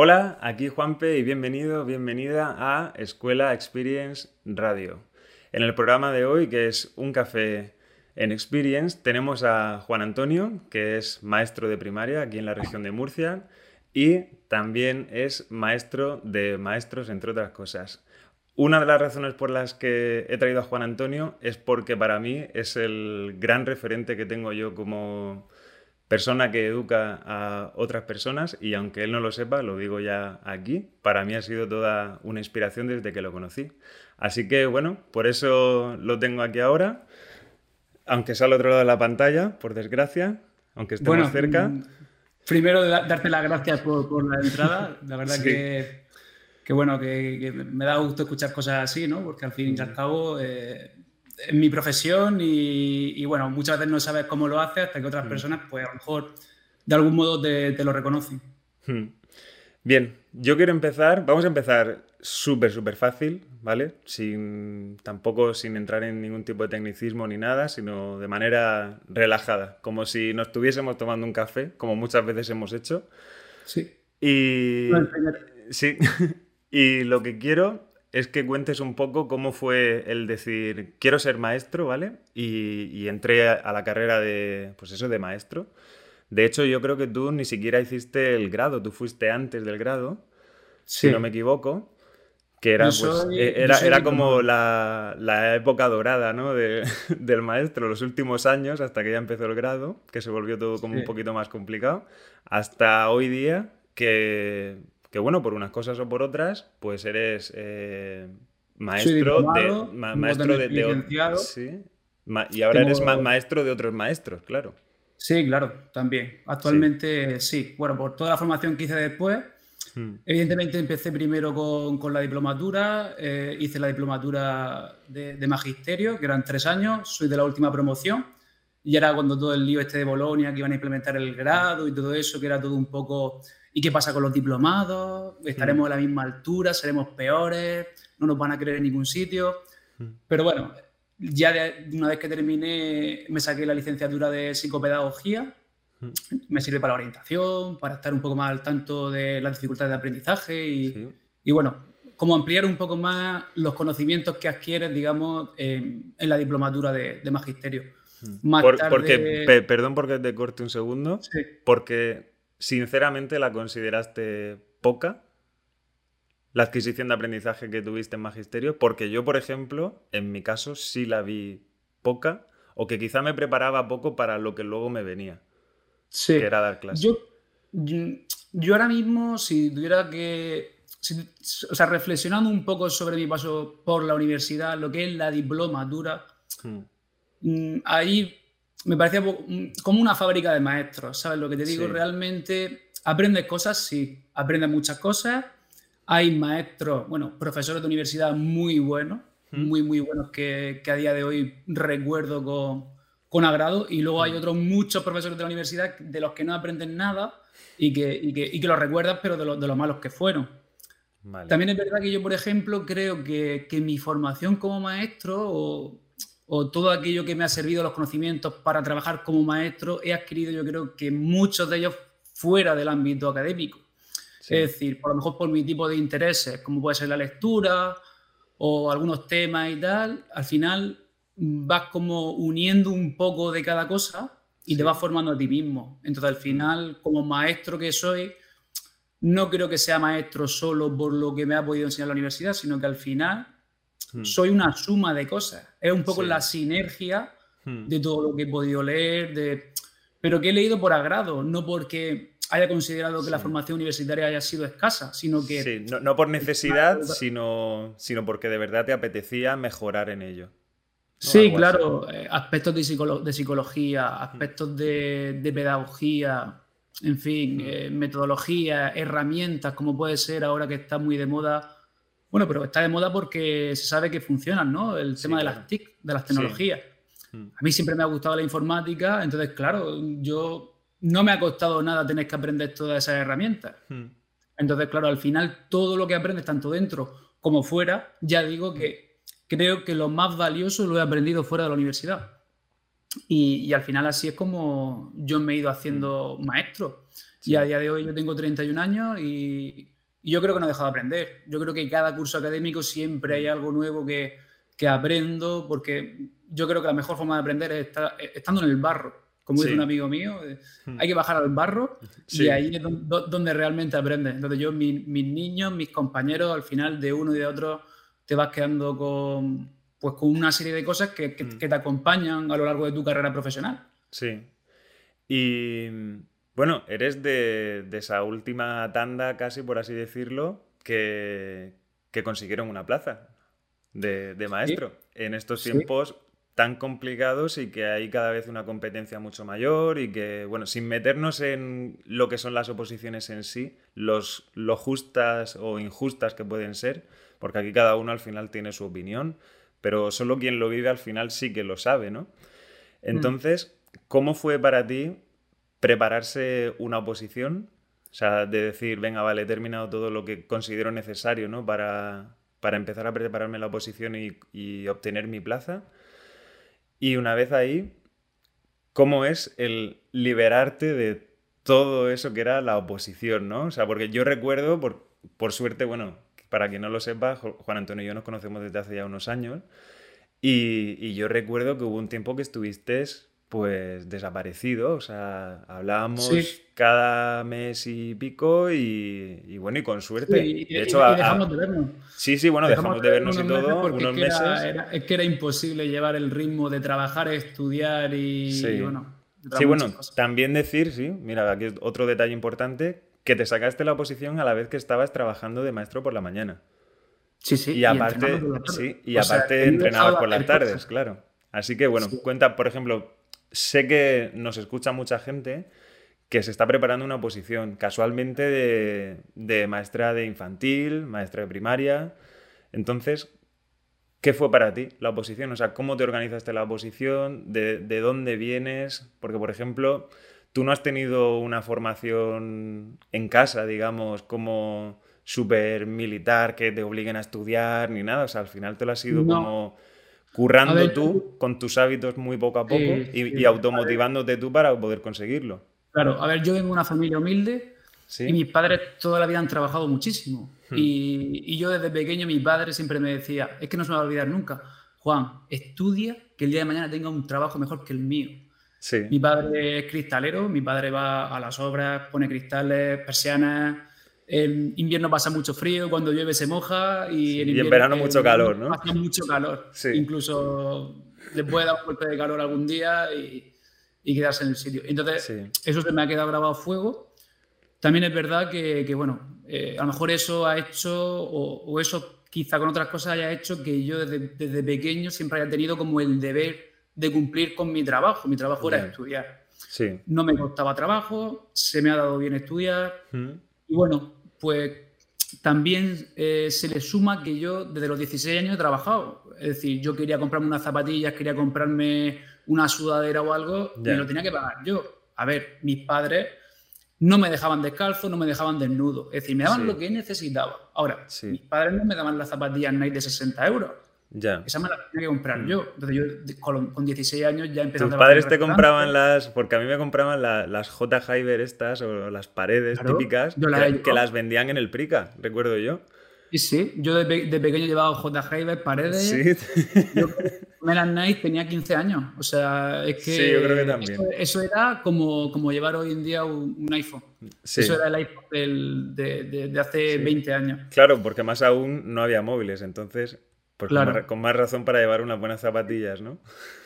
Hola, aquí Juanpe y bienvenido, bienvenida a Escuela Experience Radio. En el programa de hoy, que es Un café en Experience, tenemos a Juan Antonio, que es maestro de primaria aquí en la región de Murcia y también es maestro de maestros, entre otras cosas. Una de las razones por las que he traído a Juan Antonio es porque para mí es el gran referente que tengo yo como persona que educa a otras personas y aunque él no lo sepa, lo digo ya aquí, para mí ha sido toda una inspiración desde que lo conocí. Así que bueno, por eso lo tengo aquí ahora, aunque sea al otro lado de la pantalla, por desgracia, aunque estemos cerca. Mm, primero darte las gracias por, la entrada, la verdad que, que, bueno, que, me da gusto escuchar cosas así, ¿no? Porque al fin y al cabo... Eh, mi profesión y, bueno, muchas veces no sabes cómo lo haces hasta que otras mm. personas, pues a lo mejor de algún modo te, lo reconocen. Hmm. Bien, yo quiero empezar, vamos a empezar súper, súper fácil, ¿vale? Sin, tampoco sin entrar en ningún tipo de tecnicismo ni nada, sino de manera relajada, como si nos estuviésemos tomando un café, como muchas veces hemos hecho. Sí. Y, sí. y lo que quiero es que cuentes un poco cómo fue el decir, quiero ser maestro, ¿vale? Y, entré a la carrera de, pues eso, de maestro. De hecho, yo creo que tú ni siquiera hiciste el grado, tú fuiste antes del grado, si no me equivoco, que era, pues, e, era, era como la, época dorada ¿no? del maestro, los últimos años, hasta que ya empezó el grado, que se volvió todo como un poquito más complicado, hasta hoy día que que bueno, por unas cosas o por otras, pues eres eh, maestro de, maestro de, sí, y ahora eres maestro de otros maestros, claro. Sí, claro, también. Actualmente sí. Bueno, por toda la formación que hice después, hmm. evidentemente empecé primero con, la diplomatura, eh, hice la diplomatura de, de, magisterio, que eran tres años, soy de la última promoción, y era cuando todo el lío este de Bolonia, que iban a implementar el grado y todo eso, que era todo un poco ¿Y qué pasa con los diplomados? ¿Estaremos a la misma altura? ¿Seremos peores? ¿No nos van a creer en ningún sitio? Pero bueno, ya una vez que terminé, me saqué la licenciatura de psicopedagogía. Me sirve para la orientación, para estar un poco más al tanto de las dificultades de aprendizaje y, bueno, como ampliar un poco más los conocimientos que adquieres, digamos, en, la diplomatura de, magisterio. porque, perdón porque te corte un segundo, porque sinceramente la consideraste poca la adquisición de aprendizaje que tuviste en magisterio? Porque yo, por ejemplo, en mi caso sí la vi poca o que quizá me preparaba poco para lo que luego me venía. Sí. Que era dar clases. Yo, yo, ahora mismo, si tuviera que... o sea, reflexionando un poco sobre mi paso por la universidad, lo que es la diplomatura, hmm. mm, ahí me parecía como una fábrica de maestros, ¿sabes? Lo que te digo, realmente aprendes cosas, sí, aprendes muchas cosas. Hay maestros, bueno, profesores de universidad muy buenos, muy, muy buenos que, que, a día de hoy recuerdo con, con agrado. Y luego hay otros muchos profesores de la universidad de los que no aprenden nada y que, y que, y que los recuerdas, pero de, lo, de los malos que fueron. También es verdad que yo, por ejemplo, creo que, que mi formación como maestro o o todo aquello que me ha servido los conocimientos para trabajar como maestro, he adquirido yo creo que muchos de ellos fuera del ámbito académico. Es decir, por lo mejor por mi tipo de intereses, como puede ser la lectura o algunos temas y tal, al final vas como uniendo un poco de cada cosa y te vas formando a ti mismo. Entonces, al final, como maestro que soy, no creo que sea maestro solo por lo que me ha podido enseñar la universidad, sino que al final Hmm. soy una suma de cosas. Es un poco la sinergia hmm. de todo lo que he podido leer, de... pero que he leído por agrado, no porque haya considerado que la formación universitaria haya sido escasa, sino que... Sí, no, por necesidad, sino, sino porque de verdad te apetecía mejorar en ello. Sí, claro, eh, aspectos de, psicología, hmm. aspectos de, pedagogía, en fin, eh, metodología, herramientas, como puede ser ahora que está muy de moda bueno, pero está de moda porque se sabe que funcionan, ¿no? El tema de las TIC, de las tecnologías. Mm. A mí siempre me ha gustado la informática, entonces, claro, yo no me ha costado nada tener que aprender todas esas herramientas. Mm. Entonces, claro, al final todo lo que aprendes, tanto dentro como fuera, ya digo que creo que lo más valioso lo he aprendido fuera de la universidad. Y, al final así es como yo me he ido haciendo maestro. Y a día de hoy yo tengo 31 años y, yo creo que no he dejado de aprender. Yo creo que cada curso académico siempre hay algo nuevo que, que aprendo, porque yo creo que la mejor forma de aprender es estar, estando en el barro. Como dice un amigo mío, hmm. hay que bajar al barro y ahí es donde, realmente aprendes. Entonces yo, mis niños, mis compañeros, al final de uno y de otro, te vas quedando con, pues, con una serie de cosas que, que, hmm. te acompañan a lo largo de tu carrera profesional. Sí. Y bueno, eres de, esa última tanda, casi por así decirlo, que, que consiguieron una plaza de, maestro. En estos tiempos tan complicados y que hay cada vez una competencia mucho mayor y que, bueno, sin meternos en lo que son las oposiciones en sí, los, lo justas o injustas que pueden ser, porque aquí cada uno al final tiene su opinión, pero solo quien lo vive al final sí que lo sabe, ¿no? Mm. Entonces, ¿cómo fue para ti prepararse una oposición? O sea, de decir, venga, vale, he terminado todo lo que considero necesario, ¿no? Para, para empezar a prepararme la oposición y obtener mi plaza y una vez ahí, ¿cómo es el liberarte de todo eso que era la oposición, ¿no? O sea, porque yo recuerdo, por, por suerte, bueno, para quien no lo sepa, Juan Antonio y yo nos conocemos desde hace ya unos años, y, y yo recuerdo que hubo un tiempo que estuviste pues desaparecido, o sea, hablábamos cada mes y pico y, bueno, y con suerte. de hecho, dejamos de vernos. Sí, sí, bueno, dejamos, de vernos, y todo, unos es meses. es que era imposible llevar el ritmo de trabajar, estudiar y, sí. bueno. Sí, bueno, también decir, sí, mira, aquí es otro detalle importante, que te sacaste la oposición a la vez que estabas trabajando de maestro por la mañana. Sí, sí. Y aparte, sí, y aparte entrenabas por las tardes, claro. Así que bueno, cuenta, por ejemplo, sé que nos escucha mucha gente que se está preparando una oposición casualmente de, maestra de infantil, maestra de primaria. Entonces, ¿qué fue para ti la oposición? O sea, ¿cómo te organizaste la oposición? ¿De, de dónde vienes? Porque, por ejemplo, tú no has tenido una formación en casa, digamos, como súper militar, que te obliguen a estudiar ni nada. O sea, al final te lo has sido como currando tú con tus hábitos muy poco a poco y, automotivándote tú para poder conseguirlo. Claro, a ver, yo vengo de una familia humilde y mis padres toda la vida han trabajado muchísimo. Hmm. Y, yo desde pequeño, mi padre siempre me decía, es que no se me va a olvidar nunca, Juan, estudia que el día de mañana tenga un trabajo mejor que el mío. Sí. Mi padre es cristalero, mi padre va a las obras, pone cristales, persianas, en invierno pasa mucho frío, cuando llueve se moja y en, verano mucho calor, ¿no? Hace mucho calor. Incluso le puede dar un golpe de calor algún día y, quedarse en el sitio. Entonces, eso se me ha quedado grabado a fuego. También es verdad que, bueno, eh, a lo mejor eso ha hecho, o, eso quizá con otras cosas haya hecho que yo desde, pequeño siempre haya tenido como el deber de cumplir con mi trabajo. Mi trabajo era estudiar. No me costaba trabajo, se me ha dado bien estudiar. Y bueno, pues también eh, se le suma que yo desde los 16 años he trabajado. Es decir, yo quería comprarme unas zapatillas, quería comprarme una sudadera o algo, y lo tenía que pagar yo. A ver, mis padres no me dejaban descalzo, no me dejaban desnudo. Es decir, me daban lo que necesitaba. Ahora, mis padres no me daban las zapatillas Nike de 60 euros. Ya. Esa me la tenía que comprar yo. Mm. Entonces yo con, 16 años ya a ¿Tus padres te compraban las, porque a mí me compraban las J. Hyber estas o las paredes típicas que, las vendían en el Prica, recuerdo yo. Sí, sí. Yo de, pequeño llevaba J. Hyber, paredes. Sí. Yo Melan Knight tenía 15 años. O sea, es que. Sí, yo creo que también. Eso, era como, como llevar hoy en día un, iPhone. Eso era el iPhone de, de, hace 20 años. Claro, porque más aún no había móviles. Entonces pues con, más, razón para llevar unas buenas zapatillas, ¿no?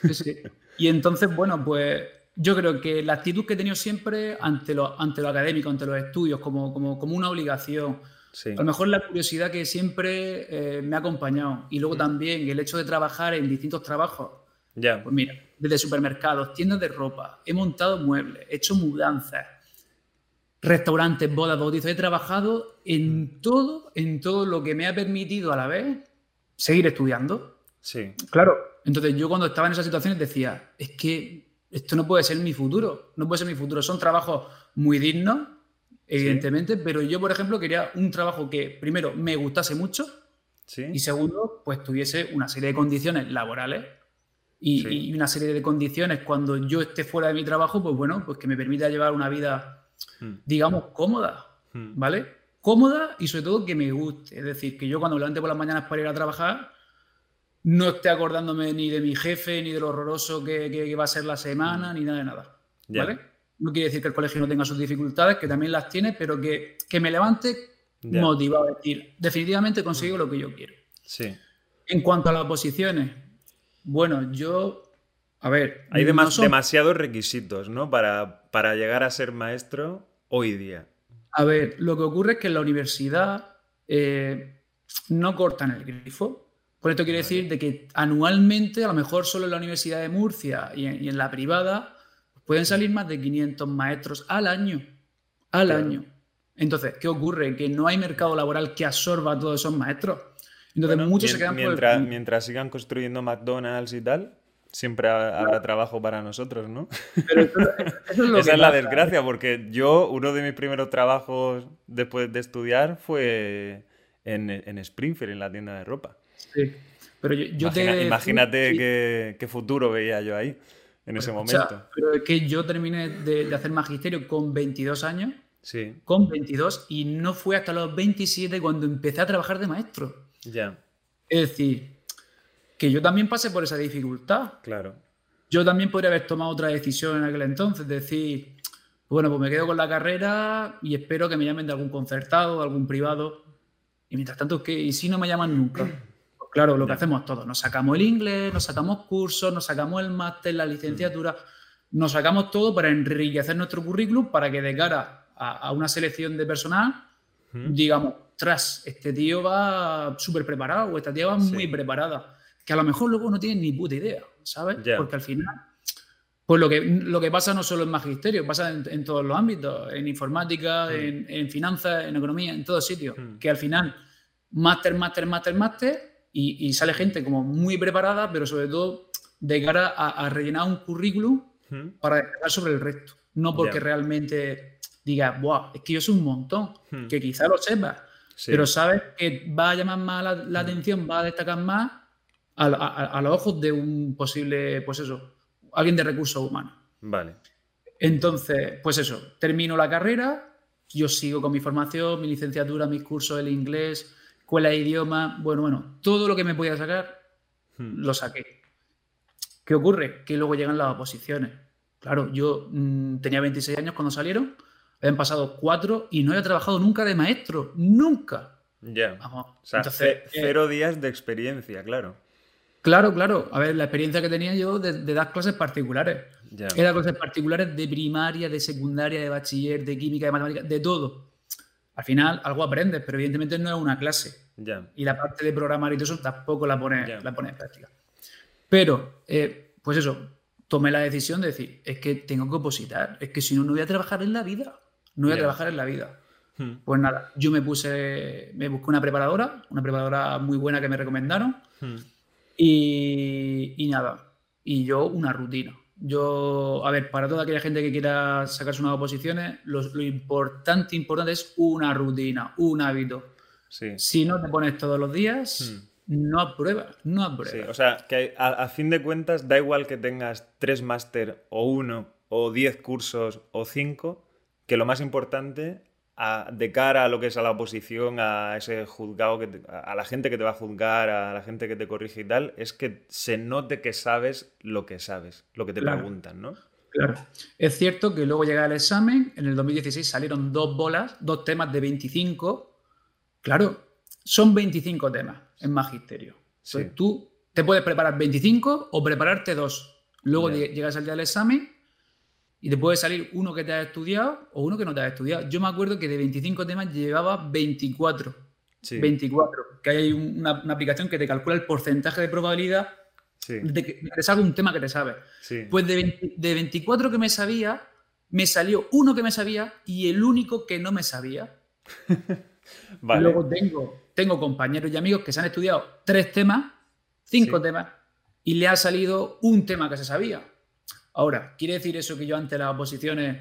Sí, sí. Y entonces, bueno, pues yo creo que la actitud que he tenido siempre ante lo, ante lo académico, ante los estudios, como, como, como una obligación, a lo mejor la curiosidad que siempre eh, me ha acompañado. Y luego mm. también el hecho de trabajar en distintos trabajos. Ya. Pues mira, desde supermercados, tiendas de ropa, he montado muebles, he hecho mudanzas, restaurantes, bodas, bautizos. He trabajado en mm. todo, en todo lo que me ha permitido a la vez seguir estudiando. Sí. Claro. Entonces yo cuando estaba en esas situaciones decía, es que esto no puede ser mi futuro, no puede ser mi futuro. Son trabajos muy dignos, evidentemente, pero yo, por ejemplo, quería un trabajo que, primero, me gustase mucho y segundo, pues tuviese una serie de condiciones laborales y, una serie de condiciones cuando yo esté fuera de mi trabajo, pues bueno, pues que me permita llevar una vida, hmm. digamos, cómoda, hmm. ¿vale? Cómoda y sobre todo que me guste. Es decir, que yo cuando me levante por las mañanas para ir a trabajar, no esté acordándome ni de mi jefe, ni de lo horroroso que, va a ser la semana, hmm. ni nada de nada. ¿Vale? No quiere decir que el colegio no tenga sus dificultades, que también las tiene, pero que, me levante motivado. Es decir, definitivamente consigo lo que yo quiero. Sí. En cuanto a las oposiciones, bueno, yo, a ver. Hay demasiados requisitos, ¿no? Para, para llegar a ser maestro hoy día. A ver, lo que ocurre es que en la universidad eh, no cortan el grifo. Por esto quiere decir de que anualmente, a lo mejor solo en la Universidad de Murcia y en, la privada, pueden salir más de 500 maestros al año. Al año. Entonces, ¿qué ocurre? Que no hay mercado laboral que absorba a todos esos maestros. Entonces muchos se quedan mientras, mientras sigan construyendo McDonald's y tal, siempre habrá trabajo para nosotros, ¿no? Esa es la desgracia, porque yo, uno de mis primeros trabajos después de estudiar fue en, en Springfield, en la tienda de ropa. Sí, pero yo, Imagínate qué, futuro veía yo ahí, en ese momento. pero es que yo terminé de, de hacer magisterio con 22 años. Sí. Con 22 y no fue hasta los 27 cuando empecé a trabajar de maestro. Ya. Es decir, que yo también pasé por esa dificultad. Claro. Yo también podría haber tomado otra decisión en aquel entonces, decir, bueno, pues me quedo con la carrera y espero que me llamen de algún concertado, de algún privado. Y mientras tanto, ¿qué? ¿y si no me llaman nunca? Pues claro, lo que hacemos todos, nos sacamos el inglés, nos sacamos cursos, nos sacamos el máster, la licenciatura, nos sacamos todo para enriquecer nuestro currículum para que de cara a, una selección de personal, digamos, tras, este tío va súper preparado o esta tía va muy preparada, que a lo mejor luego no tiene ni puta idea, ¿sabes? Porque al final, pues lo que, lo que pasa no solo en magisterio, pasa en, todos los ámbitos, en informática, hmm. en, finanzas, en economía, en todos sitios, hmm. que al final, máster, máster, máster, máster, y, sale gente como muy preparada, pero sobre todo de cara a, rellenar un currículum hmm. para destacar sobre el resto, no porque realmente diga, Buah, es que yo soy un montón, que quizá lo sepas, pero sabes que va a llamar más la, mm. atención, va a destacar más a, los ojos de un posible, pues eso, alguien de recursos humanos. Vale. Entonces, pues eso, termino la carrera, yo sigo con mi formación, mi licenciatura, mis cursos, el inglés, escuela de idioma, bueno, bueno, todo lo que me podía sacar, hmm. lo saqué. ¿Qué ocurre? Que luego llegan las oposiciones. Claro, yo mm, tenía 26 años cuando salieron habían pasado cuatro y no había trabajado nunca de maestro, nunca. Ya. O sea, eh, cero días de experiencia, claro. Claro, claro. A ver, la experiencia que tenía yo de, dar clases particulares. Era clases particulares de primaria, de secundaria, de bachiller, de química, de matemáticas, de todo. Al final algo aprendes, pero evidentemente no es una clase. Ya. Y la parte de programar y todo eso tampoco la pones la en práctica. Pero, eh, pues eso, tomé la decisión de decir, es que tengo que opositar, es que si no, no voy a trabajar en la vida no voy a trabajar en la vida. Hmm. Pues nada, yo me puse, me busqué una preparadora, una preparadora muy buena que me recomendaron. Hmm. Y, nada, y yo una rutina. Yo, a ver, para toda aquella gente que quiera sacarse unas oposiciones, lo, importante, importante es una rutina, un hábito. Si no te pones todos los días, hmm. no apruebas, no apruebas. o sea, que a, a, fin de cuentas da igual que tengas tres máster o uno o diez cursos o cinco, que lo más importante de cara a lo que es a la oposición, a ese juzgado, que a la gente que te va a juzgar, a la gente que te corrige y tal, es que se note que sabes lo que sabes, lo que te preguntan, ¿no? Claro. Es cierto que luego llega el examen, en el 2016 salieron dos bolas, dos temas de 25. Claro, son 25 temas en magisterio. tú te puedes preparar 25 o prepararte dos. Luego llegas al día del examen y te puede salir uno que te ha estudiado o uno que no te ha estudiado. Yo me acuerdo que de 25 temas llevaba 24. 24. Que hay una, aplicación que te calcula el porcentaje de probabilidad de que te salga un tema que te sabe. Pues de, 24 que me sabía, me salió uno que me sabía y el único que no me sabía. Luego tengo, tengo compañeros y amigos que se han estudiado tres temas, cinco temas, y le ha salido un tema que se sabía. Ahora, ¿quiere decir eso que yo ante las oposiciones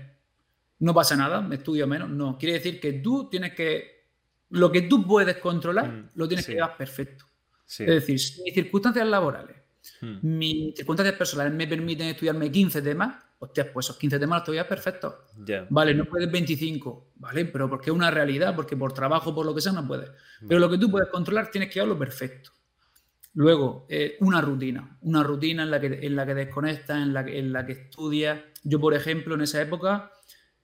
no pasa nada, me estudio menos? No, quiere decir que tú tienes que, lo que tú puedes controlar, mm, lo tienes que llevar perfecto. Es decir, si mis circunstancias laborales hmm. mis circunstancias personales me permiten estudiarme 15 temas, hostia, pues esos 15 temas los estudias perfecto. Vale, no puedes 25, ¿vale? Pero porque es una realidad, porque por trabajo, por lo que sea, no puedes. Pero lo que tú puedes controlar, tienes que hacerlo perfecto. Luego, eh, una rutina, una rutina en la que, en la que desconectas, en la, en la que estudias. Yo, por ejemplo, en esa época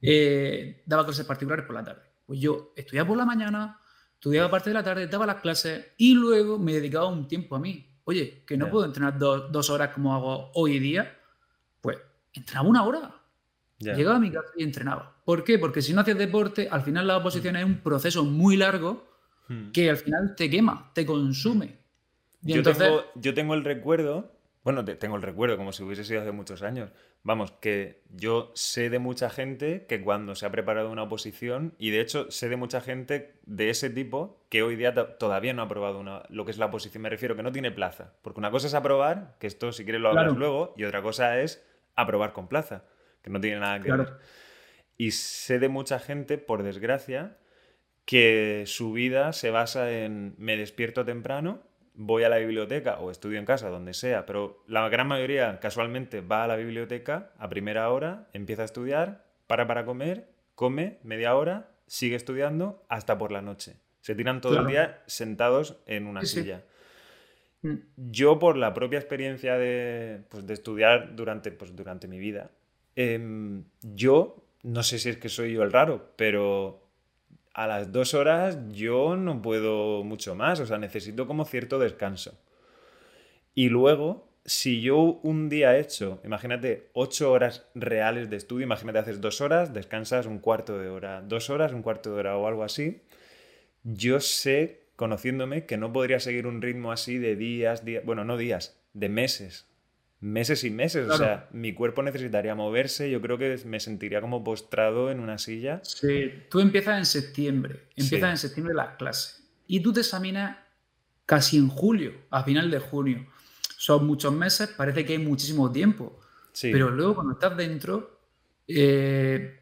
eh, daba clases particulares por la tarde. Pues yo estudiaba por la mañana, estudiaba parte de la tarde, daba las clases y luego me dedicaba un tiempo a mí. Oye, que no puedo entrenar dos horas como hago hoy día, pues entrenaba una hora. Llegaba a mi casa y entrenaba. ¿Por qué? Porque si no haces deporte, al final la oposición es un proceso muy largo hmm. que al final te quema, te consume. Yo, tengo, yo tengo el recuerdo bueno, tengo el recuerdo como si hubiese sido hace muchos años. Vamos, que yo sé de mucha gente que cuando se ha preparado una oposición, y de hecho sé de mucha gente de ese tipo que hoy día todavía no ha aprobado una, lo que es la oposición, me refiero, que no tiene plaza. Porque una cosa es aprobar, que esto si quieres lo hablas luego, y otra cosa es aprobar con plaza, que no tiene nada que ver. Y sé de mucha gente, por desgracia, que su vida se basa en me despierto temprano voy a la biblioteca o estudio en casa, donde sea, pero la gran mayoría casualmente va a la biblioteca a primera hora, empieza a estudiar, para para comer, come media hora, sigue estudiando hasta por la noche. Se tiran todo el día sentados en una silla. Mm. Yo, por la propia experiencia de, pues, de estudiar durante, pues, durante mi vida, em, yo, no sé si es que soy yo el raro, pero a las dos horas yo no puedo mucho más, o sea, necesito como cierto descanso. Y luego, si yo un día he hecho, imagínate, ocho horas reales de estudio, imagínate haces dos horas, descansas un cuarto de hora, dos horas, un cuarto de hora o algo así, yo sé, conociéndome, que no podría seguir un ritmo así de días, días, bueno, no días, de meses meses y meses. O sea, mi cuerpo necesitaría moverse. Yo creo que me sentiría como postrado en una silla. Sí, tú empiezas en septiembre. Empiezas en septiembre las clases. Y tú te examinas casi en julio, a final de junio. Son muchos meses, parece que hay muchísimo tiempo. Pero luego cuando estás dentro, eh,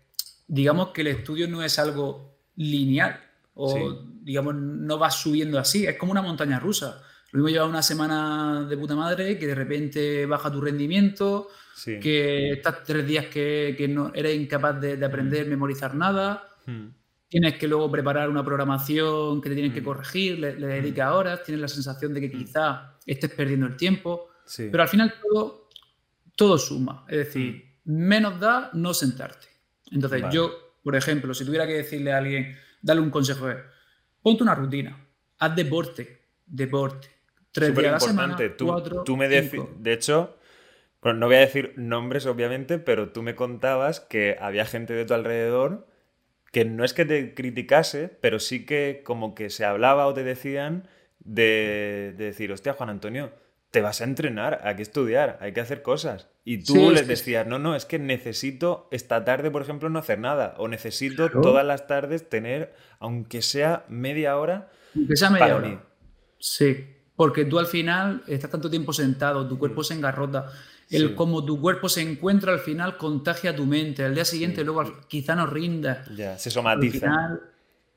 digamos que el estudio no es algo lineal. O digamos, no va subiendo así. Es como una montaña rusa lo mismo lleva una semana de puta madre que de repente baja tu rendimiento, que estás tres días que, no eres incapaz de, aprender, mm. memorizar nada. Mm. Tienes que luego preparar una programación que te tienen que mm. corregir, le, le dedicas horas, tienes la sensación de que quizá estés perdiendo el tiempo. Pero al final todo, todo suma. Es decir, menos da no sentarte. Entonces, yo, por ejemplo, si tuviera que decirle a alguien, darle un consejo, es, ponte una rutina, haz deporte, deporte, Tres días importante. tú, me De hecho, no voy a decir nombres, obviamente, pero tú me contabas que había gente de tu alrededor que no es que te criticase, pero sí que como que se hablaba o te decían de, decir, hostia, Juan Antonio, te vas a entrenar, hay que estudiar, hay que hacer cosas. Y tú les decías, no, no, es que necesito esta tarde, por ejemplo, no hacer nada. O necesito todas las tardes tener, aunque sea media hora, aunque sea media hora. Sí, porque tú al final estás tanto tiempo sentado, tu cuerpo se engarrota. El como tu cuerpo se encuentra al final contagia tu mente. Al día siguiente luego quizá no rinda. Ya, se somatiza. Al final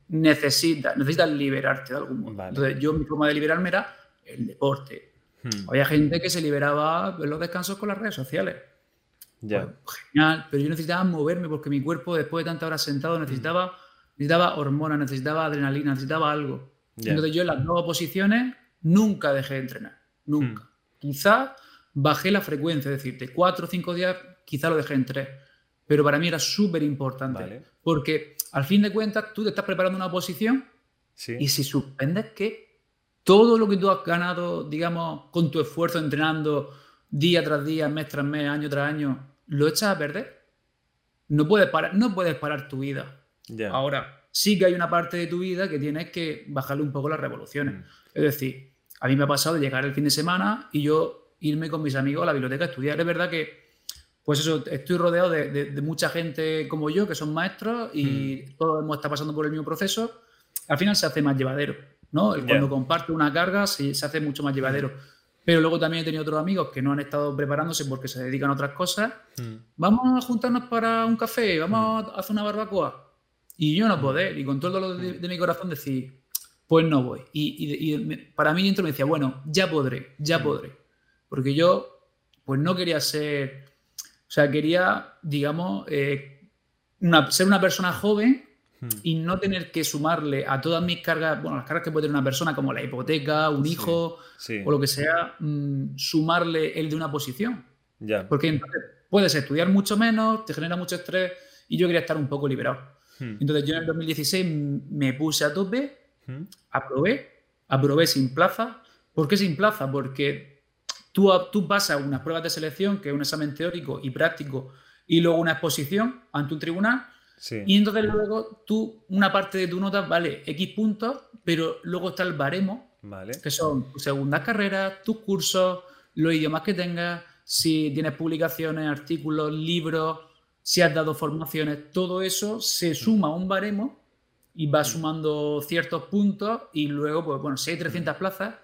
necesitas, necesitas liberarte de algún modo. Entonces yo mi forma de liberarme era el deporte. Hmm. Había gente que se liberaba en los descansos con las redes sociales. Ya. Pues, genial, pero yo necesitaba moverme porque mi cuerpo después de tantas horas sentado necesitaba, necesitaba hormonas, necesitaba adrenalina, necesitaba algo. Entonces yo en las nuevas posiciones nunca dejé de entrenar, nunca. Hmm. Quizá bajé la frecuencia, es decir, de cuatro o cinco días quizá lo dejé en tres, pero para mí era súper importante, porque al fin de cuentas tú te estás preparando una posición y si suspendes que todo lo que tú has ganado, digamos, con tu esfuerzo entrenando día tras día, mes tras mes, año tras año, lo echas a perder. No puedes parar, no puedes parar tu vida. Ahora, sí que hay una parte de tu vida que tienes que bajarle un poco las revoluciones. Hmm. Es decir, a mí me ha pasado de llegar el fin de semana y yo irme con mis amigos a la biblioteca a estudiar. Es verdad que, pues eso, estoy rodeado de, mucha gente como yo, que son maestros y hmm. todos hemos estado pasando por el mismo proceso. Al final se hace más llevadero, ¿no? Cuando comparte una carga se, se hace mucho más llevadero. Pero luego también he tenido otros amigos que no han estado preparándose porque se dedican a otras cosas. Hmm. Vamos a juntarnos para un café, vamos a hacer una barbacoa. Y yo no poder, y con todo el dolor de, de mi corazón decir, pues no voy. Y, para mí dentro me decía, bueno, ya podré, ya mm. podré. porque yo pues no quería ser, o sea, quería, digamos, eh, ser una persona joven hmm. y no tener que sumarle a todas mis cargas, bueno, las cargas que puede tener una persona como la hipoteca, un hijo o lo que sea, mm, sumarle el de una posición. Ya. Porque entonces puedes estudiar mucho menos, te genera mucho estrés y yo quería estar un poco liberado. Hmm. Entonces yo en el 2016 me puse a tope. Aprobé, aprobé sin plaza. ¿Por qué sin plaza? Porque tú, tú pasas unas pruebas de selección, que es un examen teórico y práctico, y luego una exposición ante un tribunal. Y entonces luego tú, una parte de tu nota vale X puntos, pero luego está el baremo, que son tus segundas carreras, tus cursos, los idiomas que tengas, si tienes publicaciones, artículos, libros, si has dado formaciones, todo eso se suma a un baremo y va sumando ciertos puntos y luego, pues bueno, si hay 300 plazas,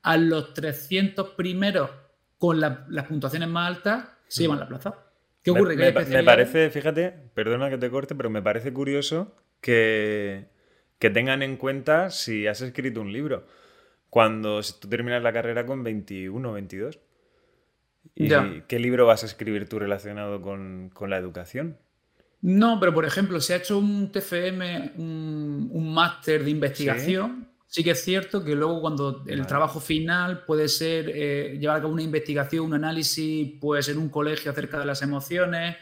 a los 300 primeros con las puntuaciones más altas se llevan la plaza. ¿Qué ocurre? Me, me, parece, fíjate, perdona que te corte, pero me parece curioso que, que tengan en cuenta si has escrito un libro. Cuando tú terminas la carrera con 21 o 22. ¿Y qué libro vas a escribir tú relacionado con, la educación? No, pero por ejemplo, si ha hecho un TFM, un, máster de investigación, ¿Sí? que es cierto que luego cuando el trabajo final puede ser eh, llevar a cabo una investigación, un análisis, puede ser un colegio acerca de las emociones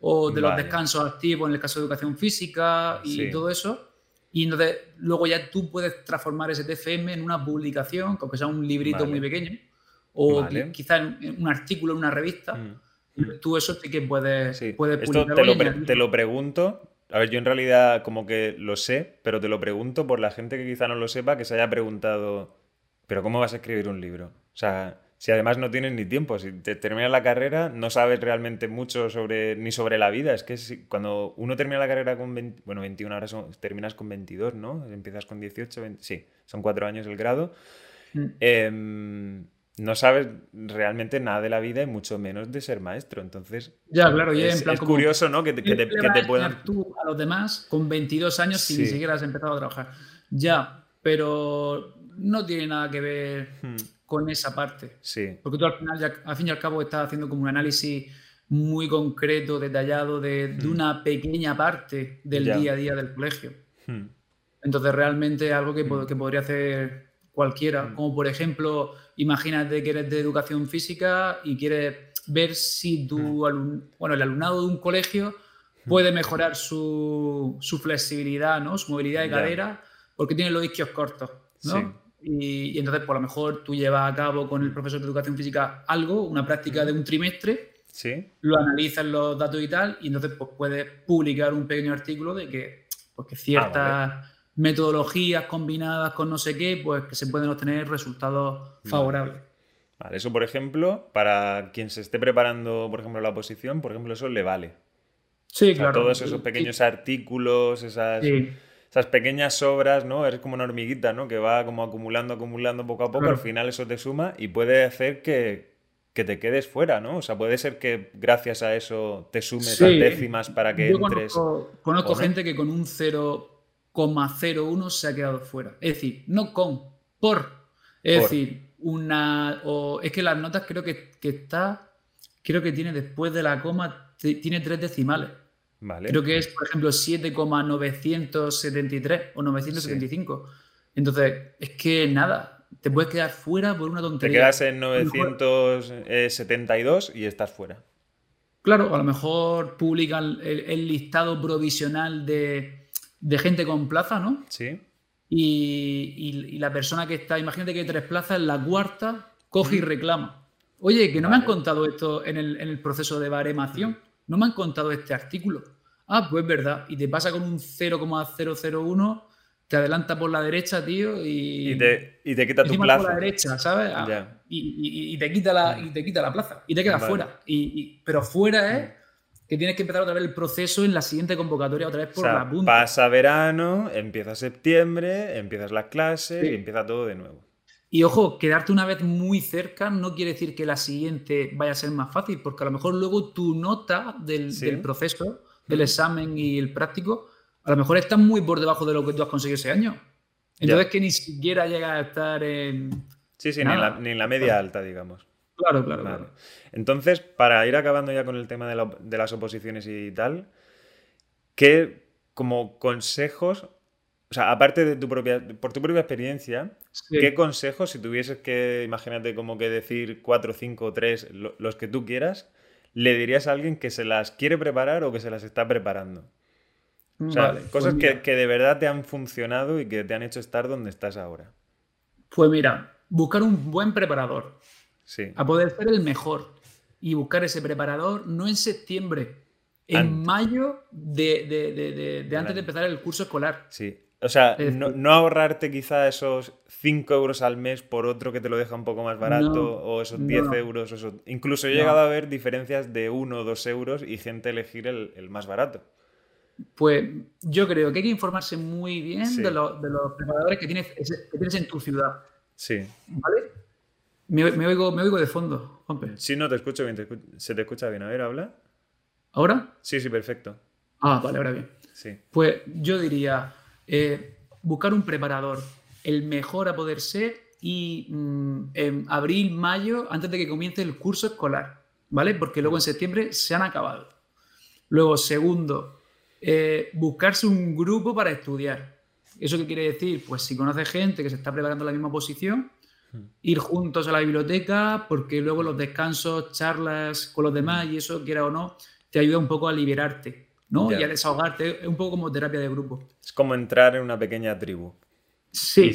o de los descansos activos en el caso de educación física y todo eso. Y entonces luego ya tú puedes transformar ese TFM en una publicación, aunque sea un librito muy pequeño o quizás un artículo en una revista. Mm. Tú eso sí que puedes, puedes Esto te lo, te lo, pregunto. A ver, yo en realidad como que lo sé, pero te lo pregunto por la gente que quizá no lo sepa, que se haya preguntado, pero ¿cómo vas a escribir un libro? O sea, si además no tienes ni tiempo, si te terminas la carrera, no sabes realmente mucho sobre ni sobre la vida. Es que cuando uno termina la carrera con 20, bueno, 21, ahora terminas con 22, ¿no? Empiezas con 18, sí, son cuatro años el grado. Mm. Em, no sabes realmente nada de la vida y mucho menos de ser maestro. Entonces, ya, claro, y es, curioso, ¿no? Que, te, que te, puedan. tú a los demás con 22 años si ni siquiera has empezado a trabajar. Ya, pero no tiene nada que ver hmm. con esa parte. Sí. Porque tú al final, ya, al fin y al cabo, estás haciendo como un análisis muy concreto, detallado de, hmm. una pequeña parte del día a día del colegio. Hmm. Entonces, realmente algo que, que podría hacer cualquiera. Como por ejemplo imagínate que eres de educación física y quieres ver si tu mm. bueno, el alumnado de un colegio mm. puede mejorar su, flexibilidad, ¿no? su movilidad de cadera, porque tiene los isquios cortos. ¿no? Y, entonces, por lo mejor tú llevas a cabo con el profesor de educación física algo, una práctica de un trimestre, ¿Sí? lo analizas los datos y tal, y entonces pues, puedes publicar un pequeño artículo de que, pues, que ciertas ah, metodologías combinadas con no sé qué, pues que se pueden obtener resultados favorables. Vale, eso por ejemplo, para quien se esté preparando, por ejemplo, la oposición, por ejemplo, eso le vale. Sí, claro. Todos esos pequeños artículos, esas, esas pequeñas obras, ¿no? Eres como una hormiguita, ¿no? Que va como acumulando, acumulando poco a poco, al final eso te suma y puede hacer que, te quedes fuera, ¿no? O sea, puede ser que gracias a eso te sumes a décimas para que entres. Conozco, conozco gente que con un cero 0,01 se ha quedado fuera. Es decir, no con, por. Es decir, una. O, es que las notas creo que, está. Creo que tiene después de la coma, tiene tres decimales. Vale. Creo que es, por ejemplo, 7,973 o 975. Entonces, es que nada, te puedes quedar fuera por una tontería. Te quedas en 972 y estás fuera. Claro, a lo mejor publican el listado provisional de, de gente con plaza, ¿no? Sí. Y, la persona que está, imagínate que hay tres plazas, en la cuarta coge y reclama. Oye, que no me han contado esto en el, proceso de baremación, no me han contado este artículo. Ah, pues verdad. Y te pasa con un 0,001, te adelanta por la derecha, tío, y, y, te, y te quita tu plaza. por la derecha, ¿sabes? Ah, y, te quita la, y te quita la plaza. Y te quedas fuera. pero fuera es que tienes que empezar otra vez el proceso en la siguiente convocatoria otra vez por la punta. Pasa verano, empieza septiembre, empiezas las clases y empieza todo de nuevo. Y ojo, quedarte una vez muy cerca no quiere decir que la siguiente vaya a ser más fácil, porque a lo mejor luego tu nota del, proceso, del examen y el práctico, a lo mejor está muy por debajo de lo que tú has conseguido ese año. Entonces que ni siquiera llega a estar en... Sí, sí, ni en, la, media alta, digamos. Claro, claro, claro. Entonces, para ir acabando ya con el tema de, las oposiciones y tal, ¿qué como consejos, o sea, aparte de tu propia, por tu propia experiencia, ¿qué consejos, si tuvieses que, imagínate como que decir cuatro, cinco, tres, los que tú quieras, le dirías a alguien que se las quiere preparar o que se las está preparando? O sea, pues cosas que, que, de verdad te han funcionado y que te han hecho estar donde estás ahora. Pues mira, buscar un buen preparador. Sí. A poder ser el mejor. Y buscar ese preparador no en septiembre, en mayo de, antes de empezar el curso escolar. Sí. O sea, no, ahorrarte quizá esos 5 euros al mes por otro que te lo deja un poco más barato, o esos 10 euros. Eso. Incluso he llegado a ver diferencias de 1 o 2 euros y gente elegir el, más barato. Pues yo creo que hay que informarse muy bien de, los preparadores que tienes, que tienes en tu ciudad. Sí. ¿Vale? Me, oigo, me oigo de fondo, Juanpe. Sí, no, te escucho bien, se te escucha bien. A ver, habla. ¿Ahora? Sí, sí, perfecto. Ah, vale, ahora bien. Sí. Pues yo diría, eh, buscar un preparador, el mejor a poder ser, y mm, en abril, mayo, antes de que comience el curso escolar, ¿vale? Porque luego en septiembre se han acabado. Luego, segundo, eh, buscarse un grupo para estudiar. ¿Eso qué quiere decir? Pues si conoces gente que se está preparando la misma posición. Ir juntos a la biblioteca, porque luego los descansos, charlas con los demás y eso, quiera o no, te ayuda un poco a liberarte, ¿no? Y a desahogarte. Es un poco como terapia de grupo. Es como entrar en una pequeña tribu. Sí,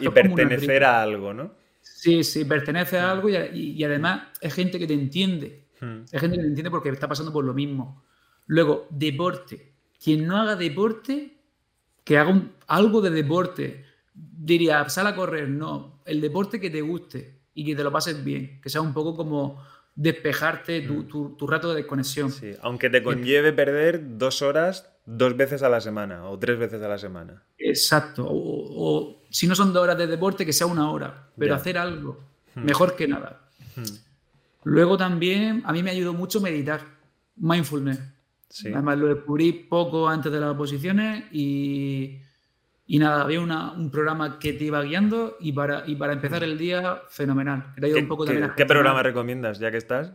y, pertenecer a algo, ¿no? Sí, sí, pertenece a algo y, además es gente que te entiende. Hmm. Es gente que te entiende porque está pasando por lo mismo. Luego, deporte. Quien no haga deporte que haga algo de deporte. Diría, sal a correr, no. El deporte que te guste y que te lo pases bien, que sea un poco como despejarte tu, mm. rato de desconexión. Sí, aunque te conlleve perder dos horas dos veces a la semana o tres veces a la semana. Exacto. O, si no son dos horas de deporte, que sea una hora, pero hacer algo, hmm. mejor que nada. Hmm. Luego también a mí me ayudó mucho meditar, mindfulness. Además lo descubrí poco antes de las oposiciones y, y nada, había un programa que te iba guiando y para, y para empezar el día, fenomenal. ¿Qué, un poco ¿qué, programa recomiendas ya que estás?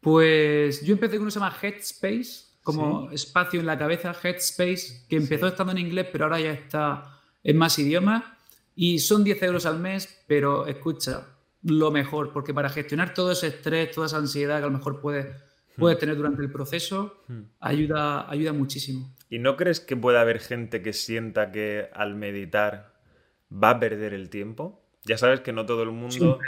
Pues yo empecé con uno que se llama Headspace, como espacio en la cabeza, Headspace, que empezó estando en inglés, pero ahora ya está en más idiomas. Y son 10 euros al mes, pero escucha, lo mejor, porque para gestionar todo ese estrés, toda esa ansiedad que a lo mejor puedes puedes tener durante el proceso, ayuda, ayuda muchísimo. ¿Y no crees que pueda haber gente que sienta que al meditar va a perder el tiempo? Ya sabes que no todo el mundo.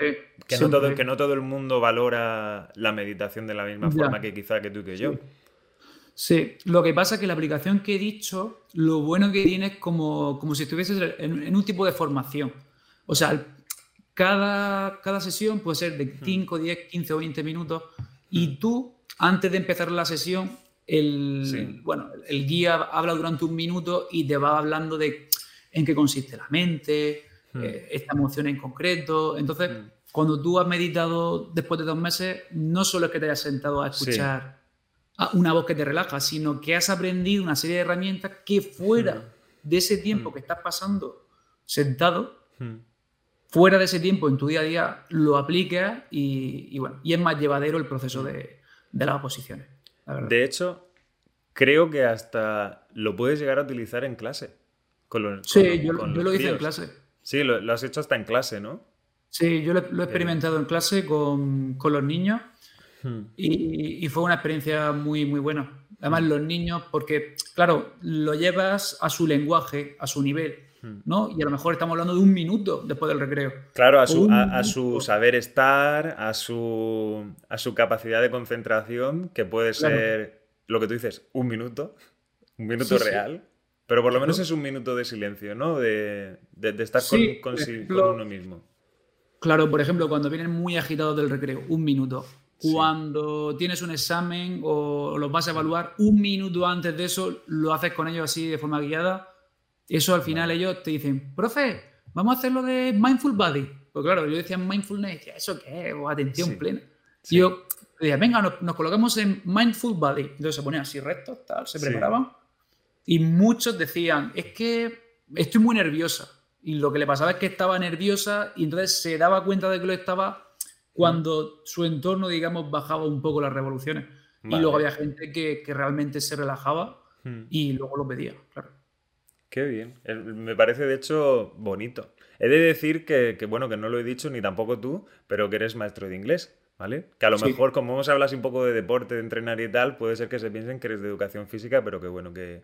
que, No todo, que no todo el mundo valora la meditación de la misma forma que quizá que tú y que yo. Sí, lo que pasa es que la aplicación que he dicho, lo bueno que tiene es como, como si estuvieses en, un tipo de formación. O sea, cada, cada sesión puede ser de 5, 10, 15 o 20 minutos y tú antes de empezar la sesión, el, bueno, el guía habla durante un minuto y te va hablando de en qué consiste la mente, hmm. eh, esta emoción en concreto. Entonces, hmm. cuando tú has meditado después de dos meses, no solo es que te hayas sentado a escuchar una voz que te relaja, sino que has aprendido una serie de herramientas que fuera hmm. de ese tiempo que estás pasando sentado, fuera de ese tiempo en tu día a día, lo aplicas y, bueno, y es más llevadero el proceso de, de las oposiciones. de hecho, creo que hasta lo puedes llegar a utilizar en clase. Con sí, yo, lo hice en clase. Sí, lo, has hecho hasta en clase, ¿no? Sí, yo lo, he experimentado en clase con, los niños hmm. y, fue una experiencia muy, muy buena. Además, los niños, porque, claro, lo llevas a su lenguaje, a su nivel. ¿No? Y a lo mejor estamos hablando de un minuto después del recreo. Claro, a su, a, su saber estar, a su, a su capacidad de concentración, que puede ser lo que tú dices, un minuto, un minuto real. Pero por lo menos es un minuto de silencio, ¿no? De, estar con, uno mismo. Claro, por ejemplo, cuando vienen muy agitados del recreo, un minuto. Cuando tienes un examen o los vas a evaluar, un minuto antes de eso lo haces con ellos así de forma guiada eso al final ellos te dicen, profe, vamos a hacer lo de Mindful Body. Pues claro, yo decía mindfulness, ¿eso qué es? O atención plena. Y yo decía, venga, nos, colocamos en Mindful Body. Entonces se ponían así rectos, tal, se preparaban. Y muchos decían, es que estoy muy nerviosa. Y lo que le pasaba es que estaba nerviosa y entonces se daba cuenta de que lo estaba cuando su entorno, digamos, bajaba un poco las revoluciones. Y luego había gente que, realmente se relajaba hmm. y luego lo pedía, claro. Qué bien. Me parece, de hecho, bonito. He de decir que, bueno, que no lo he dicho ni tampoco tú, pero que eres maestro de inglés, ¿vale? Que a lo mejor, como hemos hablado un poco de deporte, de entrenar y tal, puede ser que se piensen que eres de educación física, pero que bueno, que,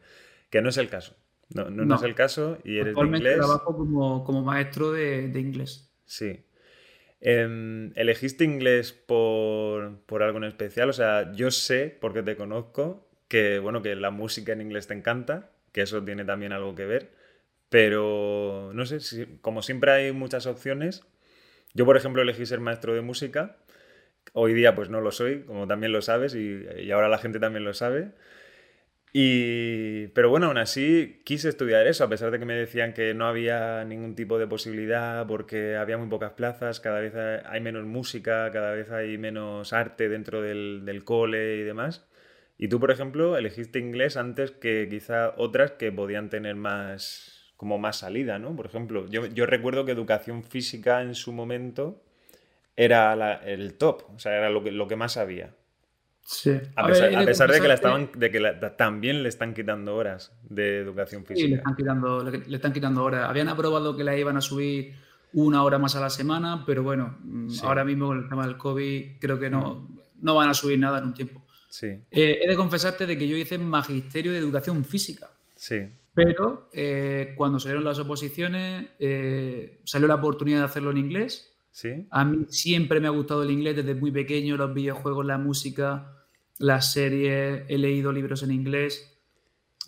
no es el caso. No, no, es el caso y eres de inglés. trabajo como, como maestro de, inglés. Sí. Em, ¿Elegiste inglés por, por, algo en especial? O sea, yo sé, porque te conozco, que bueno, que la música en inglés te encanta, que eso tiene también algo que ver. Pero no sé, si, como siempre hay muchas opciones. Yo, por ejemplo, elegí ser maestro de música. Hoy día, pues no lo soy, como también lo sabes, y, ahora la gente también lo sabe. Y, pero bueno, aún así quise estudiar eso, a pesar de que me decían que no había ningún tipo de posibilidad porque había muy pocas plazas, cada vez hay menos música, cada vez hay menos arte dentro del cole y demás. Y tú, por ejemplo, elegiste inglés antes que quizá otras que podían tener más, como más salida, ¿no? Por ejemplo, yo, recuerdo que educación física en su momento era el top, o sea, era lo que, lo que más había. Sí. A, pesar, de que, la estaban, de que también le están quitando horas de educación física. Sí, le están quitando, le, están quitando horas. Habían aprobado que la iban a subir una hora más a la semana, pero bueno, mm, ahora mismo con el tema del COVID creo que no, mm. no van a subir nada en un tiempo. Sí. Eh, he de confesarte de que yo hice magisterio de educación física. Sí. Pero eh, cuando salieron las oposiciones, eh, salió la oportunidad de hacerlo en inglés. ¿Sí? A mí siempre me ha gustado el inglés desde muy pequeño, los videojuegos, la música, las series, he leído libros en inglés.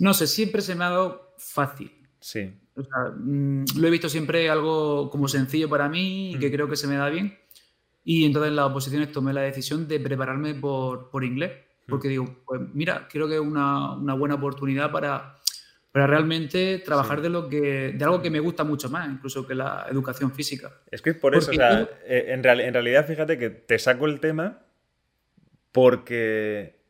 No sé, siempre se me ha dado fácil. Sí. Mm, lo he visto siempre algo como sencillo para mí y que mm. creo que se me da bien. Y entonces en las oposiciones tomé la decisión de prepararme por, por inglés. Porque digo, pues mira, creo que es una, una buena oportunidad para para realmente trabajar de lo que de algo que me gusta mucho más, incluso que la educación física. Es que es por eso, o sea, eh, en, en, realidad fíjate que te saco el tema porque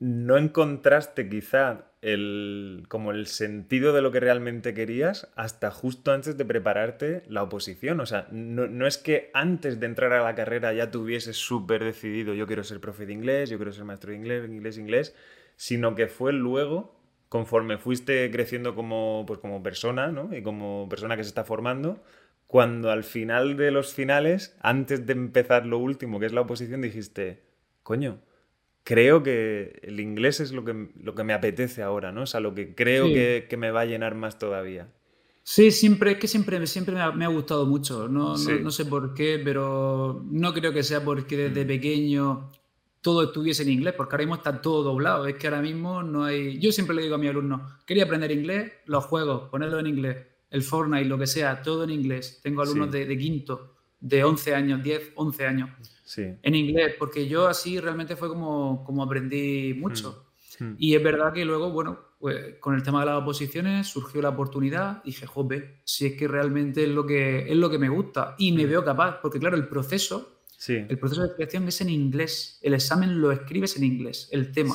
no encontraste quizá el, como el sentido de lo que realmente querías hasta justo antes de prepararte la oposición. O sea, no, no es que antes de entrar a la carrera ya tuvieses súper decidido yo quiero ser profe de inglés, yo quiero ser maestro de inglés, inglés, inglés, sino que fue luego conforme fuiste creciendo como, pues como persona, ¿no? Y como persona que se está formando, cuando al final de los finales, antes de empezar lo último, que es la oposición, dijiste, coño, creo que el inglés es lo que, lo que me apetece ahora, ¿no? O sea, lo que creo que, me va a llenar más todavía. Sí, siempre, es que siempre, siempre me, ha, gustado mucho. No, no, sé por qué, pero no creo que sea porque desde mm. pequeño todo estuviese en inglés, porque ahora mismo está todo doblado. Es que ahora mismo no hay. Yo siempre le digo a mis alumnos, quería aprender inglés, los juegos, ponerlo en inglés, el Fortnite, lo que sea, todo en inglés. Tengo alumnos de, quinto, de 11 años, 10, 11 años, sí. en inglés, porque yo así realmente fue como, como aprendí mucho. Hmm. Hmm. Y es verdad que luego, bueno, pues con el tema de las oposiciones surgió la oportunidad dije, jope, si es que realmente es lo que, es lo que me gusta y me hmm. veo capaz, porque claro, el proceso el proceso de creación es en inglés. El examen lo escribes en inglés, el tema.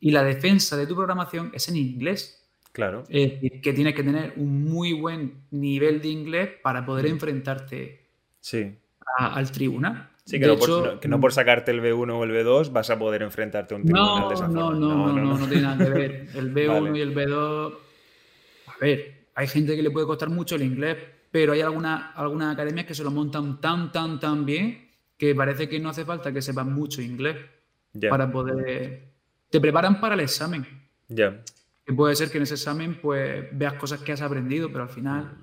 Y la defensa de tu programación es en inglés. Claro. Que tienes que tener un muy buen nivel de inglés para poder mm. enfrentarte sí. al tribunal. Sí, que no, por, que no, por, sacarte el B1 o el B2 vas a poder enfrentarte a un tribunal de esa no, forma. No, no, no, no, tiene nada que ver. El B1 y el B2. A ver, hay gente que le puede costar mucho el inglés, pero hay algunas alguna academias que se lo montan tan, tan, tan bien que parece que no hace falta que sepas mucho inglés para poder... Te preparan para el examen. Ya. Que puede ser que en ese examen pues veas cosas que has aprendido, pero al final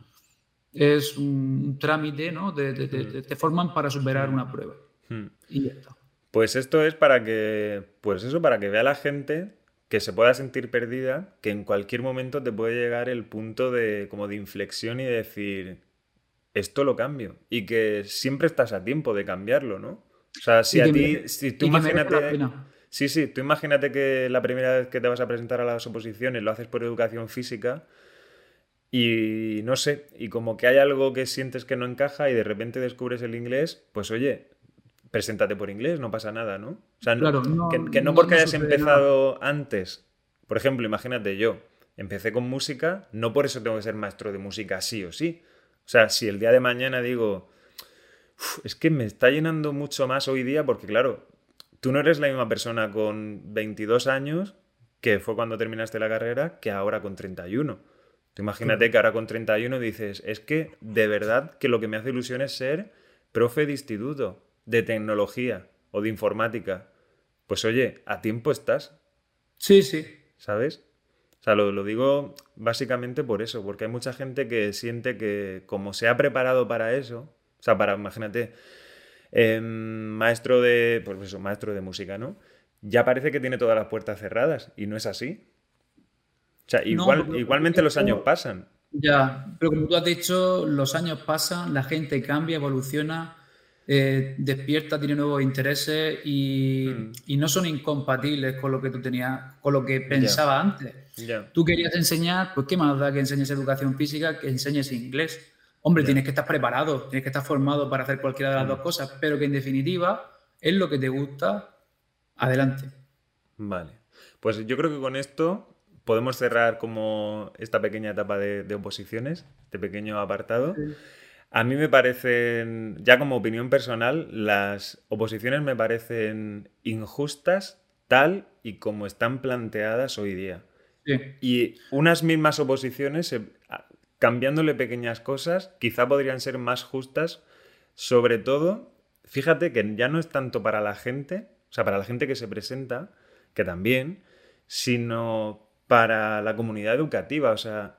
es un trámite, ¿no? Te, te, te, forman para superar una prueba. Hmm. Y ya está. Pues esto es para que, pues eso, para que vea la gente que se pueda sentir perdida, que en cualquier momento te puede llegar el punto de como de inflexión y decir, esto lo cambio. Y que siempre estás a tiempo de cambiarlo, ¿no? O sea, si a ti, si tú imagínate... Sí, sí, tú imagínate que la primera vez que te vas a presentar a las oposiciones lo haces por educación física y no sé, y como que hay algo que sientes que no encaja y de repente descubres el inglés, pues oye, preséntate por inglés, no pasa nada, ¿no? O sea, que, no, porque hayas empezado antes, por ejemplo, imagínate yo, empecé con música, no por eso tengo que ser maestro de música sí o sí, o sea, si el día de mañana digo, es que me está llenando mucho más hoy día porque, claro, tú no eres la misma persona con 22 años que fue cuando terminaste la carrera que ahora con 31. Tú imagínate que ahora con 31 dices, es que de verdad que lo que me hace ilusión es ser profe de instituto, de tecnología o de informática. Pues oye, a tiempo estás. Sí, sí. ¿Sabes? O sea, lo, digo básicamente por eso, porque hay mucha gente que siente que como se ha preparado para eso, o sea, para, imagínate, em, maestro de, pues eso, maestro de música, ¿no? Ya parece que tiene todas las puertas cerradas y no es así. Sea, igual, igualmente los años pasan. Ya, pero como tú has dicho, los años pasan, la gente cambia, evoluciona, eh, despierta, tiene nuevos intereses mm. y, no son incompatibles con lo que tú tenías, con lo que pensaba antes. Tú querías enseñar, pues qué más da que enseñes educación física, que enseñes inglés. Hombre, tienes que estar preparado, tienes que estar formado para hacer cualquiera de las mm. dos cosas, pero que en definitiva es lo que te gusta, adelante. Vale. Pues yo creo que con esto podemos cerrar como esta pequeña etapa de, oposiciones, este pequeño apartado. A mí me parecen, ya como opinión personal, las oposiciones me parecen injustas tal y como están planteadas hoy día. Y unas mismas oposiciones, eh, cambiándole pequeñas cosas, quizá podrían ser más justas, sobre todo, fíjate que ya no es tanto para la gente, o sea, para la gente que se presenta, que también, sino para la comunidad educativa. O sea,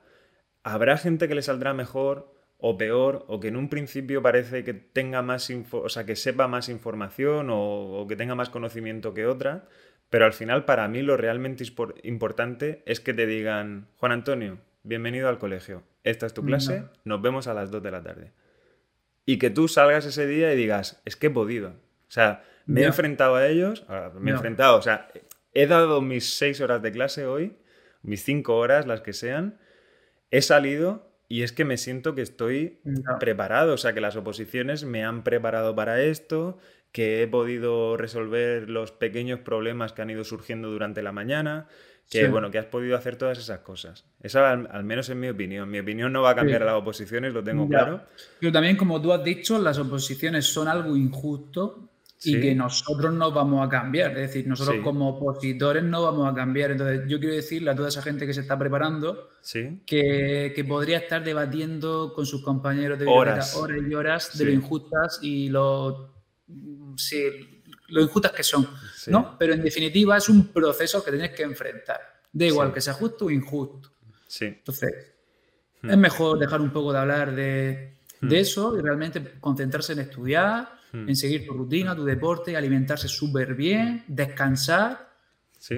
habrá gente que le saldrá mejor o peor, o que en un principio parece que tenga más o sea, que sepa más información o, que tenga más conocimiento que otra, pero al final para mí lo realmente importante es que te digan, Juan Antonio, bienvenido al colegio, esta es tu clase, nos vemos a las 2 de la tarde. Y que tú salgas ese día y digas, es que he podido. O sea, me he enfrentado a ellos, me he enfrentado, o sea, he dado mis 6 horas de clase hoy, mis 5 horas, las que sean, he salido y es que me siento que estoy preparado, o sea, que las oposiciones me han preparado para esto, que he podido resolver los pequeños problemas que han ido surgiendo durante la mañana, que bueno, que has podido hacer todas esas cosas. Esa al, menos en mi opinión. Mi opinión no va a cambiar a las oposiciones, lo tengo claro. Pero también, como tú has dicho, las oposiciones son algo injusto y que nosotros no vamos a cambiar. Es decir, nosotros como opositores no vamos a cambiar. Entonces, yo quiero decirle a toda esa gente que se está preparando que, podría estar debatiendo con sus compañeros de horas, horas y horas de lo injustas y lo, lo injustas que son. ¿no? Pero en definitiva es un proceso que tienes que enfrentar. Da igual que sea justo o injusto. Entonces, hmm. es mejor dejar un poco de hablar de, de hmm. eso y realmente concentrarse en estudiar Hmm. en seguir tu rutina, tu deporte, alimentarse súper bien, descansar,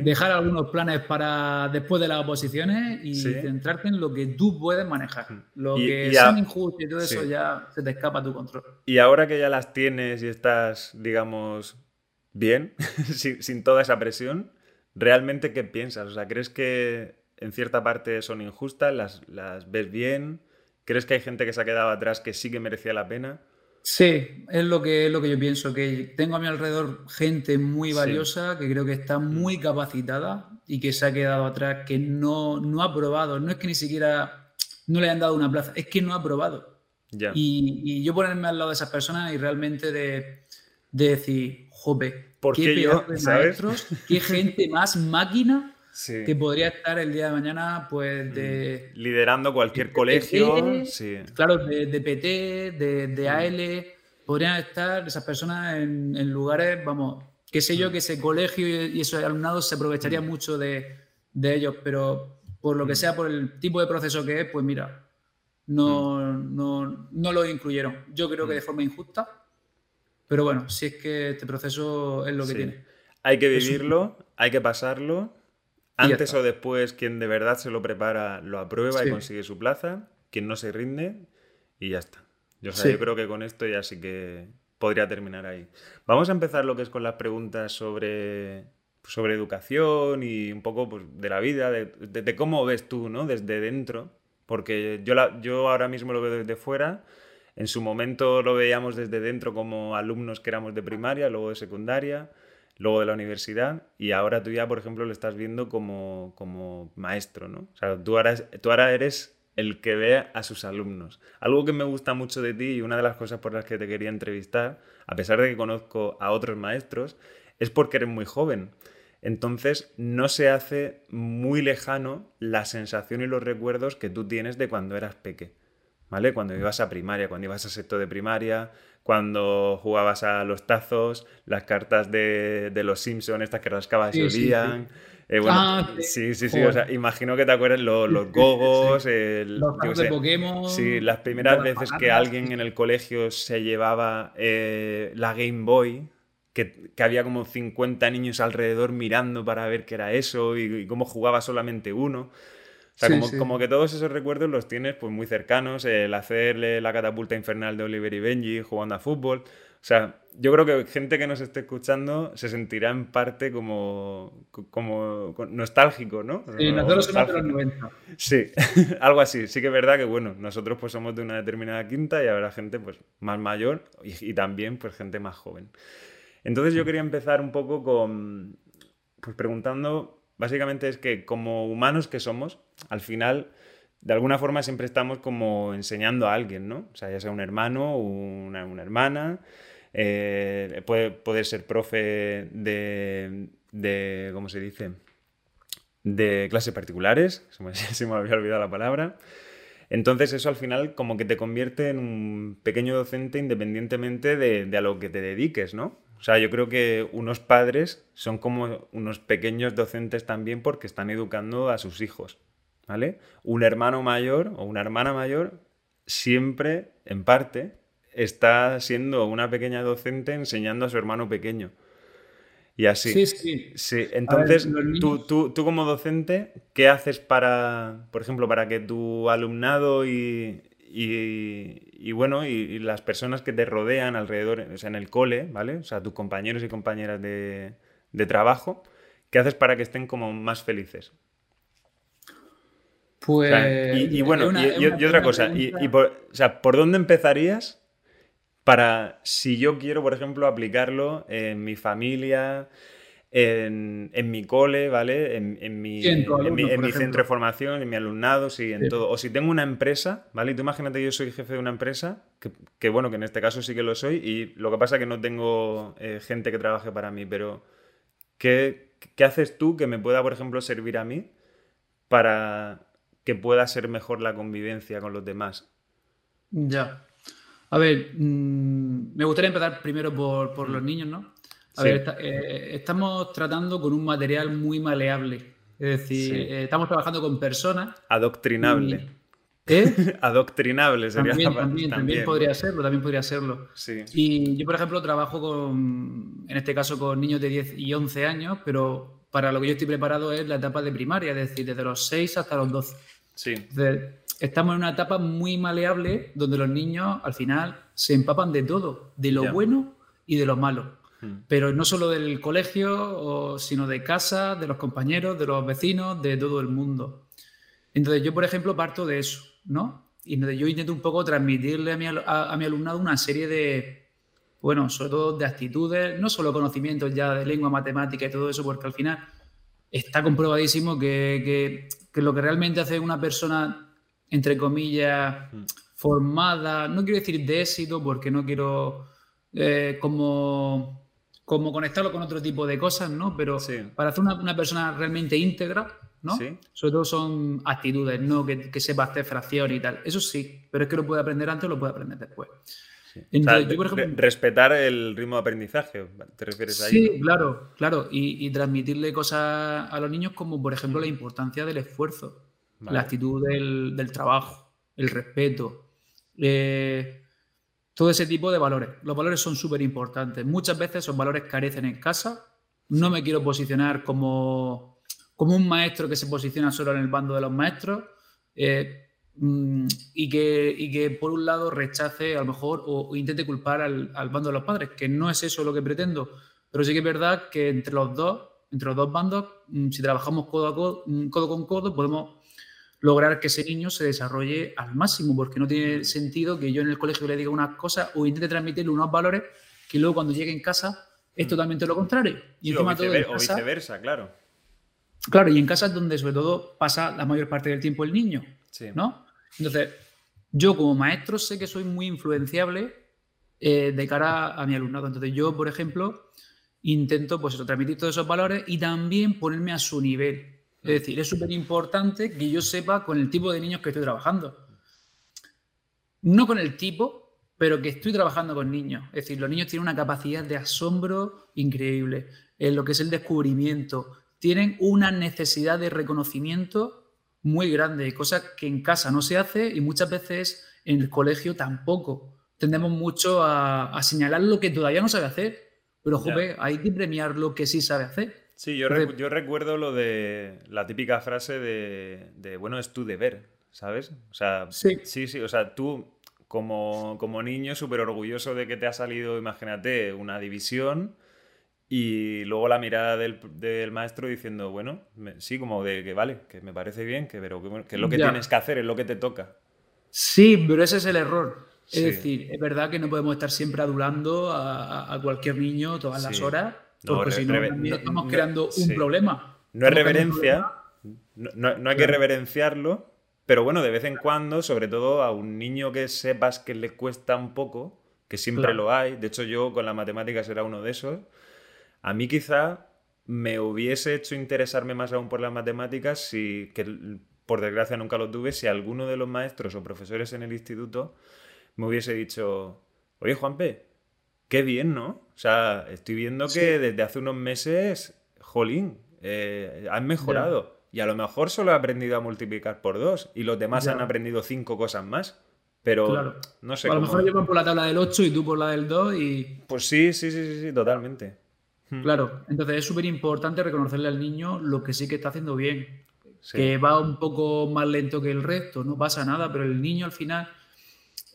dejar algunos planes para después de las oposiciones y centrarte en lo que tú puedes manejar. Hmm. Lo que es injusto y todo eso ya se te escapa a tu control. Y ahora que ya las tienes y estás, digamos, bien, sin, toda esa presión, ¿realmente qué piensas? O sea, ¿crees que en cierta parte son injustas? ¿Las, las ves bien? ¿Crees que hay gente que se ha quedado atrás que sí que merecía la pena? Sí, es lo que, es lo que yo pienso, que tengo a mi alrededor gente muy valiosa, que creo que está muy capacitada y que se ha quedado atrás, que no, no ha probado, no es que ni siquiera no le han dado una plaza, es que no ha probado. Y, yo ponerme al lado de esas personas y realmente de, decir, jope, ¿Por qué, yo, maestros, qué gente más máquina que podría estar el día de mañana, pues, de... Mm, liderando cualquier colegio. Claro, de, PT, de, de, AL, podrían estar esas personas en, lugares, vamos, qué sé yo, mm. que ese colegio y, esos alumnados se aprovecharía mm. mucho de, ellos, pero por lo que sea, por el tipo de proceso que es, pues mira, no, no, no lo incluyeron. Yo creo que de forma injusta, pero bueno, si es que este proceso es lo que tiene. Hay que vivirlo, hay que pasarlo antes o después, quien de verdad se lo prepara lo aprueba y consigue su plaza, quien no se rinde y ya está. Yo, yo creo que con esto ya sí que podría terminar ahí. Vamos a empezar lo que es con las preguntas sobre, sobre educación y un poco pues, de la vida, de, cómo ves tú, ¿no? Desde dentro, porque yo, la, yo ahora mismo lo veo desde fuera. En su momento lo veíamos desde dentro como alumnos que éramos de primaria, luego de secundaria luego de la universidad y ahora tú ya, por ejemplo, lo estás viendo como, como maestro, ¿no? O sea, tú ahora, tú ahora eres el que ve a sus alumnos. Algo que me gusta mucho de ti y una de las cosas por las que te quería entrevistar, a pesar de que conozco a otros maestros, es porque eres muy joven. Entonces no se hace muy lejano la sensación y los recuerdos que tú tienes de cuando eras peque. ¿Vale? Cuando ibas a primaria, cuando ibas a sexto de primaria, cuando jugabas a los tazos, las cartas de, los Simpsons, estas que rascabas y olían. Eh, ah, sí, sí, sí. O sea, imagino que te acuerdas los, los gogos, los de Pokémon. Sí, las primeras veces que alguien en el colegio se llevaba eh, la Game Boy, que, había como 50 niños alrededor mirando para ver qué era eso y, cómo jugaba solamente uno. O sea, como, que todos esos recuerdos los tienes pues muy cercanos, el hacerle la catapulta infernal de Oliver y Benji jugando a fútbol. O sea, yo creo que gente que nos esté escuchando se sentirá en parte como, como nostálgico, ¿no? Sí, nosotros somos de los 90. Sí, algo así. Sí que es verdad que, bueno, nosotros pues somos de una determinada quinta y habrá gente pues más mayor y, y también pues gente más joven. Entonces yo quería empezar un poco con, pues preguntando, básicamente es que como humanos que somos, al final, de alguna forma siempre estamos como enseñando a alguien, ¿no? O sea, ya sea un hermano o una, hermana, eh, puede ser profe de, de, ¿cómo se dice? De clases particulares, se me, había olvidado la palabra. Entonces eso al final como que te convierte en un pequeño docente independientemente de, de, a lo que te dediques, ¿no? O sea, yo creo que unos padres son como unos pequeños docentes también porque están educando a sus hijos, ¿vale? Un hermano mayor o una hermana mayor siempre, en parte, está siendo una pequeña docente enseñando a su hermano pequeño. Y así. Sí, sí. sí. Entonces, tú, tú, tú, como docente, ¿qué haces para, por ejemplo, para que tu alumnado y, y, bueno, y, las personas que te rodean alrededor, o sea, en el cole, ¿vale? O sea, tus compañeros y compañeras de, trabajo, ¿qué haces para que estén como más felices? Pues. y, bueno, y, otra cosa, y, por, o sea, ¿por dónde empezarías para, si yo quiero, por ejemplo, aplicarlo en mi familia, en, mi cole, ¿vale? En, mi, centro de formación, en mi alumnado, sí, en todo. O si tengo una empresa, ¿vale? Y tú imagínate, yo soy jefe de una empresa, que, bueno, que en este caso sí que lo soy, y lo que pasa es que no tengo eh, gente que trabaje para mí, pero ¿qué, ¿qué haces tú que me pueda, por ejemplo, servir a mí para que pueda ser mejor la convivencia con los demás? Ya. A ver, mm, me gustaría empezar primero por, por los niños, ¿no? A ver, eh, estamos tratando con un material muy maleable. Es decir, eh, estamos trabajando con personas. Adoctrinable. ¿Eh? Adoctrinable sería también, también, también, podría serlo, también podría serlo. Sí. Y yo, por ejemplo, trabajo con, en este caso, con niños de 10 y 11 años, pero para lo que yo estoy preparado es la etapa de primaria, es decir, desde los 6 hasta los 12. Sí. estamos en una etapa muy maleable donde los niños al final se empapan de todo, de lo bueno y de lo malo. Mm. Pero no solo del colegio, sino de casa, de los compañeros, de los vecinos, de todo el mundo. Entonces yo, por ejemplo, parto de eso, ¿no? Y yo intento un poco transmitirle a mi, a, mi alumnado una serie de, bueno, sobre todo de actitudes, no solo conocimientos ya de lengua, matemática y todo eso, porque al final está comprobadísimo que, que, lo que realmente hace una persona, entre comillas, mm. formada, no quiero decir de éxito, porque no quiero eh, como como conectarlo con otro tipo de cosas, ¿no? Pero para hacer una, persona realmente íntegra, ¿no? Sobre todo son actitudes, no que, que, sepa hacer fracción y tal. Eso sí, pero es que lo puede aprender antes o lo puede aprender después. respetar el ritmo de aprendizaje, ¿te refieres a Sí, claro, claro. Y, transmitirle cosas a los niños como, por ejemplo, la importancia del esfuerzo, la actitud del, del trabajo, el respeto. Eh, todo ese tipo de valores. Los valores son súper importantes. Muchas veces esos valores carecen en casa. No me quiero posicionar como, como un maestro que se posiciona solo en el bando de los maestros eh, mm, y, que, que, por un lado, rechace a lo mejor o, intente culpar al, bando de los padres, que no es eso lo que pretendo. Pero sí que es verdad que entre los dos, entre los dos bandos, mm, si trabajamos codo, a codo, mm, codo con codo, podemos lograr que ese niño se desarrolle al máximo, porque no tiene sentido que yo en el colegio le diga unas cosas o intente transmitirle unos valores que luego cuando llegue en casa es mm. totalmente lo contrario. Y o, viceversa, claro. Claro, y en casa es donde sobre todo pasa la mayor parte del tiempo el niño, ¿no? Entonces, yo como maestro sé que soy muy influenciable eh, de cara a mi alumnado. Entonces, yo, por ejemplo, intento pues transmitir todos esos valores y también ponerme a su nivel. Es decir, es súper importante que yo sepa con el tipo de niños que estoy trabajando. No con el tipo, pero que estoy trabajando con niños. Es decir, los niños tienen una capacidad de asombro increíble en lo que es el descubrimiento. Tienen una necesidad de reconocimiento muy grande, cosas que en casa no se hace y muchas veces en el colegio tampoco. Tendemos mucho a, señalar lo que todavía no sabe hacer, pero joder, hay que premiar lo que sí sabe hacer. Sí, yo, yo recuerdo lo de la típica frase de, bueno, es tu deber, ¿sabes? O sea, sí, sí, sí o sea, tú como, como niño súper orgulloso de que te ha salido, imagínate, una división y luego la mirada del, del maestro diciendo, bueno, sí, como de que vale, que me parece bien, que, pero que, es lo que tienes que hacer, es lo que te toca. Sí, pero ese es el error. Es decir, es verdad que no podemos estar siempre adulando a, a cualquier niño todas las horas porque si no, estamos creando un problema. No es reverencia, no, hay que reverenciarlo, pero bueno, de vez en cuando, sobre todo a un niño que sepas que le cuesta un poco, que siempre lo hay, de hecho yo con las matemáticas era uno de esos, a mí quizá me hubiese hecho interesarme más aún por las matemáticas si, que por desgracia nunca lo tuve, si alguno de los maestros o profesores en el instituto me hubiese dicho, oye Juanpe, qué bien, ¿no? O sea, estoy viendo que desde hace unos meses, jolín, eh, han mejorado. Y a lo mejor solo he aprendido a multiplicar por dos y los demás han aprendido cinco cosas más. Pero no sé. a lo mejor yo por la tabla del 8 y tú por la del 2 y. Pues sí, sí, sí, sí, totalmente. Hmm. Claro, entonces es súper importante reconocerle al niño lo que sí que está haciendo bien. Que va un poco más lento que el resto, no pasa nada, pero el niño al final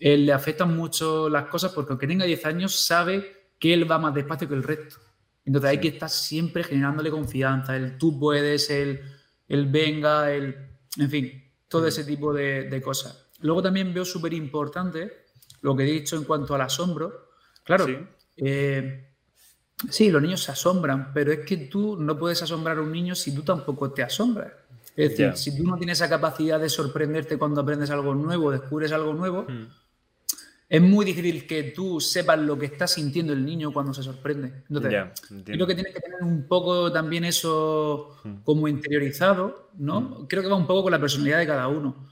él le afectan mucho las cosas porque aunque tenga 10 años sabe que él va más despacio que el resto. Entonces hay que estar siempre generándole confianza, el tú puedes, el, el venga, el... En fin, todo ese tipo de, cosas. Luego también veo súper importante lo que he dicho en cuanto al asombro. Claro, eh, sí. los niños se asombran, pero es que tú no puedes asombrar a un niño si tú tampoco te asombras. Es decir, si tú no tienes esa capacidad de sorprenderte cuando aprendes algo nuevo, descubres algo nuevo, hmm es muy difícil que tú sepas lo que está sintiendo el niño cuando se sorprende. Entonces, creo que tienes que tener un poco también eso hmm. como interiorizado, ¿no? Hmm. Creo que va un poco con la personalidad de cada uno.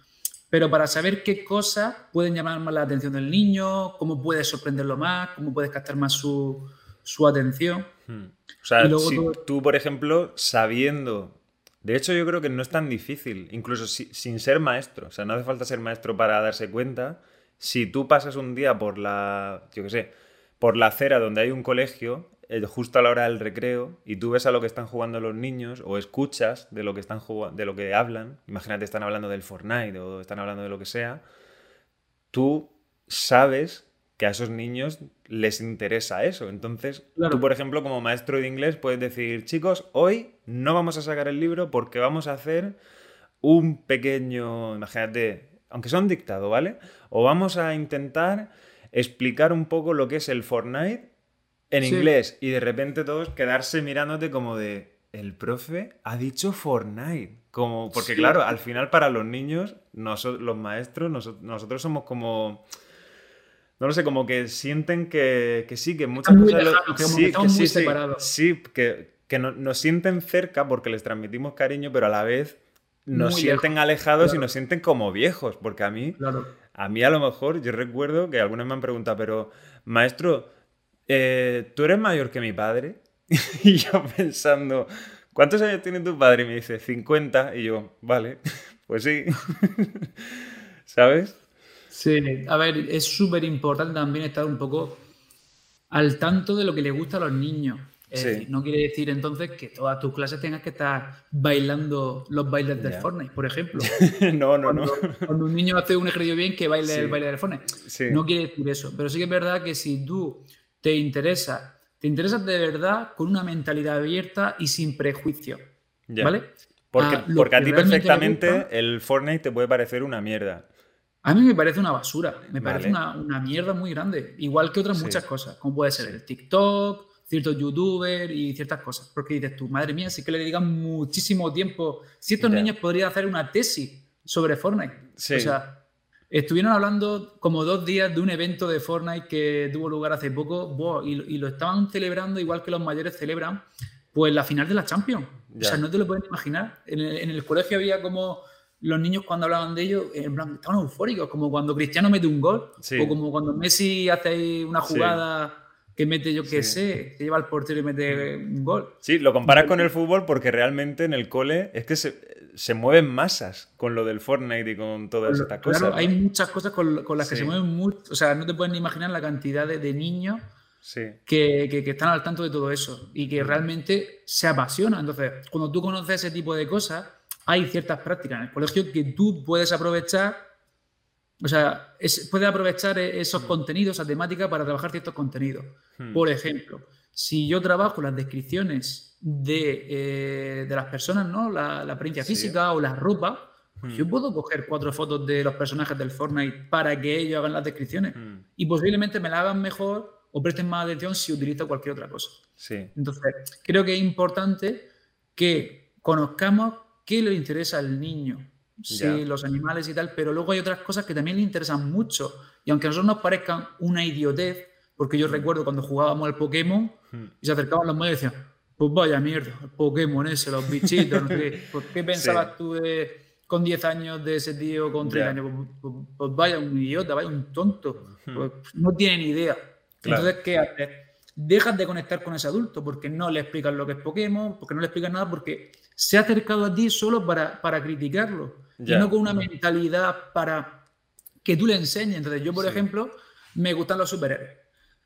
Pero para saber qué cosas pueden llamar más la atención del niño, cómo puedes sorprenderlo más, cómo puedes captar más su, atención. Hmm. O sea, si tú, por ejemplo, sabiendo de hecho, yo creo que no es tan difícil, incluso sin ser maestro. O sea, no hace falta ser maestro para darse cuenta si tú pasas un día por la, yo qué sé, por la acera donde hay un colegio, eh, justo a la hora del recreo, y tú ves a lo que están jugando los niños, o escuchas de lo que están de lo que hablan, imagínate están hablando del Fortnite o están hablando de lo que sea, tú sabes que a esos niños les interesa eso. Entonces, tú, por ejemplo, como maestro de inglés, puedes decir, chicos, hoy no vamos a sacar el libro porque vamos a hacer un pequeño, imagínate, aunque sea un dictado, ¿vale? O vamos a intentar explicar un poco lo que es el Fortnite en inglés y de repente todos quedarse mirándote como de el profe ha dicho Fortnite. Como, porque claro, al final para los niños, los maestros, nosotros somos como... No lo sé, como que sienten que, sí, que muchas cosas... sí, que, sí, sí, que, que nos sienten cerca porque les transmitimos cariño, pero a la vez nos sienten alejados y nos sienten como viejos, porque a mí, a mí a lo mejor, yo recuerdo que algunos me han preguntado, pero maestro, eh, ¿tú eres mayor que mi padre? y yo pensando, ¿cuántos años tiene tu padre? Y me dice, 50, y yo, vale, pues sí, ¿sabes? Sí, a ver, es súper importante también estar un poco al tanto de lo que le gusta a los niños no quiere decir entonces que todas tus clases tengas que estar bailando los bailes del Fortnite, por ejemplo. no, no, no. Cuando un niño hace un ejercicio bien, que baile el baile del Fortnite. No quiere decir eso. Pero sí que es verdad que si tú te interesa, te interesas de verdad con una mentalidad abierta y sin prejuicio. ¿Vale? Porque, a, porque a ti perfectamente el Fortnite te puede parecer una mierda. A mí me parece una basura, me parece una, mierda muy grande, igual que otras muchas cosas, como puede ser el TikTok, ciertos youtubers y ciertas cosas. Porque dices tú, madre mía, sí que le dedican muchísimo tiempo. Si estos niños podrían hacer una tesis sobre Fortnite. O sea, Estuvieron hablando como dos días de un evento de Fortnite que tuvo lugar hace poco y, lo estaban celebrando igual que los mayores celebran, pues la final de la Champions. O sea, no te lo puedes imaginar. En el, colegio había como los niños cuando hablaban de ello, en plan, estaban eufóricos, como cuando Cristiano mete un gol o como cuando Messi hace una jugada que mete, yo qué sé, que lleva al portero y mete un gol. Sí, lo comparas con el fútbol porque realmente en el cole es que se, mueven masas con lo del Fortnite y con todas estas cosas. Claro, hay muchas cosas con, las que se mueven mucho. O sea, no te puedes ni imaginar la cantidad de, niños que, que, están al tanto de todo eso y que realmente se apasionan. Entonces, cuando tú conoces ese tipo de cosas, hay ciertas prácticas en el colegio que tú puedes aprovechar o sea, puede aprovechar e, esos contenidos, esa temática, para trabajar ciertos contenidos. Hmm. Por ejemplo, si yo trabajo las descripciones de, eh, las personas, ¿no? La, apariencia física o la ropa, pues yo hmm. puedo coger cuatro fotos de los personajes del Fortnite para que ellos hagan las descripciones. Hmm. Y posiblemente me la hagan mejor o presten más atención si utilizo cualquier otra cosa. Sí. Entonces, creo que es importante que conozcamos qué le interesa al niño sí, los animales y tal, pero luego hay otras cosas que también le interesan mucho. Y aunque a nosotros nos parezcan una idiotez, porque yo mm. recuerdo cuando jugábamos al Pokémon mm. y se acercaban los mayores y decían, pues vaya mierda, el Pokémon ese, los bichitos, no sé qué. qué pensabas tú con 10 años de ese tío con 30 años? Pues, pues, pues, vaya un idiota, vaya un tonto. Mm. Pues no tiene ni idea. Entonces, ¿qué haces? Dejas de conectar con ese adulto porque no le explicas lo que es Pokémon, porque no le explicas nada, porque se ha acercado a ti solo para, para criticarlo y no con una mentalidad para que tú le enseñes. Entonces, yo, por ejemplo, me gustan los superhéroes.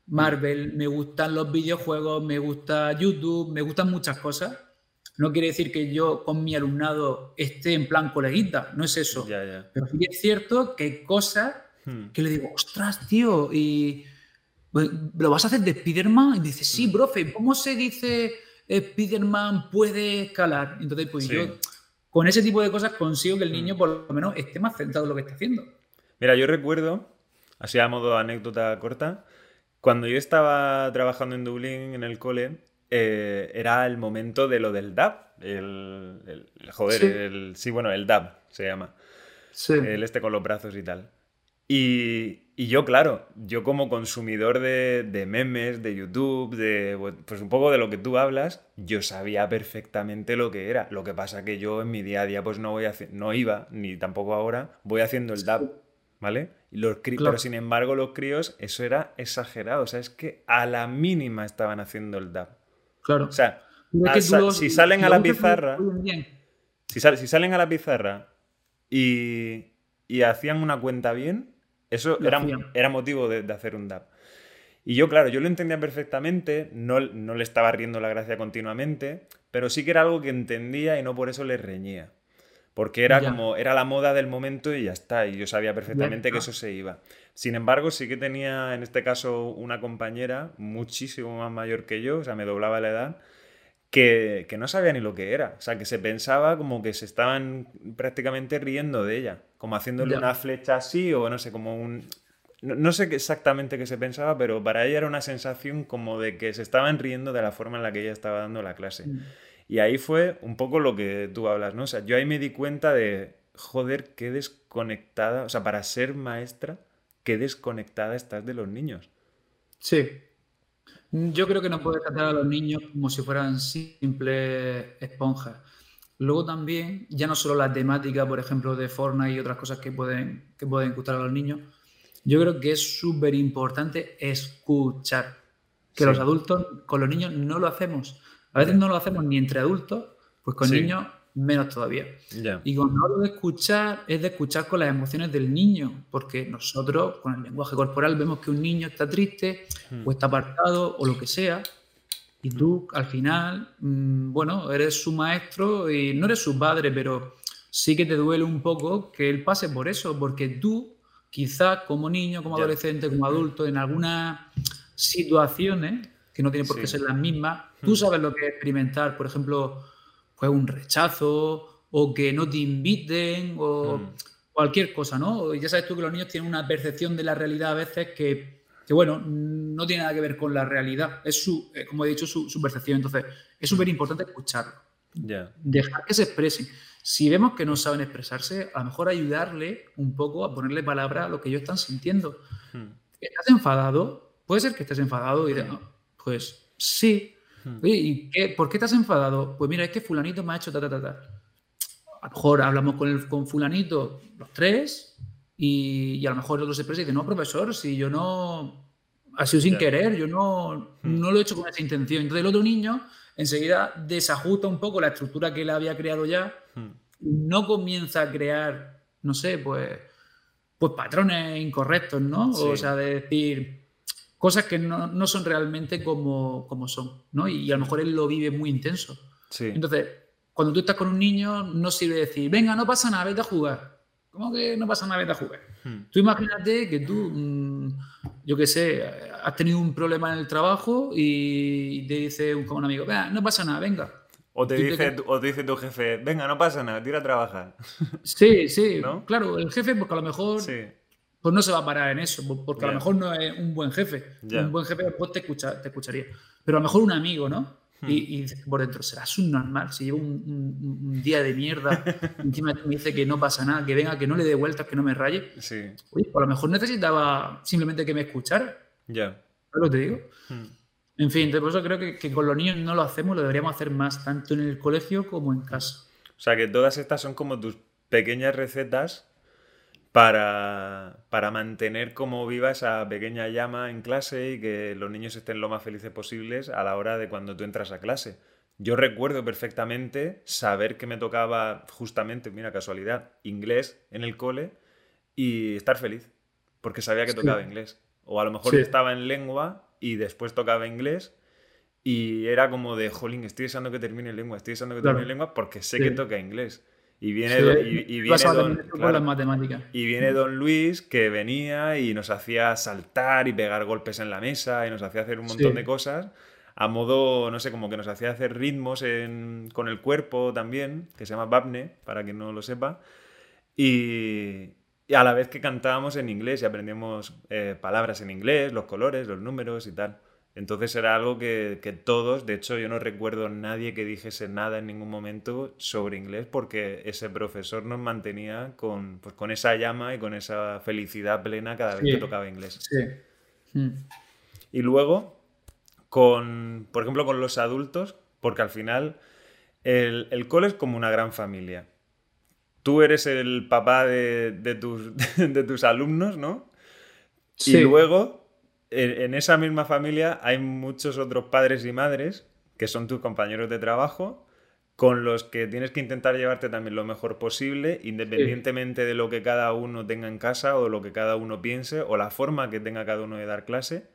Marvel, me gustan los videojuegos, me gusta YouTube, me gustan muchas cosas. No quiere decir que yo con mi alumnado esté en plan coleguita, no es eso. Pero sí es cierto que hay cosas hmm. que le digo, ostras, tío, y pues, ¿lo vas a hacer de Spider-Man? Y dice, sí, hmm. profe, ¿cómo se dice Spider-Man puede escalar? Entonces, pues yo con ese tipo de cosas consigo que el niño mm. por lo menos esté más centrado en lo que está haciendo. Mira, yo recuerdo, así a modo de anécdota corta, cuando yo estaba trabajando en Dublín en el cole, eh, era el momento de lo del DAB. El, joder, sí. el, sí, bueno, el DAB se llama. Sí. El este con los brazos y tal. Y, yo, claro, yo como consumidor de, memes, de YouTube, de pues un poco de lo que tú hablas, yo sabía perfectamente lo que era. Lo que pasa que yo en mi día a día pues no voy no iba, ni tampoco ahora, voy haciendo el DAB, ¿vale? los Pero sin embargo los críos, eso era exagerado. O sea, es que a la mínima estaban haciendo el DAB. Claro. O sea, si salen a la pizarra... Si, si, salen a la pizarra y, y hacían una cuenta bien, eso era, era, motivo de, hacer un DAP. Y yo, claro, yo lo entendía perfectamente, no, no, le estaba riendo la gracia continuamente, pero sí que era algo que entendía y no por eso le reñía. Porque era como, era la moda del momento y ya está, y yo sabía perfectamente que eso se iba. Sin embargo, sí que tenía en este caso una compañera muchísimo más mayor que yo, o sea, me doblaba la edad, que, que, no sabía ni lo que era. O sea, que se pensaba como que se estaban prácticamente riendo de ella, como haciéndole una flecha así o no sé, como un... No, sé exactamente qué se pensaba, pero para ella era una sensación como de que se estaban riendo de la forma en la que ella estaba dando la clase. Mm. Y ahí fue un poco lo que tú hablas, ¿no? O sea, yo ahí me di cuenta de, joder, qué desconectada, o sea, para ser maestra, qué desconectada estás de los niños. Sí, yo creo que no puedes tratar a los niños como si fueran simples esponjas. Luego también, ya no solo la temática, por ejemplo, de Fortnite y otras cosas que pueden, que pueden gustar a los niños, yo creo que es súper importante escuchar. Que los adultos con los niños no lo hacemos. A veces no lo hacemos ni entre adultos, pues con niños menos todavía. Y cuando hablo de escuchar, es de escuchar con las emociones del niño, porque nosotros con el lenguaje corporal vemos que un niño está triste hmm. o está apartado o lo que sea, y tú al final, mm, bueno, eres su maestro y no eres su padre, pero sí que te duele un poco que él pase por eso, porque tú, quizás como niño, como adolescente, como adulto, en algunas situaciones, que no tienen por qué ser las mismas, tú hmm. sabes lo que es experimentar, por ejemplo, pues un rechazo o que no te inviten o mm. cualquier cosa, ¿no? Ya sabes tú que los niños tienen una percepción de la realidad a veces que, bueno, no tiene nada que ver con la realidad. Es su, eh, como he dicho, su, percepción. Entonces, es súper importante escucharlo. Dejar que se expresen. Si vemos que no saben expresarse, a lo mejor ayudarle un poco a ponerle palabra a lo que ellos están sintiendo. Hmm. ¿Estás enfadado? Puede ser que estés enfadado y digas, pues sí. Hmm. ¿y por qué estás enfadado? Pues mira, es que fulanito me ha hecho ta, ta, ta, ta. A lo mejor hablamos con, el, con fulanito los tres y, a lo mejor el otro se expresa y dice, no, profesor, si yo no... Ha sido sin querer, yo no, hmm. no lo he hecho con esa intención. Entonces el otro niño enseguida desajusta un poco la estructura que él había creado ya, hmm. no comienza a crear, no sé, pues, pues patrones incorrectos, ¿no? O sea, de decir cosas que no, son realmente como, como son, ¿no? Y, a lo mejor él lo vive muy intenso. Entonces, cuando tú estás con un niño, no sirve decir, venga, no pasa nada, vete a jugar. ¿Cómo que no pasa nada, vete a jugar? Hmm. Tú imagínate que tú, mm, yo qué sé, has tenido un problema en el trabajo y te dice un, un amigo, venga, no pasa nada, venga. O te, dice, o te dice tu jefe, venga, no pasa nada, tira a trabajar. Sí, sí, ¿No? claro, el jefe, porque a lo mejor pues no se va a parar en eso, porque a lo mejor no es un buen jefe. Un buen jefe después te, escucha, te escucharía. Pero a lo mejor un amigo, ¿no? Hmm. Y, por dentro, serás un normal. Si llevo un, día de mierda, encima me dice que no pasa nada, que venga, que no le dé vueltas, que no me raye. Sí. Pues a lo mejor necesitaba simplemente que me escuchara. Ya. lo te digo? Hmm. En fin, por eso creo que, con los niños no lo hacemos, lo deberíamos hacer más, tanto en el colegio como en casa. O sea, que todas estas son como tus pequeñas recetas para, para, mantener como viva esa pequeña llama en clase y que los niños estén lo más felices posibles a la hora de cuando tú entras a clase. Yo recuerdo perfectamente saber que me tocaba justamente, mira casualidad, inglés en el cole y estar feliz, porque sabía que tocaba inglés. O a lo mejor estaba en lengua y después tocaba inglés y era como de, jolín, estoy deseando que termine lengua, estoy deseando que termine lengua porque sé que toca inglés. Y viene, y, viene don, y viene Don Luis que venía y nos hacía saltar y pegar golpes en la mesa y nos hacía hacer un montón de cosas a modo, no sé, como que nos hacía hacer ritmos con el cuerpo también, que se llama Babne, para quien no lo sepa. Y, a la vez que cantábamos en inglés y aprendíamos eh, palabras en inglés, los colores, los números y tal. Entonces era algo que, todos, de hecho yo no recuerdo a nadie que dijese nada en ningún momento sobre inglés porque ese profesor nos mantenía con, pues, con esa llama y con esa felicidad plena cada vez que tocaba inglés. Sí. Mm. Y luego, con, por ejemplo, con los adultos, porque al final el, el cole es como una gran familia. Tú eres el papá de, de, tus, de tus alumnos, ¿no? Sí. Y luego en, esa misma familia hay muchos otros padres y madres que son tus compañeros de trabajo con los que tienes que intentar llevarte también lo mejor posible, independientemente de lo que cada uno tenga en casa o lo que cada uno piense o la forma que tenga cada uno de dar clase.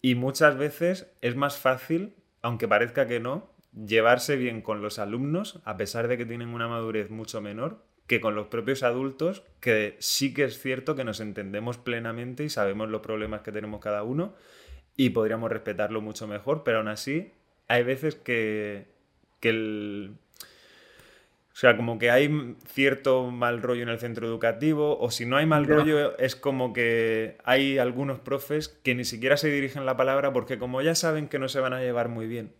Y muchas veces es más fácil, aunque parezca que no, llevarse bien con los alumnos, a pesar de que tienen una madurez mucho menor, que con los propios adultos, que sí que es cierto que nos entendemos plenamente y sabemos los problemas que tenemos cada uno y podríamos respetarlo mucho mejor, pero aún así hay veces que, que el... O sea, como que hay cierto mal rollo en el centro educativo, o si no hay mal rollo, es como que hay algunos profes que ni siquiera se dirigen la palabra porque como ya saben que no se van a llevar muy bien.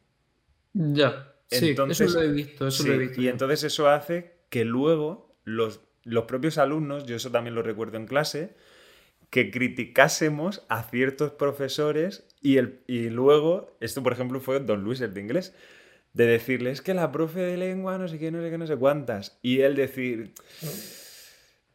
Ya. Sí, eso lo he visto, eso lo he visto. Y entonces eso hace que luego los, propios alumnos, yo eso también lo recuerdo en clase, que criticásemos a ciertos profesores y, el, y luego, esto por ejemplo fue Don Luis, el de inglés, de decirle, es que la profe de lengua no sé qué, no sé qué, no sé cuántas. Y él decir,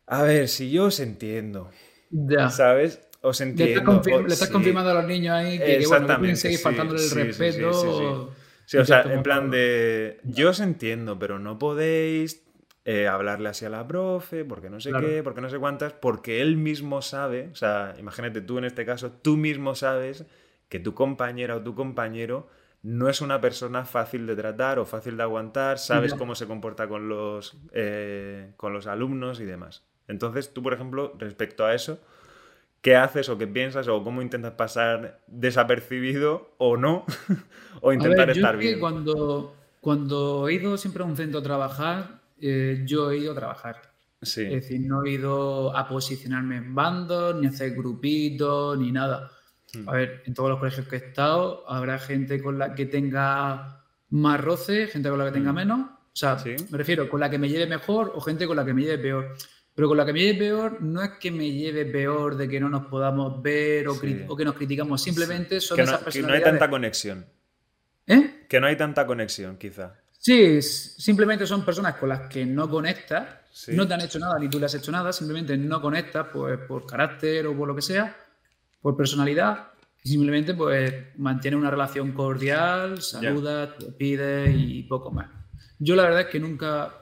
a ver, si yo os entiendo, ya. ¿sabes? Os entiendo. Le estás, confirmando a los niños ahí que, que bueno, pueden seguir faltándole el respeto. Sí, o sea, en plan de, yo os entiendo, pero no podéis eh, hablarle así a la profe, porque no sé qué, porque no sé cuántas, porque él mismo sabe, o sea, imagínate tú en este caso, tú mismo sabes que tu compañera o tu compañero no es una persona fácil de tratar o fácil de aguantar, sabes cómo se comporta con los, eh, con los alumnos y demás. Entonces, tú, por ejemplo, respecto a eso, ¿qué haces o qué piensas o cómo intentas pasar desapercibido o no? o intentar estar bien. Cuando, cuando he ido siempre a un centro a trabajar, eh, yo he ido a trabajar. Es decir, no he ido a posicionarme en bandos, ni a hacer grupitos, ni nada. Hmm. A ver, en todos los colegios que he estado, habrá gente con la que tenga más roce, gente con la que tenga hmm. menos, O sea, me refiero con la que me lleve mejor o gente con la que me lleve peor. Pero con la que me lleve peor no es que me lleve peor de que no nos podamos ver o, que nos criticamos, simplemente son que esas personas. Que no hay tanta conexión. ¿Eh? Que no hay tanta conexión, quizá. Sí, simplemente son personas con las que no conectas, no te han hecho nada ni tú le has hecho nada, simplemente no conectas pues, por carácter o por lo que sea, por personalidad, y simplemente pues mantiene una relación cordial, saluda, te pide y poco más. Yo la verdad es que nunca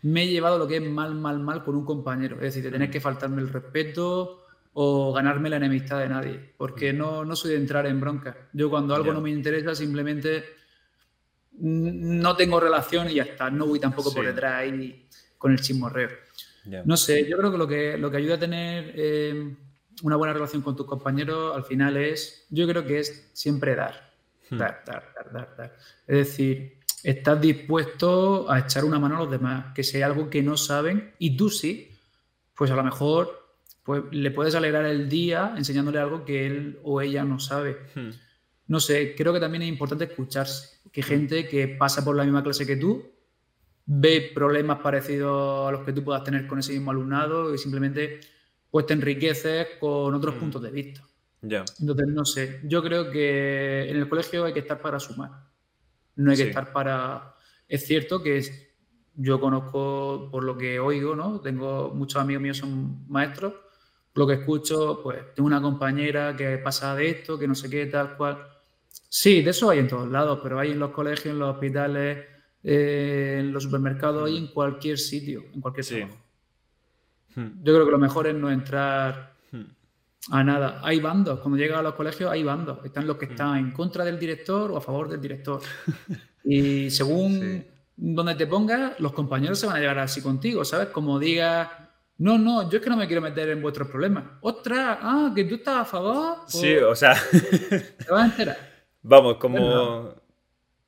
me he llevado lo que es mal, mal, mal con un compañero. Es decir, de tener que faltarme el respeto o ganarme la enemistad de nadie. Porque no, no soy de entrar en bronca. Yo cuando algo no me interesa simplemente no tengo relación y ya está. No voy tampoco por detrás ahí con el chismorreo. No sé, yo creo que lo que, lo que ayuda a tener eh, una buena relación con tus compañeros al final es, yo creo que es siempre dar. Hmm. Dar, dar, dar, dar, dar. Es decir, estás dispuesto a echar una mano a los demás, que sea algo que no saben y tú sí, pues a lo mejor pues, le puedes alegrar el día enseñándole algo que él o ella no sabe. Hmm. No sé, creo que también es importante escucharse, que gente que pasa por la misma clase que tú ve problemas parecidos a los que tú puedas tener con ese mismo alumnado y simplemente pues te enriqueces con otros hmm. puntos de vista. Ya. Entonces, no sé, yo creo que en el colegio hay que estar para sumar no hay que estar para... Es cierto que yo conozco por lo que oigo, ¿no? Tengo muchos amigos míos son maestros, lo que escucho, pues tengo una compañera que pasa de esto, que no sé qué, tal cual. Sí, de eso hay en todos lados, pero hay en los colegios, en los hospitales, eh, en los supermercados, hay en cualquier sitio, en cualquier sitio. Hmm. Yo creo que lo mejor es no entrar a nada. Hay bandos. Cuando llegas a los colegios hay bandos. Están los que mm. están en contra del director o a favor del director. Y según donde te pongas, los compañeros se van a llevar así contigo, ¿sabes? Como digas, no, no, yo es que no me quiero meter en vuestros problemas. Ostras, ah, que tú estás a favor. Sí, o sea. Te vas a enterar. Vamos, como,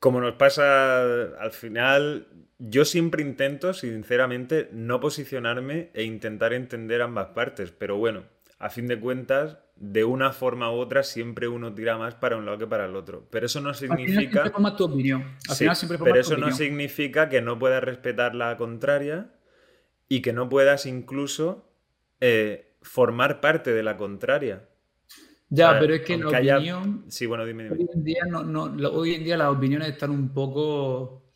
como nos pasa al final, yo siempre intento, sinceramente, no posicionarme e intentar entender ambas partes. Pero bueno, a fin de cuentas, de una forma u otra, siempre uno tira más para un lado que para el otro. Pero eso no significa. Al final tu opinión. pero eso no significa que no puedas respetar la contraria y que no puedas incluso eh, formar parte de la contraria. Ya, pero es que la opinión. Sí, bueno, dime, dime. Hoy en, día hoy en día las opiniones están un poco.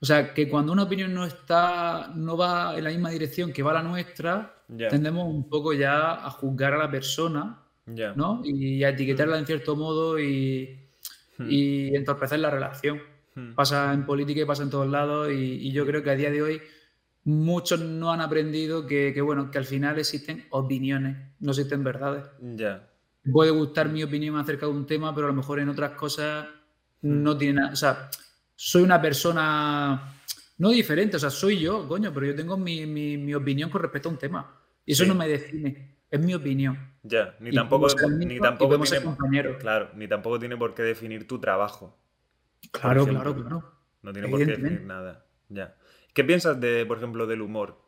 O sea, que cuando una opinión no está, no va en la misma dirección que va la nuestra, tendemos un poco ya a juzgar a la persona, ¿no? Y a etiquetarla en cierto modo y, hmm. y entorpecer la relación. Hmm. Pasa en política y pasa en todos lados y, yo creo que a día de hoy muchos no han aprendido que, bueno, que al final existen opiniones, no existen verdades. Ya. Puede gustar mi opinión acerca de un tema, pero a lo mejor en otras cosas no tiene nada. O sea, soy una persona no diferente, o sea, soy yo, coño, pero yo tengo mi, mi, opinión con respecto a un tema. Y eso no me define, es mi opinión. Ya, ni tampoco, ni tampoco tiene, claro, ni tampoco tiene por qué definir tu trabajo. Claro, claro, claro. No tiene por qué definir nada. Ya. ¿Qué piensas de, por ejemplo, del humor?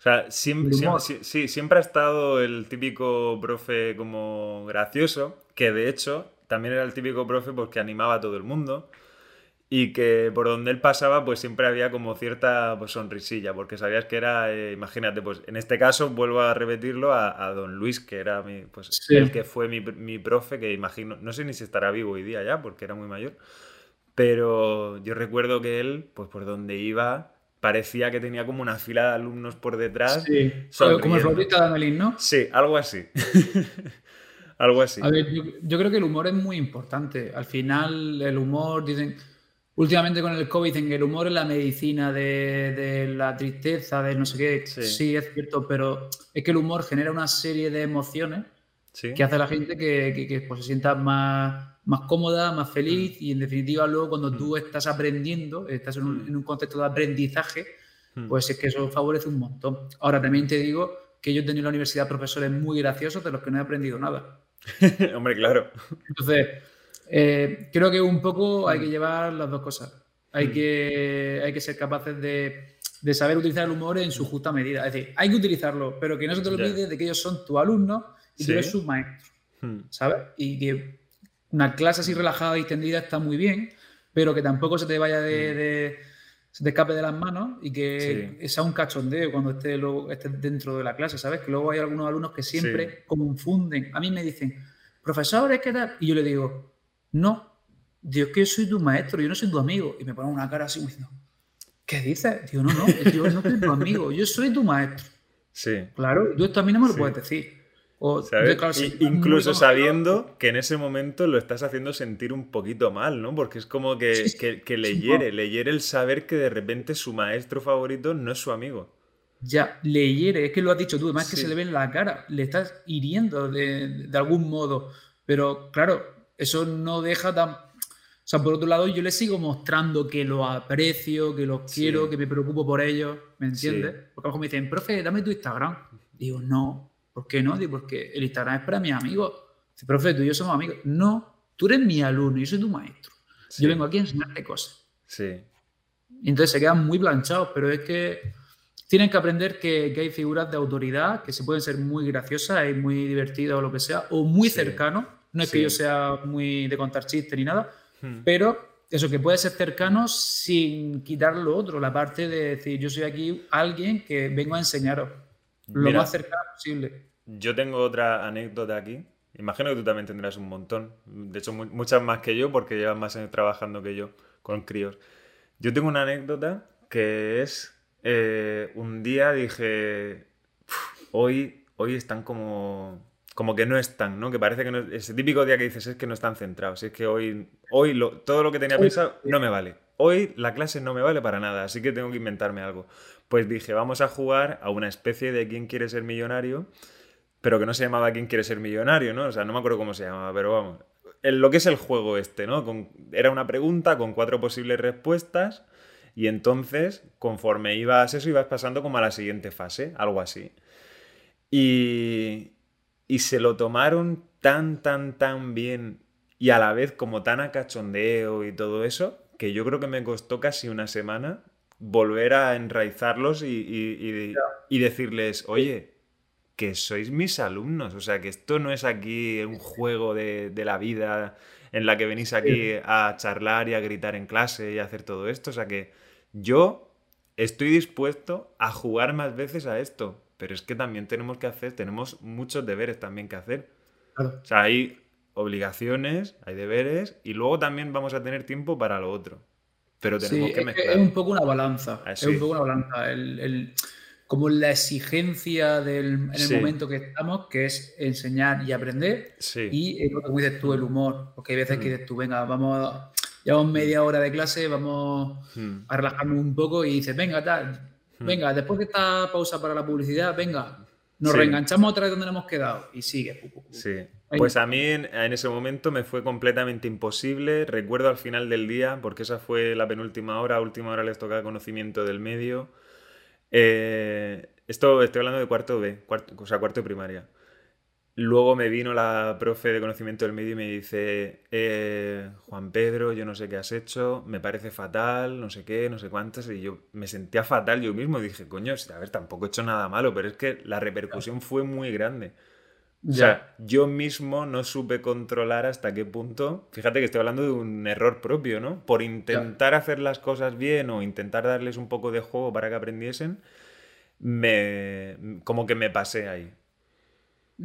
O sea, siempre, sí, siempre ha estado el típico profe como gracioso, que de hecho también era el típico profe porque que animaba a todo el mundo y que por donde él pasaba pues siempre había como cierta pues, sonrisilla, porque sabías que era, eh, imagínate, pues en este caso vuelvo a repetirlo a, don Luis, que era mi, pues, el que fue mi, mi, profe, que imagino, no sé ni si estará vivo hoy día ya, porque era muy mayor, pero yo recuerdo que él, pues por donde iba, parecía que tenía como una fila de alumnos por detrás. Sí, como el Florita de Amelín, ¿no? Sí, algo así. algo así. A ver, yo, yo creo que el humor es muy importante. Al final, el humor, dicen últimamente con el COVID en el humor es la medicina de, la tristeza, de no sé qué. Sí. es cierto, pero es que el humor genera una serie de emociones que hace a la gente que, pues, se sienta más, más cómoda, más feliz mm. y en definitiva luego cuando tú mm. estás aprendiendo, estás en un, mm. en un, contexto de aprendizaje, pues es que eso favorece un montón. Ahora también te digo que yo he tenido en la universidad profesores muy graciosos de los que no he aprendido nada. Hombre, claro. Entonces, eh, creo que un poco hay que llevar las dos cosas. Hay, que, hay que ser capaces de, saber utilizar el humor en su justa medida. Es decir, hay que utilizarlo, pero que no se te olvide de que ellos son tus alumnos y tú eres su maestro. ¿Sabes? Y que una clase así relajada y tendida está muy bien, pero que tampoco se te vaya de, se te escape de las manos y que sea un cachondeo cuando estés esté dentro de la clase, ¿sabes? Que luego hay algunos alumnos que siempre confunden. A mí me dicen, profesores, ¿qué tal? Y yo le digo, no, Dios que yo soy tu maestro, yo no soy tu amigo. Y me ponen una cara así diciendo, ¿qué dices? Digo, no, no, yo no soy tu amigo, yo soy tu maestro. Sí. Claro, tú esto a mí no me lo puedes decir incluso sabiendo que en ese momento lo estás haciendo sentir un poquito mal, ¿no? Porque es como que, que, le hiere, le hiere el saber que de repente su maestro favorito no es su amigo. Ya, le hiere, es que lo has dicho tú, además que se le ve en la cara, le estás hiriendo de, algún modo. Pero claro, eso no deja tan. O sea, por otro lado, yo le sigo mostrando que lo aprecio, que los quiero, que me preocupo por ellos, ¿me entiendes? Porque a lo mejor me dicen, profe, dame tu Instagram. Digo, no, ¿Por qué no? Digo, porque el Instagram es para mis amigos. Dice, profe, tú y yo somos amigos. No, tú eres mi alumno, yo soy tu maestro. Yo vengo aquí a enseñarte cosas. Sí. Entonces se quedan muy planchados, pero es que tienen que aprender que, hay figuras de autoridad que se pueden ser muy graciosas y muy divertidas o lo que sea, o muy cercanos. No es que yo sea muy de contar chistes ni nada, hmm. pero eso que puede ser cercano sin quitar lo otro, la parte de decir, yo soy aquí alguien que vengo a enseñaros lo más cercano posible. Yo tengo otra anécdota aquí. Imagino que tú también tendrás un montón. De hecho, muchas más que yo, porque llevas más años trabajando que yo con críos. Yo tengo una anécdota que es. Eh, un día dije. Hoy, hoy están como. Como que no están, ¿no? Que parece que no. Ese típico día que dices es que no están centrados. Es que hoy. Hoy lo, todo lo que tenía pensado no me vale. Hoy la clase no me vale para nada, así que tengo que inventarme algo. Pues dije, vamos a jugar a una especie de quién quiere ser millonario, pero que no se llamaba quién quiere ser millonario, ¿no? O sea, no me acuerdo cómo se llamaba, pero vamos. lo que es el juego este, ¿no? era una pregunta con cuatro posibles respuestas y entonces, conforme ibas eso, ibas pasando como a la siguiente fase, algo así. Y, y se lo tomaron tan, tan, tan bien y a la vez como tan a cachondeo y todo eso, que yo creo que me costó casi una semana volver a enraizarlos y, decirles, oye, que sois mis alumnos, o sea, que esto no es aquí un juego de, la vida en la que venís aquí a charlar y a gritar en clase y a hacer todo esto, o sea, que yo estoy dispuesto a jugar más veces a esto, pero es que también tenemos que hacer, tenemos muchos deberes también que hacer. O sea, hay obligaciones, hay deberes y luego también vamos a tener tiempo para lo otro. Pero tenemos que mezclar. Es un poco una balanza. Ah, es un poco una balanza. El, como la exigencia del, en el momento que estamos, que es enseñar y aprender. Y lo que dices tú, el humor. Porque hay veces que mm. dices tú, venga, vamos, llevamos media hora de clase, vamos mm. a relajarnos un poco y dices, venga, tal, mm. venga, después de esta pausa para la publicidad, venga, nos reenganchamos otra vez donde nos hemos quedado y sigue. Sí. Pues a mí en, ese momento me fue completamente imposible. Recuerdo al final del día, porque esa fue la penúltima hora, última hora les tocaba conocimiento del medio. Eh, esto estoy hablando de cuarto B, o sea, cuarto de primaria. Luego me vino la profe de conocimiento del medio y me dice, eh, Juan Pedro, yo no sé qué has hecho, me parece fatal, no sé qué, no sé cuántas, y yo me sentía fatal yo mismo, dije, coño, a ver, tampoco he hecho nada malo, pero es que la repercusión fue muy grande. O sea, yo mismo no supe controlar hasta qué punto, fíjate que estoy hablando de un error propio, ¿no? Por intentar hacer las cosas bien o intentar darles un poco de juego para que aprendiesen, me como que me pasé ahí.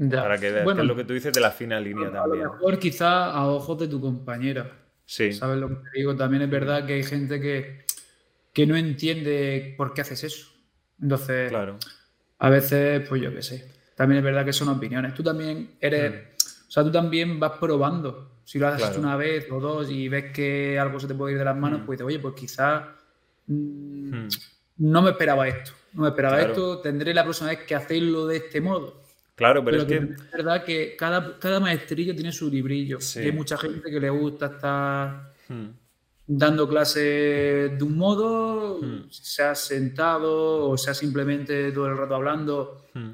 Para que veas, es lo que tú dices de la fina línea también. A lo mejor quizá a ojos de tu compañera. Sí. ¿Sabes lo que te digo? También es verdad que hay gente que, que no entiende por qué haces eso. Entonces, claro. a veces, pues yo qué sé. También es verdad que son opiniones. Tú también eres. Mm. O sea, tú también vas probando. Si lo haces una vez o dos y ves que algo se te puede ir de las manos, mm. pues dices, oye, pues quizás mm, no me esperaba esto. No me esperaba esto. Tendré la próxima vez que hacerlo de este modo. Claro, pero, es que... Es verdad que cada, cada maestrillo tiene su librillo. hay mucha gente que le gusta estar dando clases de un modo, hmm. sea sentado o sea simplemente todo el rato hablando. Hmm.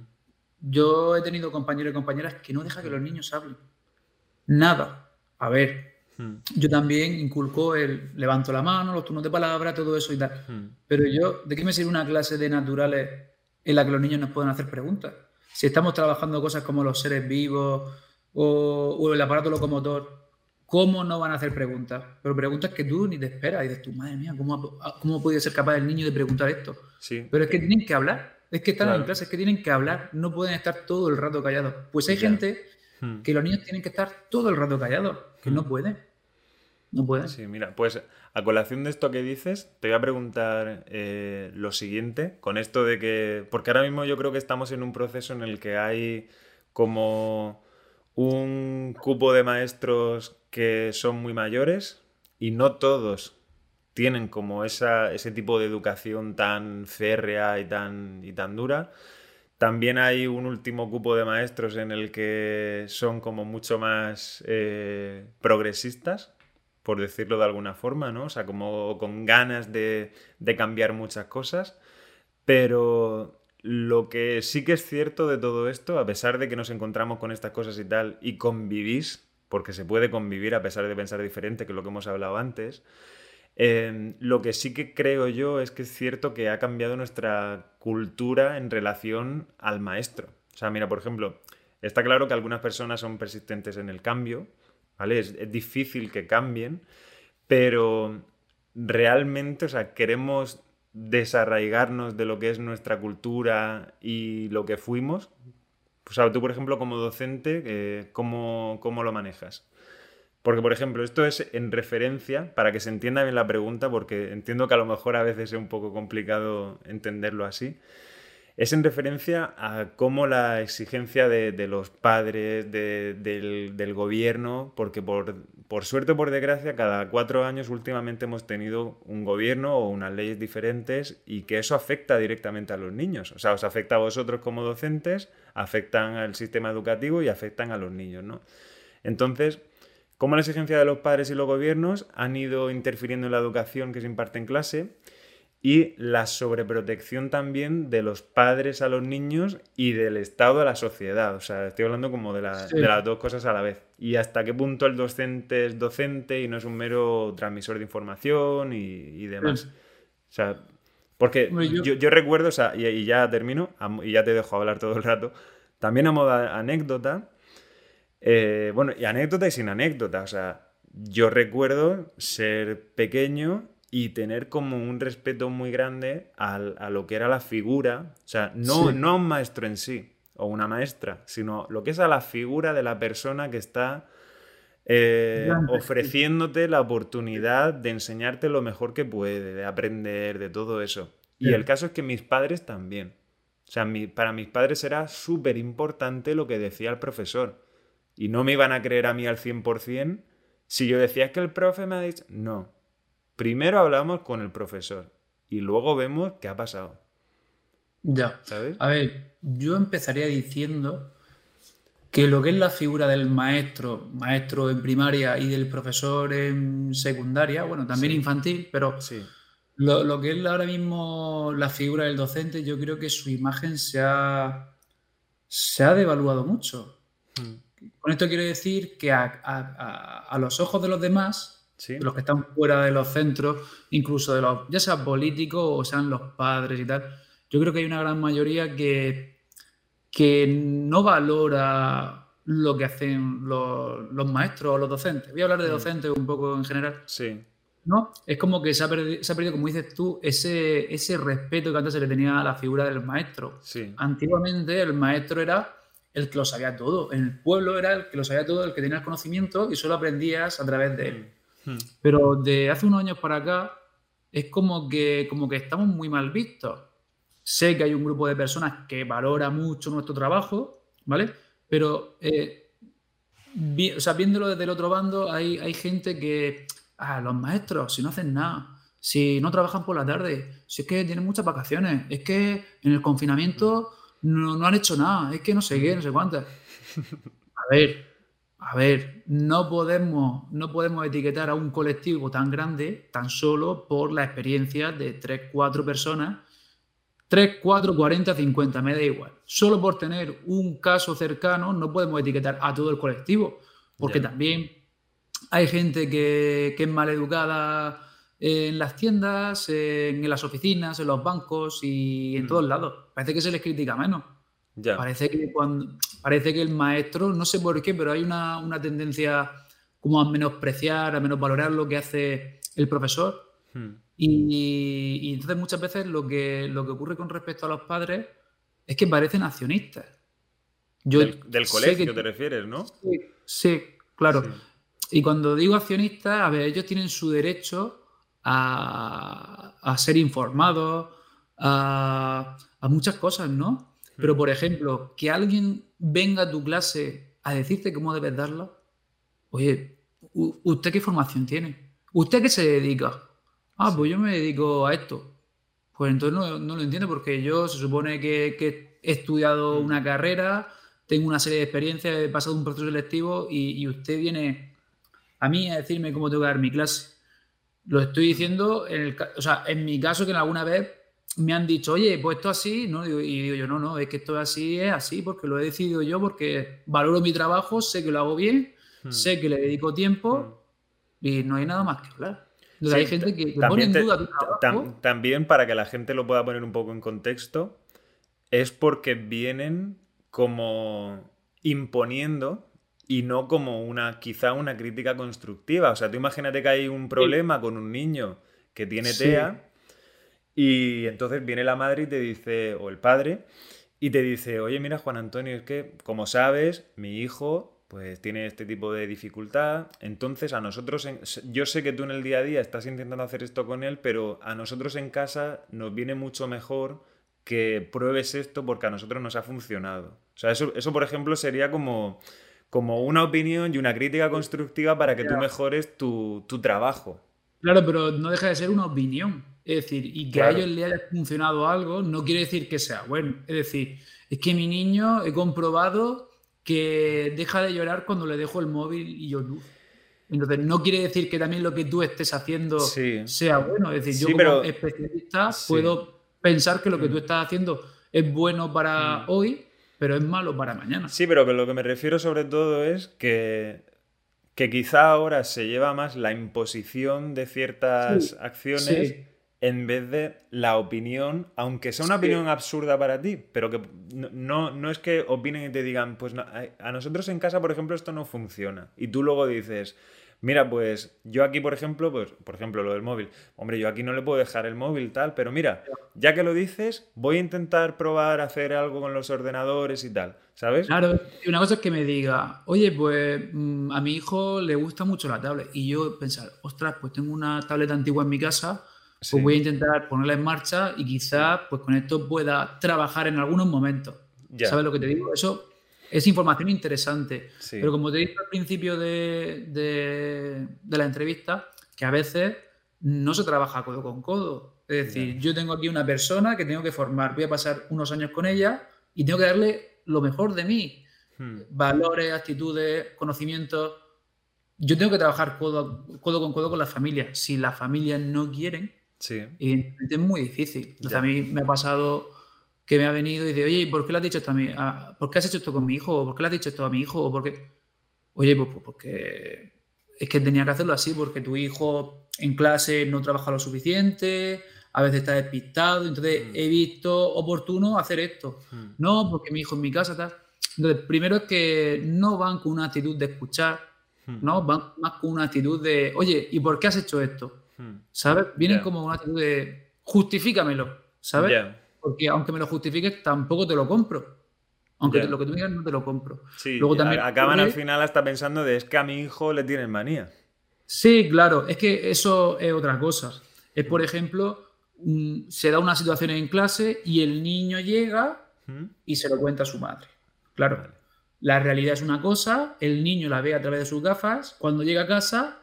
Yo he tenido compañeros y compañeras que no dejan que los niños hablen. Nada. A ver, yo también inculco el levanto la mano, los turnos de palabra, todo eso y tal. Pero yo, ¿de qué me sirve una clase de naturales en la que los niños nos pueden hacer preguntas? Si estamos trabajando cosas como los seres vivos o, el aparato locomotor, ¿cómo no van a hacer preguntas? Pero preguntas que tú ni te esperas. Y dices tú, madre mía, ¿cómo, cómo ha podido ser capaz el niño de preguntar esto? Sí. Pero es que tienen que hablar. Es que están en clase, es que tienen que hablar. No pueden estar todo el rato callados. Pues hay gente hmm. que los niños tienen que estar todo el rato callados, que no hmm. pueden. No pueden. Sí, mira, pues a colación de esto que dices, te voy a preguntar eh, lo siguiente, con esto de que, porque ahora mismo yo creo que estamos en un proceso en el que hay como un cupo de maestros que son muy mayores y no todos tienen como esa, ese tipo de educación tan férrea y tan, y tan dura. También hay un último cupo de maestros en el que son como mucho más eh, progresistas, por decirlo de alguna forma, ¿no? O sea, como con ganas de, de cambiar muchas cosas. Pero lo que sí que es cierto de todo esto, a pesar de que nos encontramos con estas cosas y tal, y convivís, porque se puede convivir a pesar de pensar diferente que lo que hemos hablado antes, em, lo que sí que creo yo es que es cierto que ha cambiado nuestra cultura en relación al maestro. O sea, mira, por ejemplo, está claro que algunas personas son persistentes en el cambio, ¿vale? Es, difícil que cambien, pero realmente, o sea, queremos desarraigarnos de lo que es nuestra cultura y lo que fuimos? Pues, sea, tú, por ejemplo, como docente, eh, ¿cómo, ¿cómo, lo manejas? Porque, por ejemplo, esto es en referencia, para que se entienda bien la pregunta, porque entiendo que a lo mejor a veces es un poco complicado entenderlo así es en referencia a cómo la exigencia de, los padres, del, gobierno, porque por, por, suerte o por desgracia, cada cuatro años últimamente hemos tenido un gobierno o unas leyes diferentes y que eso afecta directamente a los niños. O sea, os afecta a vosotros como docentes, afectan al sistema educativo y afectan a los niños, ¿no? Entonces, cómo la exigencia de los padres y los gobiernos han ido interfiriendo en la educación que se imparte en clase y la sobreprotección también de los padres a los niños y del Estado a la sociedad. O sea, estoy hablando como de, las dos cosas a la vez. Y hasta qué punto el docente es docente y no es un mero transmisor de información y, demás. O sea, porque yo... recuerdo, o sea, y, ya termino, y ya te dejo hablar todo el rato, también a modo anécdota, eh, bueno, y anécdota y sin anécdota, o sea, yo recuerdo ser pequeño y tener como un respeto muy grande a lo que era la figura, o sea, no, no a un maestro en sí o una maestra, sino lo que es a la figura de la persona que está eh, ofreciéndote la oportunidad de enseñarte lo mejor que puede, de aprender, de todo eso. Y el caso es que mis padres también. O sea, para mis padres era súper importante lo que decía el profesor. Y no me iban a creer a mí al 100% si yo decía que el profe me ha dicho, no, Primero hablamos con el profesor y luego vemos qué ha pasado. Ya. ¿Sabes? A ver, yo empezaría diciendo que lo que es la figura del maestro, maestro en primaria y del profesor en secundaria, bueno, también infantil, pero sí. lo, que es ahora mismo la figura del docente, yo creo que su imagen se ha, se ha devaluado mucho. Hmm. Con esto quiero decir que a los ojos de los demás, los que están fuera de los centros, incluso de los, ya sean políticos o sean los padres y tal. Yo creo que hay una gran mayoría que, que no valora lo que hacen los, maestros o los docentes. Voy a hablar de mm. docentes un poco en general. Sí. ¿No? Es como que se ha, perdido, como dices tú, ese, ese respeto que antes se le tenía a la figura del maestro. Sí. Antiguamente el maestro era el que lo sabía todo. En el pueblo era el que lo sabía todo, el que tenía el conocimiento y solo aprendías a través de él. Mm. Hmm. Pero de hace unos años para acá es como que, como que estamos muy mal vistos. Sé que hay un grupo de personas que valora mucho nuestro trabajo, ¿vale? Pero, eh, o sea, viéndolo desde el otro bando, hay, hay gente que, ah, los maestros, si no hacen nada, si no trabajan por la tarde, si es que tienen muchas vacaciones, es que en el confinamiento no, no han hecho nada, es que no sé qué, no sé cuántas. A ver, a ver, no podemos, no podemos etiquetar a un colectivo tan grande tan solo por la experiencia de 3, 4 personas. 3, 4, 40, 50, me da igual. Solo por tener un caso cercano no podemos etiquetar a todo el colectivo, porque también hay gente que, es mal educada en las tiendas, en, las oficinas, en los bancos y en mm. todos lados. Parece que se les critica menos. Parece que cuando parece que el maestro, no sé por qué, pero hay una, tendencia como a menospreciar, a menos valorar lo que hace el profesor. Hmm. Y, entonces muchas veces lo que, lo que ocurre con respecto a los padres es que parecen accionistas. del, colegio te refieres, ¿no? Sí, claro. Y cuando digo accionistas, a ver, ellos tienen su derecho a, a ser informados, a, a, muchas cosas, ¿no? Pero, por ejemplo, que alguien venga a tu clase a decirte cómo debes darla, oye, ¿usted qué formación tiene? ¿Usted qué se dedica? Ah, pues yo me dedico a esto. Pues entonces no, lo entiendo porque yo se supone que, he estudiado mm. una carrera, tengo una serie de experiencias, he pasado un proceso selectivo y, usted viene a mí a decirme cómo tengo que dar mi clase. Lo estoy diciendo, en el, o sea, en mi caso que en alguna vez me han dicho, oye, pues esto así, ¿no? Y digo yo, no, no, es que esto así es así porque lo he decidido yo, porque valoro mi trabajo, sé que lo hago bien, hmm. sé que le dedico tiempo hmm. y no hay nada más que hablar hay gente que, pone en duda También para que la gente lo pueda poner un poco en contexto, es porque vienen como imponiendo y no como una, quizá una crítica constructiva. O sea, tú imagínate que hay un problema con un niño que tiene TEA y entonces viene la madre y te dice, o el padre, y te dice, oye, mira, Juan Antonio, es que, como sabes, mi hijo pues tiene este tipo de dificultad. Entonces a nosotros, yo sé que tú en el día a día estás intentando hacer esto con él, pero a nosotros en casa nos viene mucho mejor que pruebes esto porque a nosotros nos ha funcionado. O sea, eso, eso por ejemplo sería como, como una opinión y una crítica constructiva para que tú mejores tu, trabajo. Claro, pero no deja de ser una opinión. Es decir, y que a ellos les haya funcionado algo no quiere decir que sea bueno. Es decir, es que mi niño he comprobado que deja de llorar cuando le dejo el móvil y yo Entonces, no quiere decir que también lo que tú estés haciendo sea bueno. Es decir, yo como especialista puedo pensar que lo que tú mm. estás haciendo es bueno para mm. hoy, pero es malo para mañana. Sí, pero lo que me refiero sobre todo es que, que quizá ahora se lleva más la imposición de ciertas acciones en vez de la opinión, aunque sea una opinión absurda para ti, pero que no, no es que opinen y te digan, pues a nosotros en casa, por ejemplo, esto no funciona. Y tú luego dices, mira, pues yo aquí, por ejemplo, pues, por ejemplo, lo del móvil, hombre, yo aquí no le puedo dejar el móvil tal, pero mira, ya que lo dices, voy a intentar probar a hacer algo con los ordenadores y tal, ¿sabes? Claro, una cosa es que me diga, oye, pues mm, a mi hijo le gusta mucho la tablet, y yo pensar, ostras, pues tengo una tablet antigua en mi casa pues voy a intentar ponerla en marcha y quizás pues con esto pueda trabajar en algunos momentos. ¿Sabes lo que te digo? Eso es información interesante. Pero como te dije al principio de, la entrevista, que a veces no se trabaja codo con codo. Es decir, yo tengo aquí una persona que tengo que formar, voy a pasar unos años con ella y tengo que darle lo mejor de mí. Hmm. Valores, actitudes, conocimientos. Yo tengo que trabajar codo, codo con codo con las familias. Si las familias no quieren, Sí. Es muy difícil. a mí me ha pasado que me ha venido y dice, oye, ¿por qué le has dicho esto a mí? Ah, ¿Por qué has hecho esto con mi hijo? ¿Por qué le has dicho esto a mi hijo? ¿O Oye, pues, pues, porque es que tenía que hacerlo así, porque tu hijo en clase no trabaja lo suficiente, a veces está despistado, entonces mm. he visto oportuno hacer esto. Mm. No, porque mi hijo en mi casa está. Entonces, primero es que no van con una actitud de escuchar, mm. ¿no? Van más con una actitud de, oye, ¿y por qué has hecho esto? ¿Sabes? Vienen como una actitud de justifícamelo, ¿sabes? Porque aunque me lo justifiques, tampoco te lo compro. Aunque lo que tú digas no te lo compro. Sí, Luego también acaban al final hasta pensando de es que a mi hijo le tienen manía. Sí, claro, es que eso es otra cosa. Es, por ejemplo, se da una situación en clase y el niño llega y se lo cuenta a su madre. Claro, la realidad es una cosa, el niño la ve a través de sus gafas, cuando llega a casa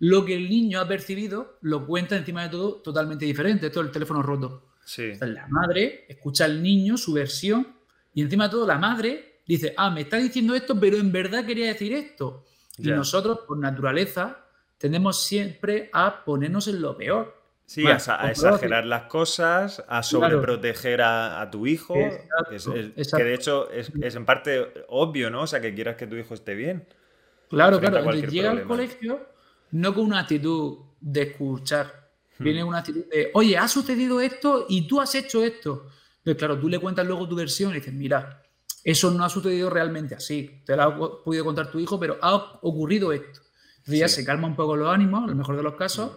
lo que el niño ha percibido lo cuenta encima de todo totalmente diferente. Esto es el teléfono roto. Sí. la madre escucha al niño, su versión, y encima de todo la madre dice, ah, me está diciendo esto, pero en verdad quería decir esto. Y nosotros, por naturaleza, tendemos siempre a ponernos en lo peor. Sí, a, exagerar las cosas, a sobreproteger a, tu hijo, que de hecho es, en parte obvio, ¿no? O sea, que quieras que tu hijo esté bien. Claro, claro. llega al colegio no con una actitud de escuchar. Viene una actitud de, oye, ha sucedido esto y tú has hecho esto. Entonces, claro, tú le cuentas luego tu versión y dices, mira, eso no ha sucedido realmente así. Te lo ha podido contar tu hijo, pero ha ocurrido esto. Entonces ya se calma un poco los ánimos, en lo mejor de los casos,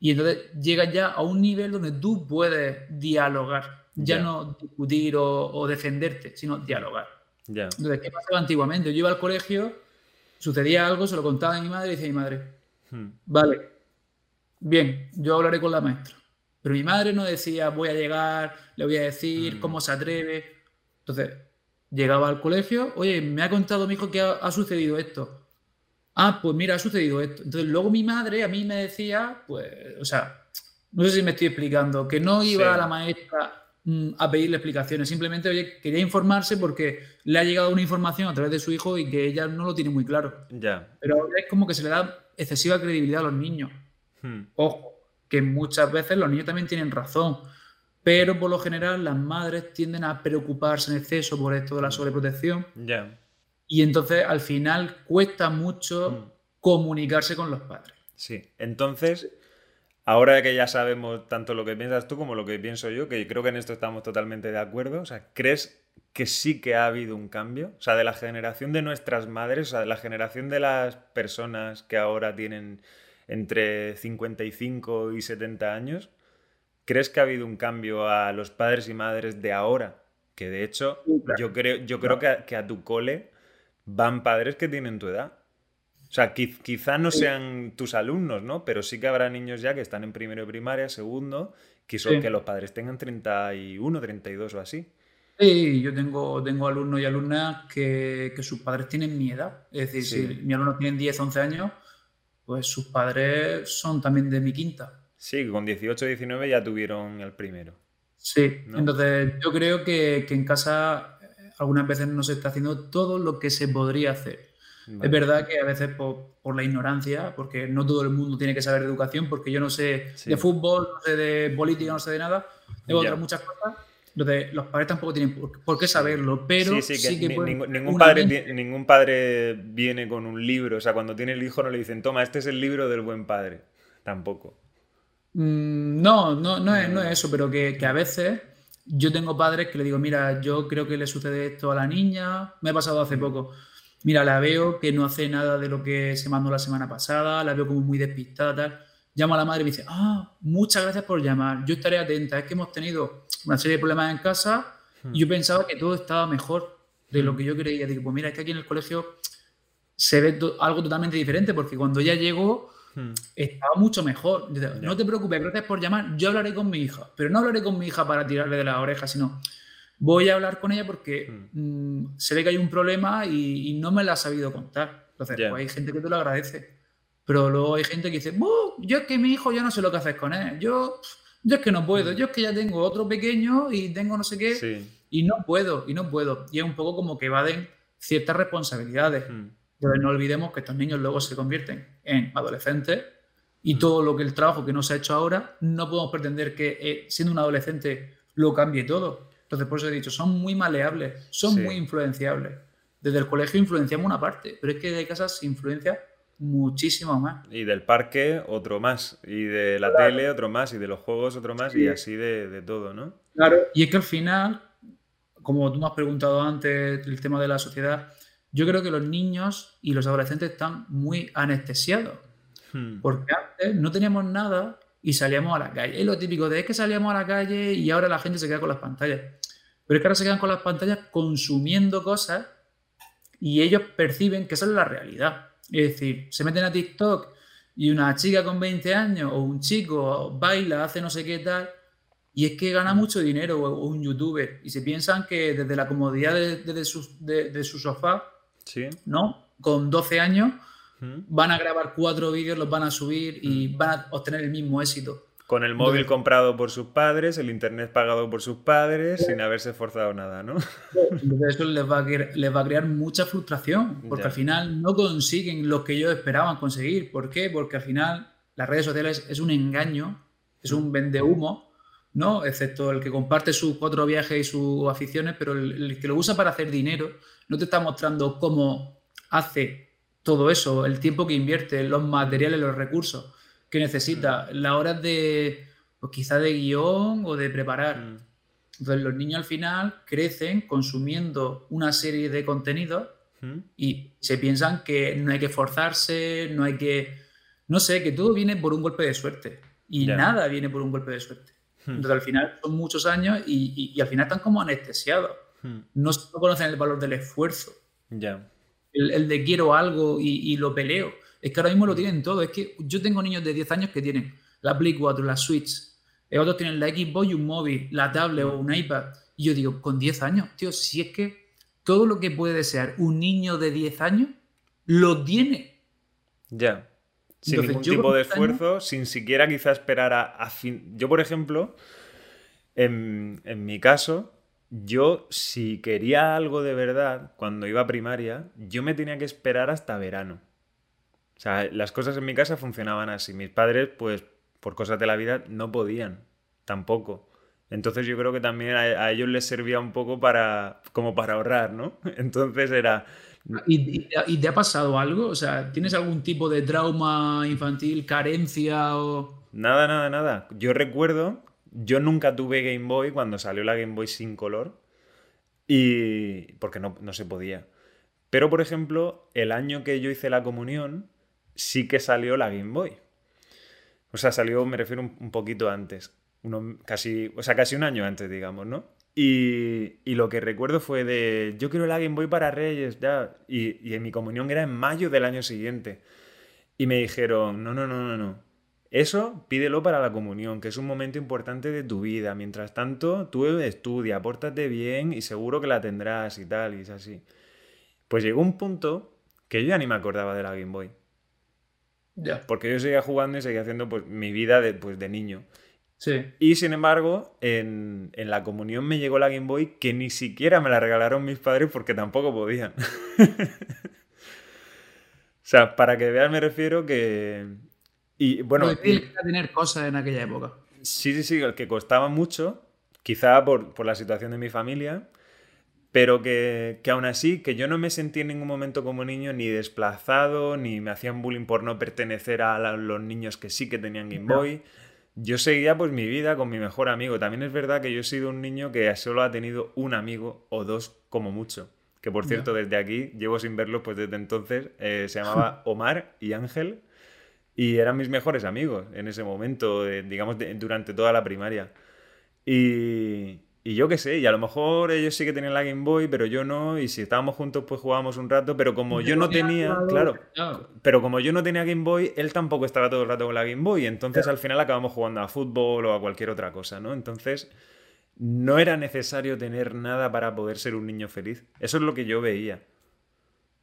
y entonces llegas ya a un nivel donde tú puedes dialogar, ya no discutir o, defenderte, sino dialogar. Entonces, ¿qué pasaba antiguamente? Yo iba al colegio, sucedía algo, se lo contaba a mi madre y decía mi madre, hmm. vale, bien, yo hablaré con la maestra. Pero mi madre no decía, voy a llegar, le voy a decir, hmm. cómo se atreve. Entonces, llegaba al colegio, oye, me ha contado mi hijo que ha sucedido esto ah, pues mira, ha sucedido esto. Entonces luego mi madre a mí me decía, pues, o sea, no sé si me estoy explicando, que no iba a la maestra mm, a pedirle explicaciones, simplemente, oye, quería informarse porque le ha llegado una información a través de su hijo y que ella no lo tiene muy claro. Ya. Pero es como que se le da excesiva credibilidad a los niños. Hmm. Ojo, que muchas veces los niños también tienen razón. Pero por lo general las madres tienden a preocuparse en exceso por esto de la hmm. sobreprotección. Ya. Y entonces al final cuesta mucho mm. comunicarse con los padres. Sí, entonces, ahora que ya sabemos tanto lo que piensas tú como lo que pienso yo, que creo que en esto estamos totalmente de acuerdo, o sea, ¿crees que sí que ha habido un cambio? O sea, de la generación de nuestras madres, o sea, de la generación de las personas que ahora tienen entre 55 y 70 años, ¿crees que ha habido un cambio a los padres y madres de ahora? Que de hecho, yo creo, yo creo que, que a tu cole van padres que tienen tu edad. O sea, quizá no sean tus alumnos, ¿no? Pero sí que habrá niños ya que están en primero de primaria, segundo, que, son, que los padres tengan 31, 32 o así. Sí, yo tengo, tengo alumnos y alumnas que, sus padres tienen mi edad. Es decir, si mi alumno tiene 10, 11 años, pues sus padres son también de mi quinta. Sí, con 18, 19 ya tuvieron el primero. Sí, entonces yo creo que, que en casa algunas veces no se está haciendo todo lo que se podría hacer. Es verdad que a veces por, la ignorancia, porque no todo el mundo tiene que saber de educación, porque yo no sé de fútbol, no sé de política, no sé de nada, de otras muchas cosas. Entonces, los padres tampoco tienen por, qué saberlo, pero sí, que, ningún, padre, ningún padre viene con un libro. O sea, cuando tiene el hijo no le dicen, toma, este es el libro del buen padre. Tampoco. Mm, no, no, no, es, no es eso, pero que, que a veces yo tengo padres que le digo, mira, yo creo que le sucede esto a la niña, me ha pasado hace poco. Mira, la veo que no hace nada de lo que se mandó la semana pasada, la veo como muy despistada, tal. Llamo a la madre y me dice, ah, muchas gracias por llamar, yo estaré atenta, es que hemos tenido una serie de problemas en casa y yo pensaba que todo estaba mejor de lo que yo creía. Digo, pues mira, es que aquí en el colegio se ve algo totalmente diferente, porque cuando ya llegó Hmm. estaba mucho mejor. no te preocupes, gracias por llamar. Yo hablaré con mi hija, pero no hablaré con mi hija para tirarle de la oreja, sino voy a hablar con ella porque hmm. mm, se ve que hay un problema y, no me la ha sabido contar. Entonces, pues hay gente que te lo agradece. Pero luego hay gente que dice, yo es que mi hijo ya no sé lo que haces con él. Yo, yo es que no puedo. Hmm. Yo es que ya tengo otro pequeño y tengo no sé qué. Y no puedo, y no puedo. Y es un poco como que evaden ciertas responsabilidades. Pero no olvidemos que estos niños luego se convierten en adolescentes y mm. todo lo que el trabajo que no se ha hecho ahora, no podemos pretender que eh, siendo un adolescente lo cambie todo. Entonces, por eso he dicho, son muy maleables, son muy influenciables. Desde el colegio influenciamos una parte, pero es que de casa se influencia muchísimo más. Y del parque otro más, y de la tele otro más, y de los juegos otro más, y así de, de, todo, ¿no? Claro, y es que al final, como tú me has preguntado antes, el tema de la sociedad, yo creo que los niños y los adolescentes están muy anestesiados. Hmm. Porque antes no teníamos nada y salíamos a la calle. Es lo típico de es que salíamos a la calle y ahora la gente se queda con las pantallas. Pero es que ahora se quedan con las pantallas consumiendo cosas y ellos perciben que esa es la realidad. Es decir, se meten a TikTok y una chica con 20 años o un chico baila, hace no sé qué tal, y es que gana hmm. mucho dinero o, un youtuber y se piensan que desde la comodidad de, de su sofá ¿no? Con 12 años van a grabar cuatro vídeos, los van a subir y van a obtener el mismo éxito. Con el móvil comprado por sus padres, el internet pagado por sus padres, sin haberse esforzado nada, ¿no? eso les va, a, les va a crear mucha frustración, porque al final no consiguen lo que ellos esperaban conseguir. ¿Por qué? Porque al final las redes sociales es un engaño, es un vendehumo, ¿no? Excepto el que comparte sus cuatro viajes y sus aficiones, pero el que lo usa para hacer dinero no te está mostrando cómo hace todo eso, el tiempo que invierte, los materiales, los recursos que necesita, mm. las horas de, pues quizá de guion o de preparar. Mm. Entonces los niños al final crecen consumiendo una serie de contenidos Y se piensan que no hay que esforzarse, no hay que... No sé, que todo viene por un golpe de suerte. Y nada viene por un golpe de suerte. Entonces al final son muchos años y, al final están como anestesiados. No, conocen el valor del esfuerzo. Ya. El, de quiero algo y, lo peleo. Es que ahora mismo lo tienen todo. Es que yo tengo niños de 10 años que tienen la Play 4, la Switch, eh, otros tienen la Xbox y un móvil, la tablet o un iPad. Y yo digo, con 10 años, tío, si es que todo lo que puede desear un niño de 10 años, lo tiene. Ya. Sin ningún tipo de esfuerzo, sin siquiera quizá esperar a, fin. Yo, por ejemplo, en, en, mi caso, yo si quería algo de verdad, cuando iba a primaria, yo me tenía que esperar hasta verano. O sea, las cosas en mi casa funcionaban así. Mis padres, pues, por cosas de la vida, no podían. Tampoco. Entonces yo creo que también a, ellos les servía un poco para, como para ahorrar, ¿no? Entonces era... ¿Y, te ha pasado algo? O sea, ¿tienes algún tipo de trauma infantil, carencia o...? Nada, nada, nada. Yo recuerdo, yo nunca tuve Game Boy cuando salió la Game Boy sin color y... porque no, no se podía. Pero, por ejemplo, el año que yo hice la comunión, sí que salió la Game Boy. O sea, salió, me refiero, un poquito antes casi, o sea, casi un año antes, digamos, ¿no? Y, lo que recuerdo fue de, yo quiero la Game Boy para Reyes, ya. Y, en mi comunión era en mayo del año siguiente. Y me dijeron, no, no, no, no, no. Eso pídelo para la comunión, que es un momento importante de tu vida. Mientras tanto, tú estudia, pórtate bien y seguro que la tendrás y tal, y es así. Pues llegó un punto que yo ya ni me acordaba de la Game Boy. Porque yo seguía jugando y seguía haciendo pues, mi vida de, pues, de niño. Sí. Y sin embargo, en, la comunión me llegó la Game Boy que ni siquiera me la regalaron mis padres porque tampoco podían. o sea, para que veas me refiero que... Y bueno... tener cosas en aquella época. Sí, sí, sí, que costaba mucho, quizá por, por la situación de mi familia, pero que, que, aún así, que yo no me sentí en ningún momento como niño ni desplazado, ni me hacían bullying por no pertenecer a los niños que sí que tenían Game Boy yo seguía pues mi vida con mi mejor amigo. También es verdad que yo he sido un niño que solo ha tenido un amigo o dos como mucho. Que por cierto, desde aquí llevo sin verlo pues desde entonces. Eh, se llamaba Omar y Ángel. Y eran mis mejores amigos en ese momento, digamos, durante toda la primaria. Y, y yo qué sé, y a lo mejor ellos sí que tenían la Game Boy, pero yo no, y si estábamos juntos pues jugábamos un rato, pero como yo no tenía, claro, pero como yo no tenía Game Boy, él tampoco estaba todo el rato con la Game Boy, entonces al final acabamos jugando a fútbol o a cualquier otra cosa, ¿no? Entonces no era necesario tener nada para poder ser un niño feliz. Eso es lo que yo veía.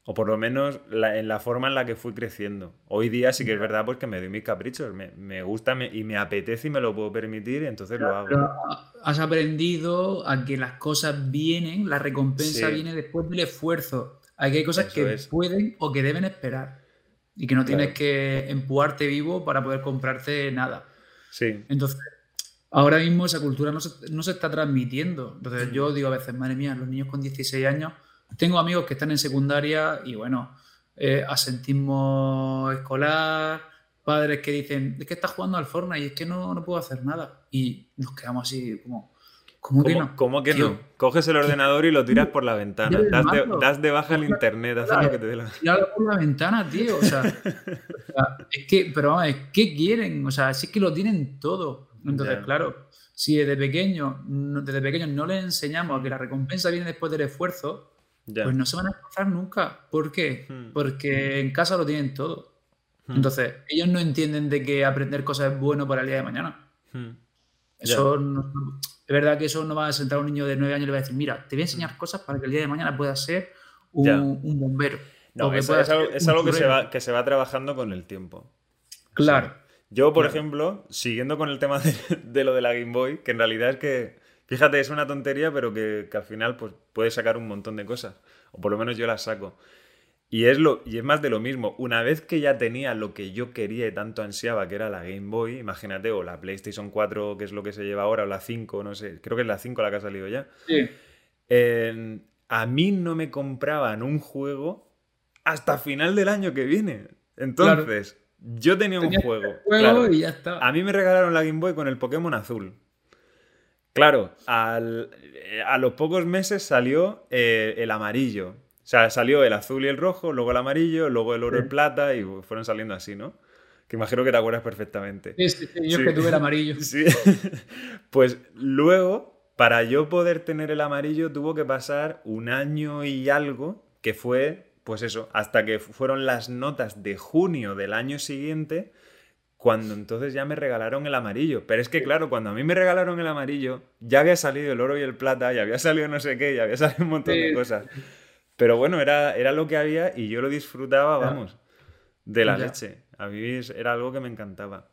O por lo menos en la forma en la que fui creciendo. Hoy día sí que es verdad porque me doy mis caprichos. Me, gusta y me apetece y me lo puedo permitir, y entonces lo hago. has aprendido a que las cosas vienen, la recompensa viene después del esfuerzo. Aquí hay cosas que pueden o que deben esperar. Y que no tienes que empujarte vivo para poder comprarte nada. Sí. Entonces, ahora mismo esa cultura no se, no se está transmitiendo. Entonces, yo digo a veces, madre mía, los niños con 16 años tengo amigos que están en secundaria y bueno, eh, asentismo escolar, padres que dicen, es que estás jugando al Fortnite y es que no, no puedo hacer nada. Y nos quedamos así como... ¿Cómo, que no? ¿Cómo que no? Coges el ordenador y lo tiras por la ventana. Das de, baja el internet, haces lo que te dé la por la ventana, tío. O sea, es que, pero vamos, ¿qué quieren? O sea, si es que lo tienen todo. Entonces, claro, si desde pequeño, desde pequeños no les enseñamos que la recompensa viene después del esfuerzo, pues no se van a esforzar nunca. ¿Por qué? Hmm. Porque en casa lo tienen todo. Hmm. Entonces, ellos no entienden de que aprender cosas es bueno para el día de mañana. Hmm. Eso es verdad que eso no va a sentar a un niño de 9 años y le va a decir, mira, te voy a enseñar cosas para que el día de mañana puedas ser un, bombero. No, es, algo, que, se va, que se va trabajando con el tiempo. Claro. yo, por ejemplo, siguiendo con el tema de, de, lo de la Game Boy, que en realidad es que Fíjate, es una tontería, pero que, al final pues, puedes sacar un montón de cosas. O por lo menos yo las saco. Y es, lo, y es más de lo mismo. Una vez que ya tenía lo que yo quería y tanto ansiaba, que era la Game Boy, imagínate, o la PlayStation 4, que es lo que se lleva ahora, o la 5, no sé, creo que es la 5 la que ha salido ya. Sí. a mí no me compraban un juego hasta final del año que viene. Entonces, yo tenía un juego. juego y ya está. A mí me regalaron la Game Boy con el Pokémon azul. Claro, a los pocos meses salió eh, el amarillo. O sea, salió el azul y el rojo, luego el amarillo, luego el oro y plata y fueron saliendo así, ¿no? Que imagino que te acuerdas perfectamente. Sí, sí, yo es que tuve el amarillo. Sí. Pues luego, para yo poder tener el amarillo, tuvo que pasar un año y algo, que fue, pues eso, hasta que fueron las notas de junio del año siguiente, cuando entonces ya me regalaron el amarillo. Pero es que, claro, cuando a mí me regalaron el amarillo, ya había salido el oro y el plata, ya había salido no sé qué, ya había salido un montón de cosas. Pero bueno, era, era lo que había y yo lo disfrutaba, vamos, de la leche. A mí era algo que me encantaba.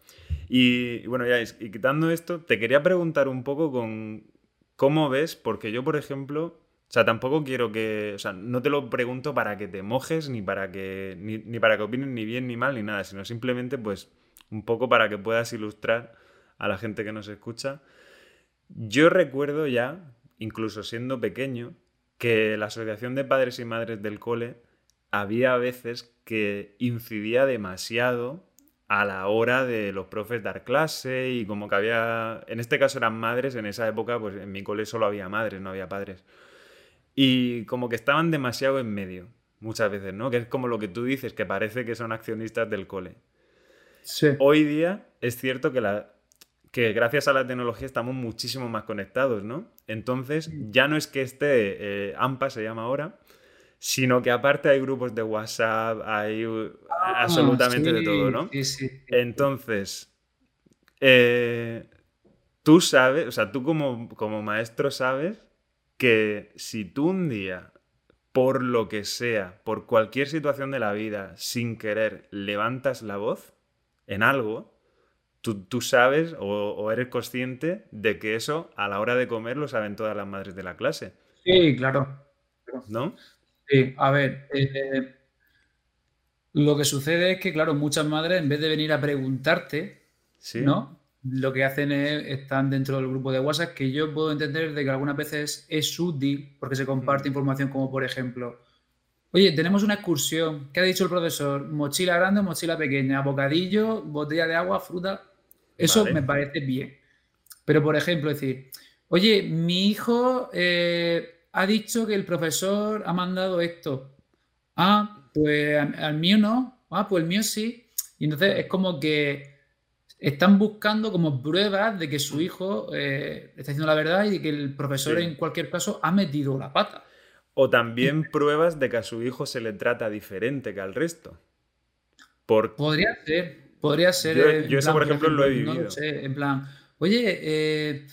Y, bueno, ya, y quitando esto, te quería preguntar un poco con cómo ves, porque yo, por ejemplo, o sea, tampoco quiero que, o sea, no te lo pregunto para que te mojes, ni para que, ni, ni para que opinen ni bien ni mal, ni nada, sino simplemente, pues, un poco para que puedas ilustrar a la gente que nos escucha. Yo recuerdo ya, incluso siendo pequeño, que la Asociación de Padres y Madres del Cole había veces que incidía demasiado a la hora de los profes dar clase y como que había, en este caso eran madres, en esa época pues en mi cole solo había madres, no había padres. Y como que estaban demasiado en medio, muchas veces, ¿no? Que es como lo que tú dices, que parece que son accionistas del cole. Hoy día es cierto que, la, que gracias a la tecnología estamos muchísimo más conectados, ¿no? Entonces, ya no es que esté eh, AMPA, se llama ahora, sino que aparte hay grupos de WhatsApp, hay ah, absolutamente de todo, ¿no? Sí, sí, Entonces, eh, tú sabes, o sea, tú como, como maestro sabes que si tú un día, por lo que sea, por cualquier situación de la vida, sin querer, levantas la voz, en algo, tú, sabes o, eres consciente de que eso a la hora de comer lo saben todas las madres de la clase. Sí, claro. ¿No? Sí, a ver, eh, lo que sucede es que, claro, muchas madres en vez de venir a preguntarte, ¿no? Lo que hacen es, están dentro del grupo de WhatsApp, que yo puedo entender de que algunas veces es útil porque se comparte mm. información como, por ejemplo, Oye, tenemos una excursión. ¿Qué ha dicho el profesor? Mochila grande, mochila pequeña, bocadillo, botella de agua, fruta. Eso me parece bien. Pero, por ejemplo, decir, oye, mi hijo eh, ha dicho que el profesor ha mandado esto. Ah, pues al, mío no. Ah, pues el mío sí. Y entonces es como que están buscando como pruebas de que su hijo eh, está diciendo la verdad y de que el profesor en cualquier caso ha metido la pata. O también pruebas de que a su hijo se le trata diferente que al resto. Podría ser, podría ser. Yo, eso, por ejemplo, lo he vivido. No sé, en plan, oye, eh,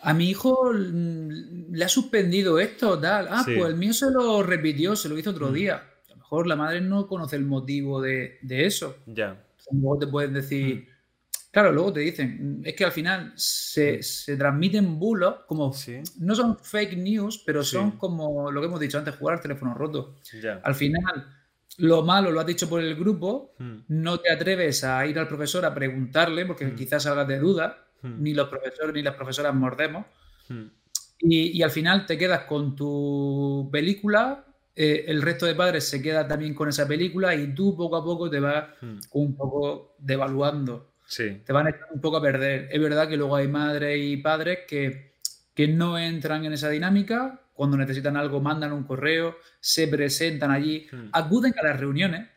a mi hijo le ha suspendido esto, tal. Ah, pues el mío se lo repitió, se lo hizo otro mm. día. A lo mejor la madre no conoce el motivo de, eso. Ya. Luego te pueden decir, mm. Claro, luego te dicen, es que al final se, transmiten bulos, como no son fake news, pero son como lo que hemos dicho antes, jugar al teléfono roto. Al final, lo malo lo has dicho por el grupo, hmm. no te atreves a ir al profesor a preguntarle, porque hmm. quizás salgas de duda, hmm. ni los profesores ni las profesoras mordemos. Y, al final te quedas con tu película, eh, el resto de padres se queda también con esa película y tú poco a poco te vas un poco devaluando te van a un poco a perder. Es verdad que luego hay madres y padres que, que no entran en esa dinámica, cuando necesitan algo mandan un correo, se presentan allí, hmm. acuden a las reuniones,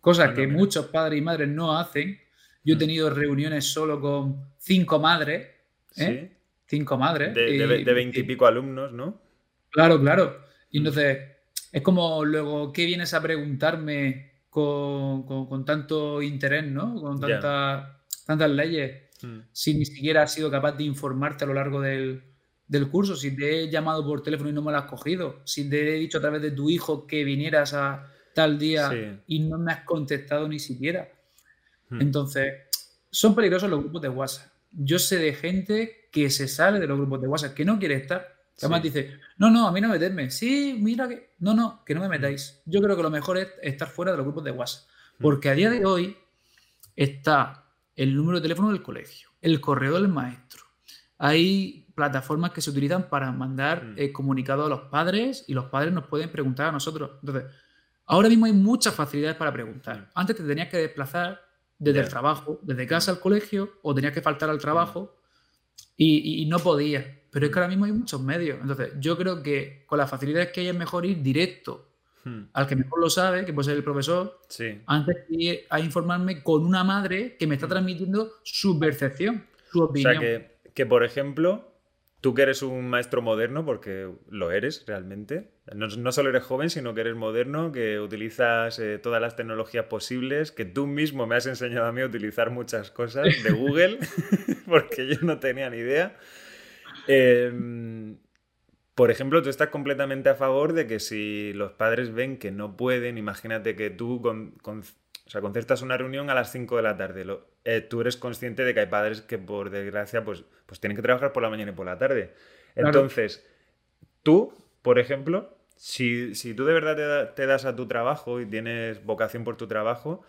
cosas que muchos padres y madres no hacen. Yo he hmm. tenido reuniones solo con cinco madres, ¿eh? Cinco madres. De veintipico alumnos, ¿no? Claro, claro. Y hmm. entonces, es como luego, ¿qué vienes a preguntarme con, con, tanto interés, ¿no? Con tanta tantas leyes, hmm. si ni siquiera has sido capaz de informarte a lo largo del, curso, si te he llamado por teléfono y no me lo has cogido, si te he dicho a través de tu hijo que vinieras a tal día y no me has contestado ni siquiera. Hmm. Entonces, son peligrosos los grupos de WhatsApp. Yo sé de gente que se sale de los grupos de WhatsApp, que no quiere estar. Que además dice, no, no, a mí no meterme. Sí, mira que. No, no, que no me metáis. Yo creo que lo mejor es estar fuera de los grupos de WhatsApp. Hmm. Porque a día de hoy está el número de teléfono del colegio, el correo del maestro. Hay plataformas que se utilizan para mandar mm. eh, comunicados a los padres y los padres nos pueden preguntar a nosotros. Entonces, ahora mismo hay muchas facilidades para preguntar. Mm. Antes te tenías que desplazar desde el trabajo, desde casa al colegio, o tenías que faltar al trabajo y, no podías. Pero es que ahora mismo hay muchos medios. Entonces, yo creo que con las facilidades que hay es mejor ir directo hmm. al que mejor lo sabe, que puede ser el profesor, antes de a informarme con una madre que me está hmm. transmitiendo su percepción, su opinión. O sea, que, que por ejemplo, Tú que eres un maestro moderno, porque lo eres realmente, no, solo eres joven, sino que eres moderno, que utilizas eh, todas las tecnologías posibles, que tú mismo me has enseñado a mí a utilizar muchas cosas de Google, porque yo no tenía ni idea. Em, por ejemplo, tú estás completamente a favor de que si los padres ven que no pueden, imagínate que tú con, o sea, concertas una reunión a las 5 de la tarde. Eh, tú eres consciente de que hay padres que, por desgracia, pues, pues tienen que trabajar por la mañana y por la tarde. Entonces, tú, por ejemplo, si, tú de verdad te, das a tu trabajo y tienes vocación por tu trabajo,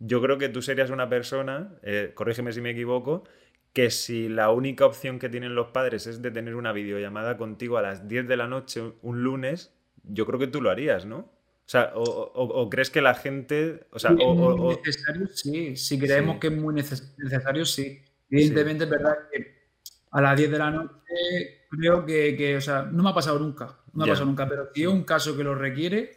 yo creo que tú serías una persona, eh, corrígeme si me equivoco, que si la única opción que tienen los padres es de tener una videollamada contigo a las 10 de la noche un lunes, yo creo que tú lo harías, ¿no? O sea, o, crees que la gente. O sea, muy necesario, sí. Si creemos que es muy necesario, sí. Evidentemente es verdad que a las 10 de la noche creo que, o sea, no me ha pasado nunca. No me ha pasado nunca, pero si es un caso que lo requiere,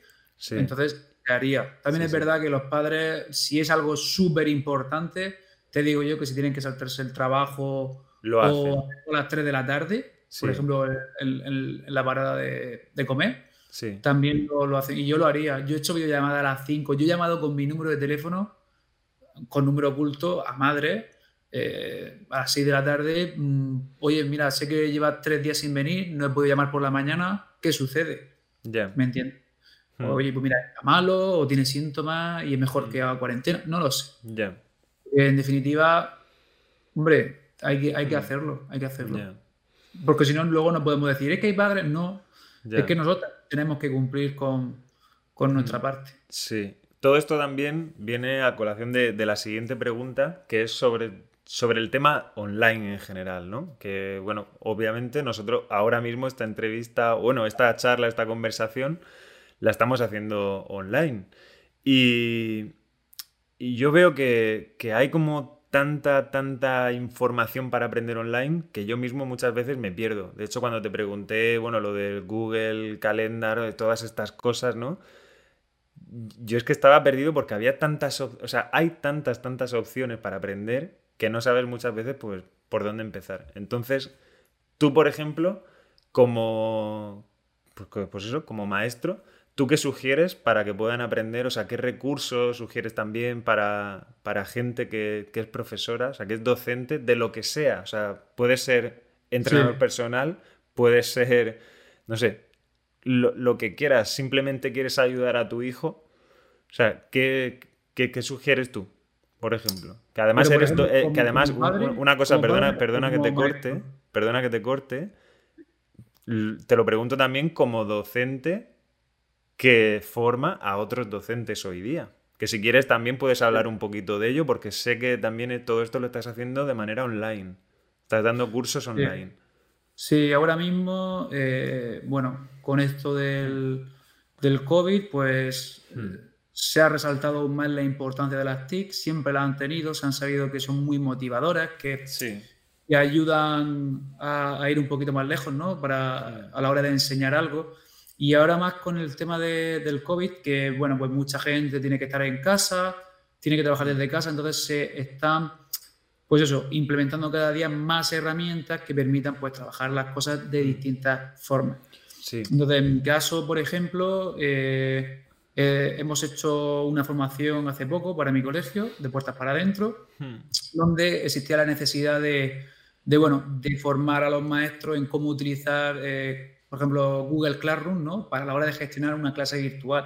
entonces te haría. También es verdad que los padres, si es algo súper importante, te digo yo que si tienen que saltarse el trabajo lo o a las 3 de la tarde, por ejemplo, en, la parada de, de comer también lo, hacen. Y yo lo haría. Yo he hecho videollamada a las 5. Yo he llamado con mi número de teléfono, con número oculto, a madre eh, a las 6 de la tarde. Mm, Oye, mira, sé que lleva tres días sin venir, no he podido llamar por la mañana. ¿Qué sucede? Ya. ¿Me entiendes? Hmm. Oye, pues mira, está malo o tiene síntomas y es mejor hmm. que haga cuarentena. No lo sé. Ya. En definitiva, hombre, hay que, hay que hmm. hacerlo. Hay que hacerlo. Porque si no, luego no podemos decir, es que hay padres. No. Es que nosotros tenemos que cumplir con, nuestra mm. parte. Sí. Todo esto también viene a colación de, la siguiente pregunta, que es sobre, sobre el tema online en general, ¿no? Que, bueno, obviamente nosotros ahora mismo esta entrevista, bueno, esta charla, esta conversación, la estamos haciendo online. Y, y yo veo que, que hay como tanta, tanta información para aprender online que yo mismo muchas veces me pierdo. De hecho, cuando te pregunté, bueno, lo del Google Calendar, todas estas cosas, ¿no? Yo es que estaba perdido porque había tantas, o sea, hay tantas, tantas opciones para aprender que no sabes muchas veces, pues, por dónde empezar. Entonces, tú, por ejemplo, como, pues, pues eso, como maestro, ¿Tú qué sugieres para que puedan aprender? O sea, ¿qué recursos sugieres también para, gente que, es profesora, o sea, que es docente de lo que sea? O sea, puede ser entrenador personal, puede ser, no sé, lo, que quieras, simplemente quieres ayudar a tu hijo. O sea, ¿qué, sugieres tú, por ejemplo? Que además eres, eh, que además, una cosa, perdona, perdona que te corte, perdona que te corte, te lo pregunto también como docente que forma a otros docentes hoy día. Que si quieres también puedes hablar un poquito de ello, porque sé que también todo esto lo estás haciendo de manera online. Estás dando cursos online. Sí, ahora mismo, eh, bueno, con esto del, del COVID, pues hmm. se ha resaltado más la importancia de las TIC. Siempre la han tenido, se han sabido que son muy motivadoras, que, que ayudan a, ir un poquito más lejos, ¿no? Para, a la hora de enseñar algo. Y ahora más con el tema del COVID, que bueno, pues mucha gente tiene que estar en casa, tiene que trabajar desde casa, entonces se están, pues eso, implementando cada día más herramientas que permitan pues trabajar las cosas de distintas formas. Sí. Entonces, en mi caso, por ejemplo, eh, eh, hemos hecho una formación hace poco para mi colegio, de puertas para adentro, hmm. donde existía la necesidad de, de, bueno, de formar a los maestros en cómo utilizar eh, por ejemplo, Google Classroom, ¿no? Para la hora de gestionar una clase virtual.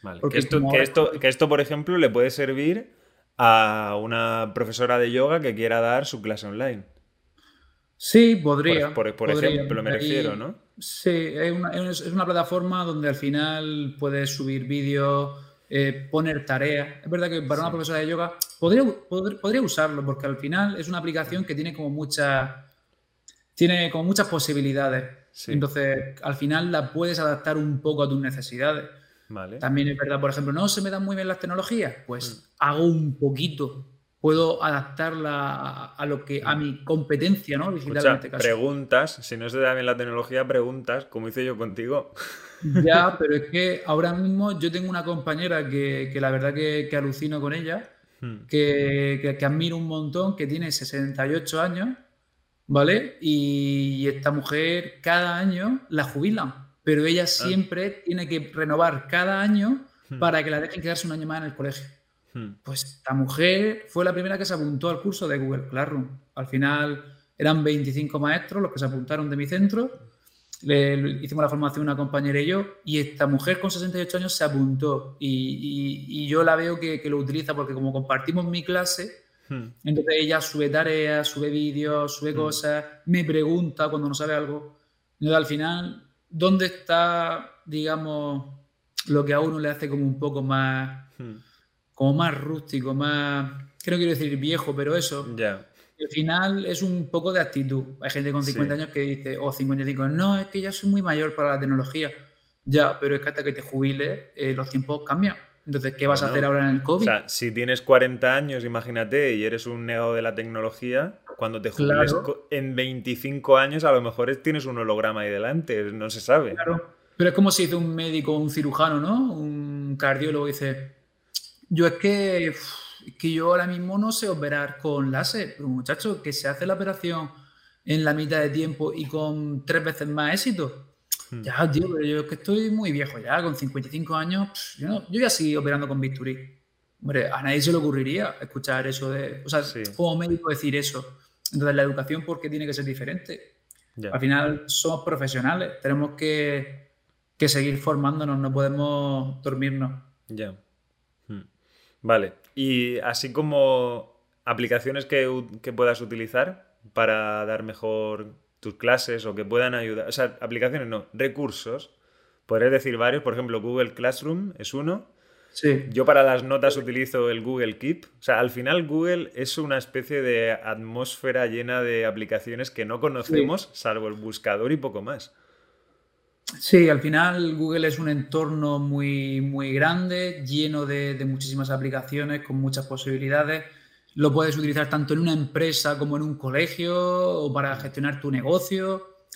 Vale. Que esto, que, esto, que esto, por ejemplo, le puede servir a una profesora de yoga que quiera dar su clase online. Sí, podría. Por, ejemplo, me refiero, ¿no? Sí, es una, plataforma donde al final puedes subir vídeos, eh, poner tareas. Es verdad que para una profesora de yoga podría, podría, usarlo, porque al final es una aplicación que tiene como muchas tiene como muchas posibilidades. Entonces, al final la puedes adaptar un poco a tus necesidades. También es verdad, por ejemplo, no se me dan muy bien las tecnologías, pues mm. hago un poquito puedo adaptarla a, lo que a mi competencia, ¿no? Digital en este caso. Preguntas, si no se da bien la tecnología, preguntas, como hice yo contigo. Ya, pero es que ahora mismo yo tengo una compañera que, la verdad que, alucino con ella, hmm. que, que, admiro un montón, que tiene 68 años, ¿vale? Y, esta mujer cada año la jubilan, pero ella ah. siempre tiene que renovar cada año hmm. para que la dejen quedarse un año más en el colegio. Hmm. Pues esta mujer fue la primera que se apuntó al curso de Google Classroom. Al final eran 25 maestros los que se apuntaron de mi centro. Le, hicimos la formación una compañera y yo, y esta mujer con 68 años se apuntó. Y, yo la veo que, lo utiliza porque como compartimos mi clase. Entonces ella sube tareas, sube vídeos, sube hmm. cosas, me pregunta cuando no sabe algo. Entonces al final, ¿dónde está, digamos, lo que a uno le hace como un poco más como más rústico, más, que no quiero decir viejo, pero eso. Ya. Al final es un poco de actitud. Hay gente con 50 años que dice, o 55, no, es que ya soy muy mayor para la tecnología. Ya, pero es que hasta que te jubiles, eh, los tiempos cambian. Entonces, ¿qué vas a hacer ahora en el COVID? O sea, si tienes 40 años, imagínate, y eres un negado de la tecnología, cuando te jubiles en 25 años, a lo mejor tienes un holograma ahí delante, no se sabe. Claro. Pero es como si dice un médico, un cirujano, ¿no? Un cardiólogo dice, yo es que, que yo ahora mismo no sé operar con láser, pero muchachos, que se hace la operación en la mitad de tiempo y con tres veces más éxito. Hmm. Ya, tío, pero yo es que estoy muy viejo ya, con 55 años, yo, yo ya sigo operando con bisturí. Hombre, a nadie se le ocurriría escuchar eso de, o sea, como médico decir eso. Entonces, la educación, ¿por qué tiene que ser diferente? Al final somos profesionales, tenemos que, que seguir formándonos, no podemos dormirnos. Ya. Vale. Y así como aplicaciones que, puedas utilizar para dar mejor tus clases o que puedan ayudar. O sea, aplicaciones no, recursos. Podrías decir varios, por ejemplo, Google Classroom es uno. Sí. Yo para las notas utilizo el Google Keep. O sea, al final Google es una especie de atmósfera llena de aplicaciones que no conocemos, salvo el buscador y poco más. Sí, al final Google es un entorno muy, muy grande, lleno de, muchísimas aplicaciones, con muchas posibilidades. Lo puedes utilizar tanto en una empresa como en un colegio o para gestionar tu negocio.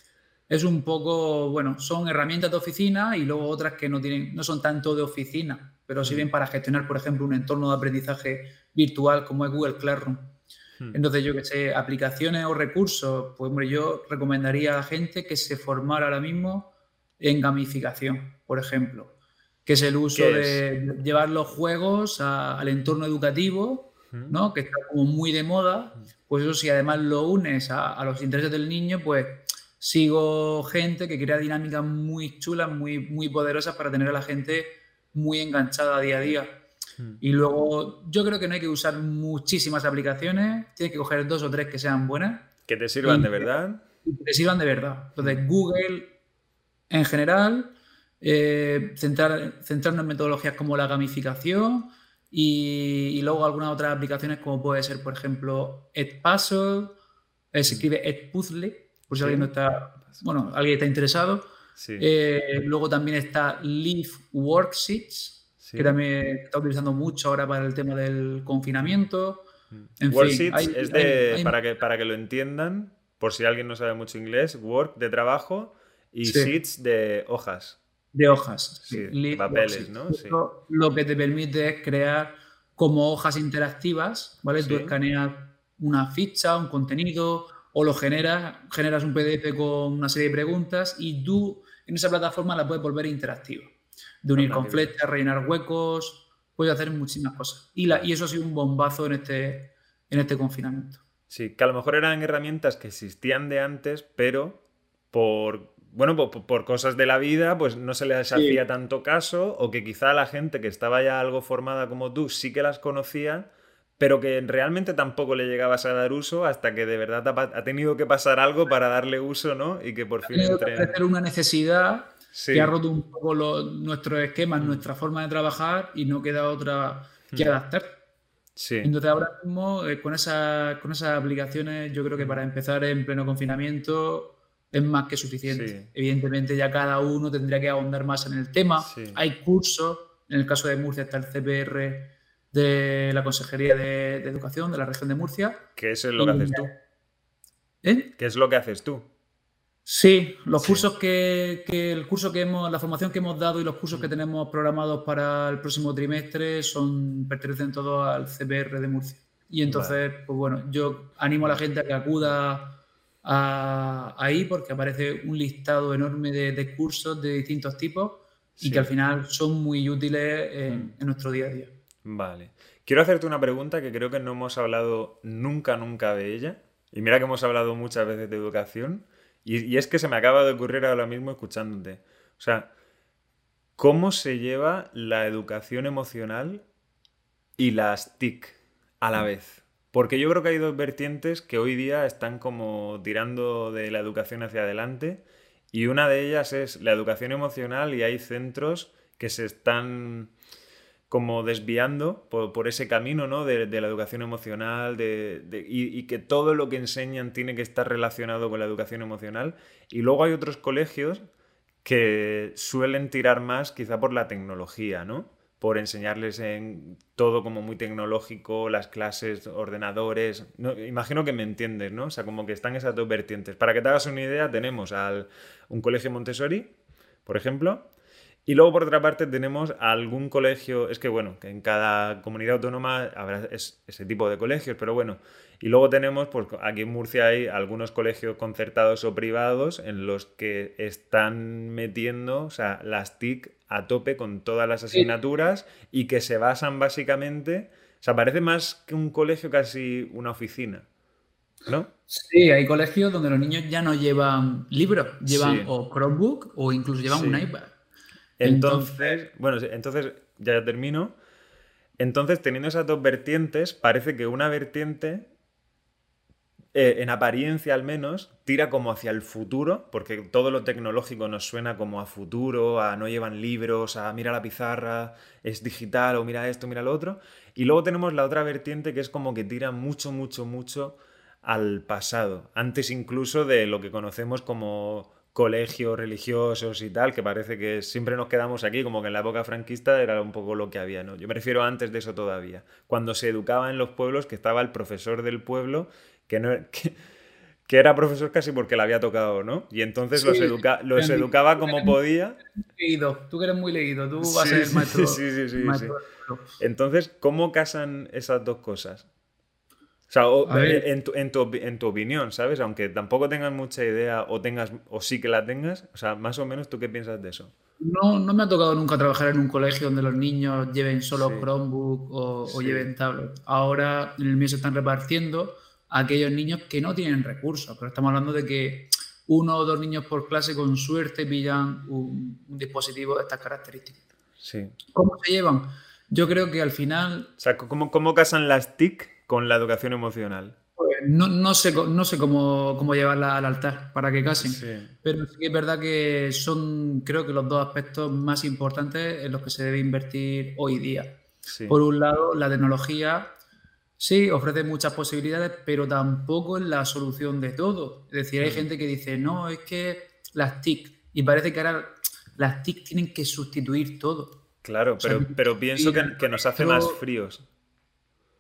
Es un poco, bueno, son herramientas de oficina y luego otras que no, tienen, no son tanto de oficina, pero sirven para gestionar, por ejemplo, un entorno de aprendizaje virtual como es Google Classroom. Hmm. Entonces, yo que sé, aplicaciones o recursos, pues hombre, yo recomendaría a la gente que se formara ahora mismo en gamificación, por ejemplo, que es el uso de llevar los juegos al entorno educativo, ¿no? que está como muy de moda, pues eso si además lo unes a, los intereses del niño, pues sigo gente que crea dinámicas muy chulas, muy, muy poderosas para tener a la gente muy enganchada día a día. Y luego yo creo que no hay que usar muchísimas aplicaciones, tienes que coger dos o tres que sean buenas. Que te sirvan de verdad. Que te sirvan de verdad. Entonces Google en general, eh, centrar, centrarnos en metodologías como la gamificación y, luego algunas otras aplicaciones como puede ser, por ejemplo, Edpuzzle, eh, se escribe Edpuzzle, por si alguien no está, bueno, alguien está interesado. Eh, luego también está Leaf Worksheets, que también está utilizando mucho ahora para el tema del confinamiento. Mm. En Worksheets es de, para, que, para que lo entiendan, por si alguien no sabe mucho inglés, work de trabajo y sheets de hojas. De hojas, sí. papeles, ¿no? Lo que te permite es crear como hojas interactivas, ¿vale? Tú escaneas una ficha, un contenido, o lo generas, generas un PDF con una serie de preguntas y tú en esa plataforma la puedes volver interactiva. De unir con flechas, rellenar huecos, puedes hacer muchísimas cosas. Y, la, y eso ha sido un bombazo en este, en este confinamiento. Sí, que a lo mejor eran herramientas que existían de antes, pero por bueno, por, cosas de la vida, pues no se les hacía tanto caso, o que quizá la gente que estaba ya algo formada como tú sí que las conocía, pero que realmente tampoco le llegabas a dar uso hasta que de verdad ha, tenido que pasar algo para darle uso, ¿no? Y que por fin entre... una necesidad que ha roto un poco nuestros esquemas, mm. nuestra forma de trabajar y no queda otra que mm. adaptar. Sí. Entonces ahora mismo eh, con, esa, con esas aplicaciones yo creo que para empezar en pleno confinamiento es más que suficiente. Evidentemente ya cada uno tendría que ahondar más en el tema. Hay cursos, en el caso de Murcia está el CPR de la Consejería de, Educación de la región de Murcia. ¿Qué es lo que haces tú? ¿Eh? ¿Qué es lo que haces tú? Sí, los cursos que, el curso que hemos, la formación que hemos dado y los cursos que tenemos programados para el próximo trimestre son pertenecen todos al CPR de Murcia. Y entonces, pues bueno, yo animo a la gente a que acuda ahí porque aparece un listado enorme de, cursos de distintos tipos y que al final son muy útiles en, en nuestro día a día. Vale. Quiero hacerte una pregunta que creo que no hemos hablado nunca, nunca de ella. Y mira que hemos hablado muchas veces de educación y, es que se me acaba de ocurrir ahora mismo escuchándote. O sea, ¿cómo se lleva la educación emocional y las TIC a la vez? Porque yo creo que hay dos vertientes que hoy día están como tirando de la educación hacia adelante y una de ellas es la educación emocional y hay centros que se están como desviando por, ese camino ¿no? de, la educación emocional de, y, que todo lo que enseñan tiene que estar relacionado con la educación emocional. Y luego hay otros colegios que suelen tirar más quizá por la tecnología, ¿no? Por enseñarles en todo como muy tecnológico, las clases, ordenadores. No, imagino que me entiendes, ¿no? O sea, como que están esas dos vertientes. Para que te hagas una idea, tenemos al, un colegio Montessori, por ejemplo, y luego, por otra parte, tenemos algún colegio, es que bueno, que en cada comunidad autónoma habrá ese tipo de colegios, pero bueno. Y luego tenemos, pues aquí en Murcia hay algunos colegios concertados o privados en los que están metiendo, o sea, las TIC a tope con todas las asignaturas y que se basan básicamente, o sea, parece más que un colegio casi una oficina. ¿No? Sí, hay colegios donde los niños ya no llevan libros, llevan o Chromebook o incluso llevan un iPad. Entonces, bueno, entonces ya termino. Entonces, teniendo esas dos vertientes, parece que una vertiente, eh, en apariencia al menos, tira como hacia el futuro, porque todo lo tecnológico nos suena como a futuro, a no llevan libros, a mira la pizarra, es digital, o mira esto, mira lo otro. Y luego tenemos la otra vertiente que es como que tira mucho, mucho, mucho al pasado, antes incluso de lo que conocemos como colegios religiosos y tal, que parece que siempre nos quedamos aquí, como que en la época franquista era un poco lo que había, ¿no? Yo me refiero antes de eso todavía, cuando se educaba en los pueblos, que estaba el profesor del pueblo, que no que, era profesor casi porque le había tocado, ¿no? Y entonces los, los educaba como podía. Leído. Tú que eres muy leído, tú vas a ser maestro. Sí, sí, sí, sí. Entonces, ¿cómo casan esas dos cosas? O sea, eh, en, tu, en, tu, en, tu, opinión, ¿sabes? Aunque tampoco tengas mucha idea o tengas o sí que la tengas, o sea, más o menos tú qué piensas de eso. No, no me ha tocado nunca trabajar en un colegio donde los niños lleven solo Chromebook o, lleven tablet. Ahora en el mío se están repartiendo a aquellos niños que no tienen recursos, pero estamos hablando de que uno o dos niños por clase con suerte pillan un, dispositivo de estas características. Sí. ¿Cómo se llevan? Yo creo que al final... O sea, ¿cómo, cómo casan las TIC con la educación emocional? Pues no, no, sé, no sé cómo, cómo llevarla al altar para que casen, pero sí es verdad que son, creo que los dos aspectos más importantes en los que se debe invertir hoy día. Por un lado, la tecnología sí ofrece muchas posibilidades, pero tampoco es la solución de todo. Es decir, hay mm. gente que dice, no, es que las TIC, y parece que ahora las TIC tienen que sustituir todo. Claro, pero, pero pienso que, que, nos hace más fríos.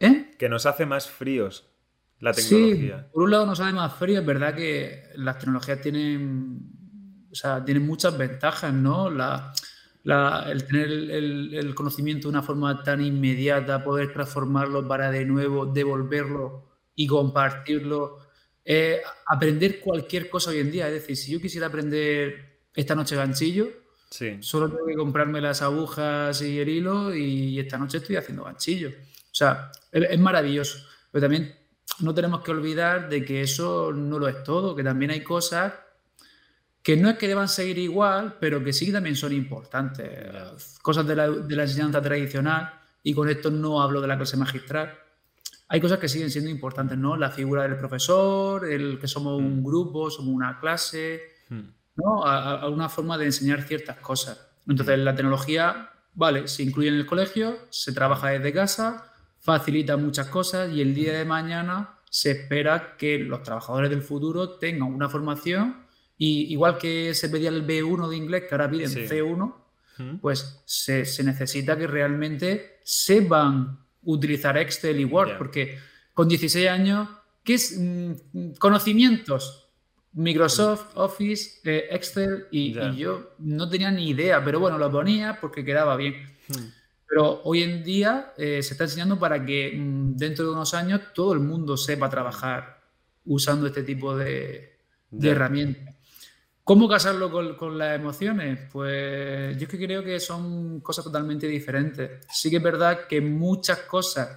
¿Eh? Que nos hace más fríos la tecnología. Sí, por un lado nos hace más fríos, es verdad que las tecnologías tienen, o sea, tienen muchas ventajas, ¿no? La, el tener el, conocimiento de una forma tan inmediata, poder transformarlo para de nuevo devolverlo y compartirlo. Eh, aprender cualquier cosa hoy en día. Es decir, si yo quisiera aprender esta noche ganchillo, solo tengo que comprarme las agujas y el hilo y esta noche estoy haciendo ganchillo. O sea, es maravilloso. Pero también no tenemos que olvidar de que eso no lo es todo, que también hay cosas que no es que deban seguir igual, pero que sí también son importantes. Cosas de la, enseñanza tradicional, y con esto no hablo de la clase magistral. Hay cosas que siguen siendo importantes, ¿no? La figura del profesor, el que somos un hmm. grupo, somos una clase, hmm. ¿no? Alguna forma de enseñar ciertas cosas. Entonces, hmm. la tecnología, vale, se incluye en el colegio, se trabaja desde casa, facilita muchas cosas y el día de mañana se espera que los trabajadores del futuro tengan una formación y igual que se pedía el B1 de inglés, que ahora piden C1, pues se, necesita que realmente sepan utilizar Excel y Word, porque con 16 años, ¿qué es mm, conocimientos? Microsoft, Office, eh, Excel y, yo no tenía ni idea, pero bueno, lo ponía porque quedaba bien. Hmm. Pero hoy en día eh, se está enseñando para que mm, dentro de unos años todo el mundo sepa trabajar usando este tipo de, herramientas. ¿Cómo casarlo con, las emociones? Pues yo es que creo que son cosas totalmente diferentes. Sí que es verdad que muchas cosas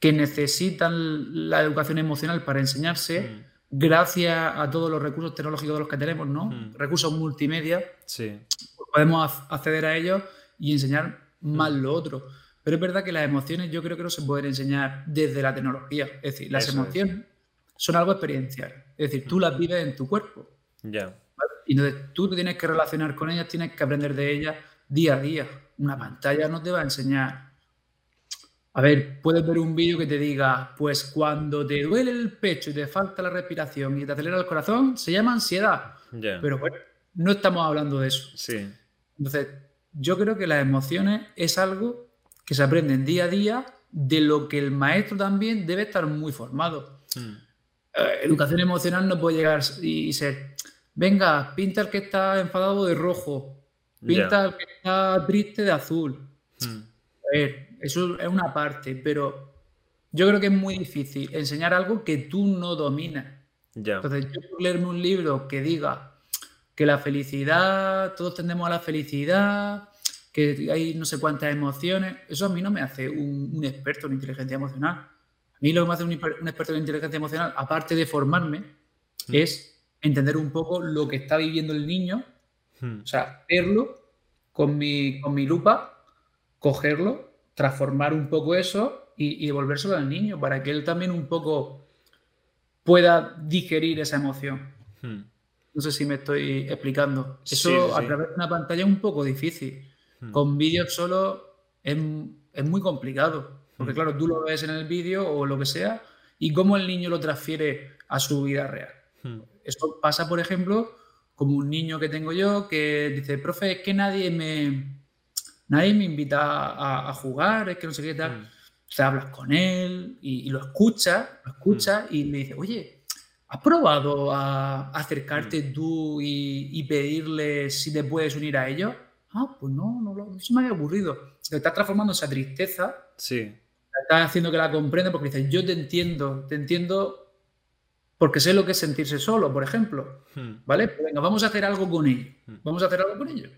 que necesitan la educación emocional para enseñarse, hmm. gracias a todos los recursos tecnológicos de los que tenemos, ¿no? Hmm. Recursos multimedia, sí. podemos acceder a ellos y enseñar más lo otro. Pero es verdad que las emociones yo creo que no se pueden enseñar desde la tecnología. Es decir, las emociones son algo experiencial. Es decir, tú las vives en tu cuerpo. Ya. Y entonces tú te tienes que relacionar con ellas, tienes que aprender de ellas día a día. Una pantalla no te va a enseñar. A ver, puedes ver un vídeo que te diga, pues cuando te duele el pecho y te falta la respiración y te acelera el corazón, se llama ansiedad. Pero bueno, no estamos hablando de eso. Sí. Entonces, yo creo que las emociones es algo que se aprenden día a día, de lo que el maestro también debe estar muy formado. Hmm. Eh, educación emocional no puede llegar y ser, venga, pinta el que está enfadado de rojo, pinta el que está triste de azul. Hmm. A ver, eso es una parte, pero yo creo que es muy difícil enseñar algo que tú no dominas. Entonces, yo leerme un libro que diga que la felicidad, todos tendemos a la felicidad, que hay no sé cuántas emociones. Eso a mí no me hace un, experto en inteligencia emocional. A mí lo que me hace un, experto en inteligencia emocional, aparte de formarme, hmm. es entender un poco lo que está viviendo el niño, hmm. o sea, verlo con mi, con mi lupa, cogerlo, transformar un poco eso y, y devolvérselo al niño para que él también un poco pueda digerir esa emoción. Hmm. No sé si me estoy explicando. Eso a través de una pantalla es un poco difícil. Hmm. Con vídeos solo es, muy complicado. Porque hmm. claro, tú lo ves en el vídeo o lo que sea y cómo el niño lo transfiere a su vida real. Hmm. Eso pasa, por ejemplo, como un niño que tengo yo que dice, profe, es que nadie me, nadie me invita a, jugar, es que no sé qué tal. O hablas con él y, lo escucha, lo escucha y le dice, oye, ¿Has probado a acercarte mm. tú y, pedirle si te puedes unir a ellos? Ah, pues no, no, se me había ocurrido. Te estás transformando esa tristeza. Sí. Estás haciendo que la comprenda porque dices, yo te entiendo, te entiendo porque sé lo que es sentirse solo, por ejemplo. Hmm. ¿Vale? Pues venga, vamos a hacer algo con ellos. Hmm. Vamos a hacer algo con ellos.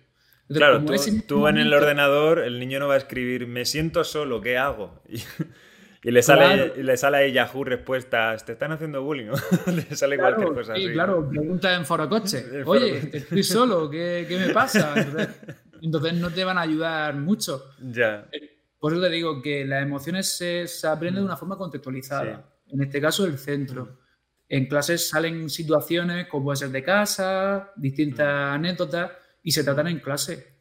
claro, tú, en el ordenador, el niño no va a escribir, me siento solo, ¿qué hago? Y le sale, y le sale ahí Yahoo respuestas, te están haciendo bullying, le sale cualquier cosa sí, claro, pregunta en foro coche, oye, estoy solo, ¿qué, ¿qué, me pasa? Entonces, no te van a ayudar mucho. Ya. Eh, por eso te digo que las emociones se, se aprenden de una forma contextualizada. En este caso, el centro. En clases salen situaciones como puede ser de casa, distintas anécdotas, y se tratan en clase.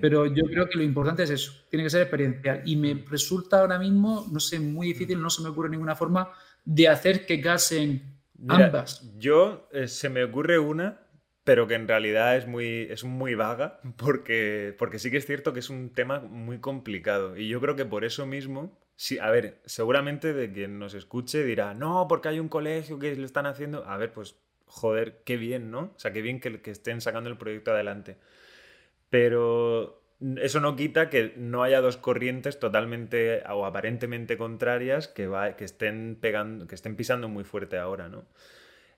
Pero yo creo que lo importante es eso, tiene que ser experiencial. Y me resulta ahora mismo, no sé, muy difícil, no se me ocurre ninguna forma de hacer que casen ambas. Yo eh, se me ocurre una, pero que en realidad es muy, es muy vaga, porque, porque sí que es cierto que es un tema muy complicado. Y yo creo que por eso mismo, sí, a ver, seguramente de quien nos escuche dirá, no, porque hay un colegio que lo están haciendo. A ver, pues joder, qué bien, ¿no? O sea, qué bien que, que estén sacando el proyecto adelante pero eso no quita que no haya dos corrientes totalmente o aparentemente contrarias que, estén, pegando, que estén pisando muy fuerte ahora, ¿no?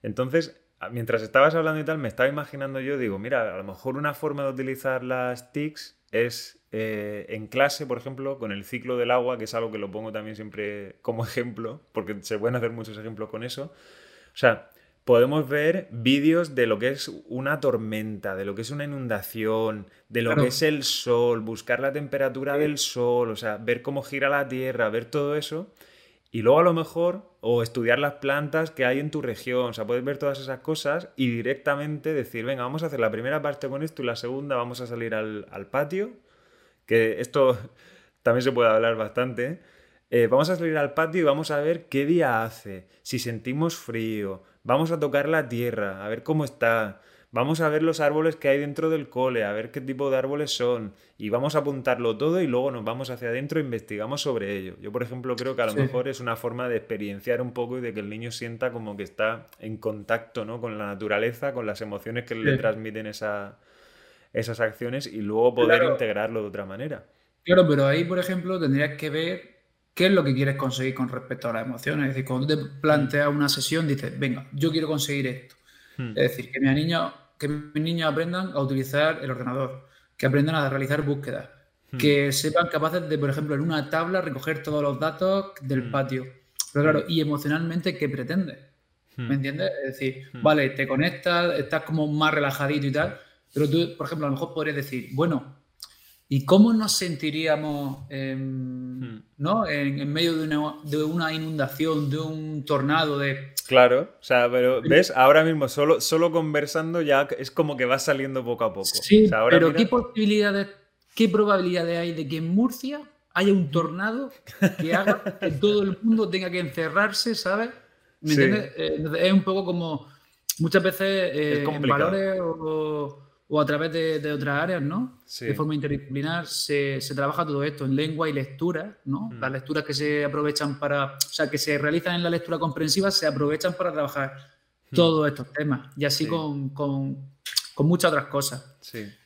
Entonces, mientras estabas hablando y tal, me estaba imaginando yo, digo, mira, a lo mejor una forma de utilizar las TICs es eh, en clase, por ejemplo, con el ciclo del agua, que es algo que lo pongo también siempre como ejemplo, porque se pueden hacer muchos ejemplos con eso. O sea, podemos ver vídeos de lo que es una tormenta, de lo que es una inundación, de lo que es el sol, buscar la temperatura del sol, o sea, ver cómo gira la Tierra, ver todo eso. Y luego a lo mejor, o estudiar las plantas que hay en tu región, o sea, puedes ver todas esas cosas y directamente decir, venga, vamos a hacer la primera parte con esto y la segunda vamos a salir al, patio, que esto también se puede hablar bastante. Eh, vamos a salir al patio y vamos a ver qué día hace, si sentimos frío, vamos a tocar la tierra, a ver cómo está, vamos a ver los árboles que hay dentro del cole, a ver qué tipo de árboles son, y vamos a apuntarlo todo y luego nos vamos hacia adentro e investigamos sobre ello. Yo, por ejemplo, creo que a lo mejor es una forma de experienciar un poco y de que el niño sienta como que está en contacto ¿no? con la naturaleza, con las emociones que le transmiten esa, esas acciones y luego poder integrarlo de otra manera. Claro, pero ahí, por ejemplo, tendrías que ver qué es lo que quieres conseguir con respecto a las emociones. Es decir, cuando te planteas una sesión, dices, venga, yo quiero conseguir esto. Hmm. Es decir, que mis niños, que mis niños aprendan a utilizar el ordenador, que aprendan a realizar búsquedas, hmm. que sepan capaces de, por ejemplo, en una tabla recoger todos los datos del hmm. patio. Pero claro, y emocionalmente, ¿qué pretendes? ¿Me entiendes? Es decir, vale, te conectas, estás como más relajadito y tal, pero tú, por ejemplo, a lo mejor podrías decir, bueno, ¿y cómo nos sentiríamos ¿no? en, medio de una, de una, inundación, de un tornado, de Claro, o sea, pero ves, ahora mismo solo, solo conversando ya es como que va saliendo poco a poco. Sí, pero ¿qué posibilidades, qué probabilidades hay de que en Murcia haya un tornado que haga que todo el mundo tenga que encerrarse, ¿sabes? ¿Me entiendes? Eh, es un poco como muchas veces eh, en valores o o a través de, otras áreas, ¿no? De forma interdisciplinar se, trabaja todo esto en lengua y lectura, ¿no? Mm. Las lecturas que se aprovechan para, o sea, que se realizan en la lectura comprensiva se aprovechan para trabajar mm. todos estos temas y así con, muchas otras cosas.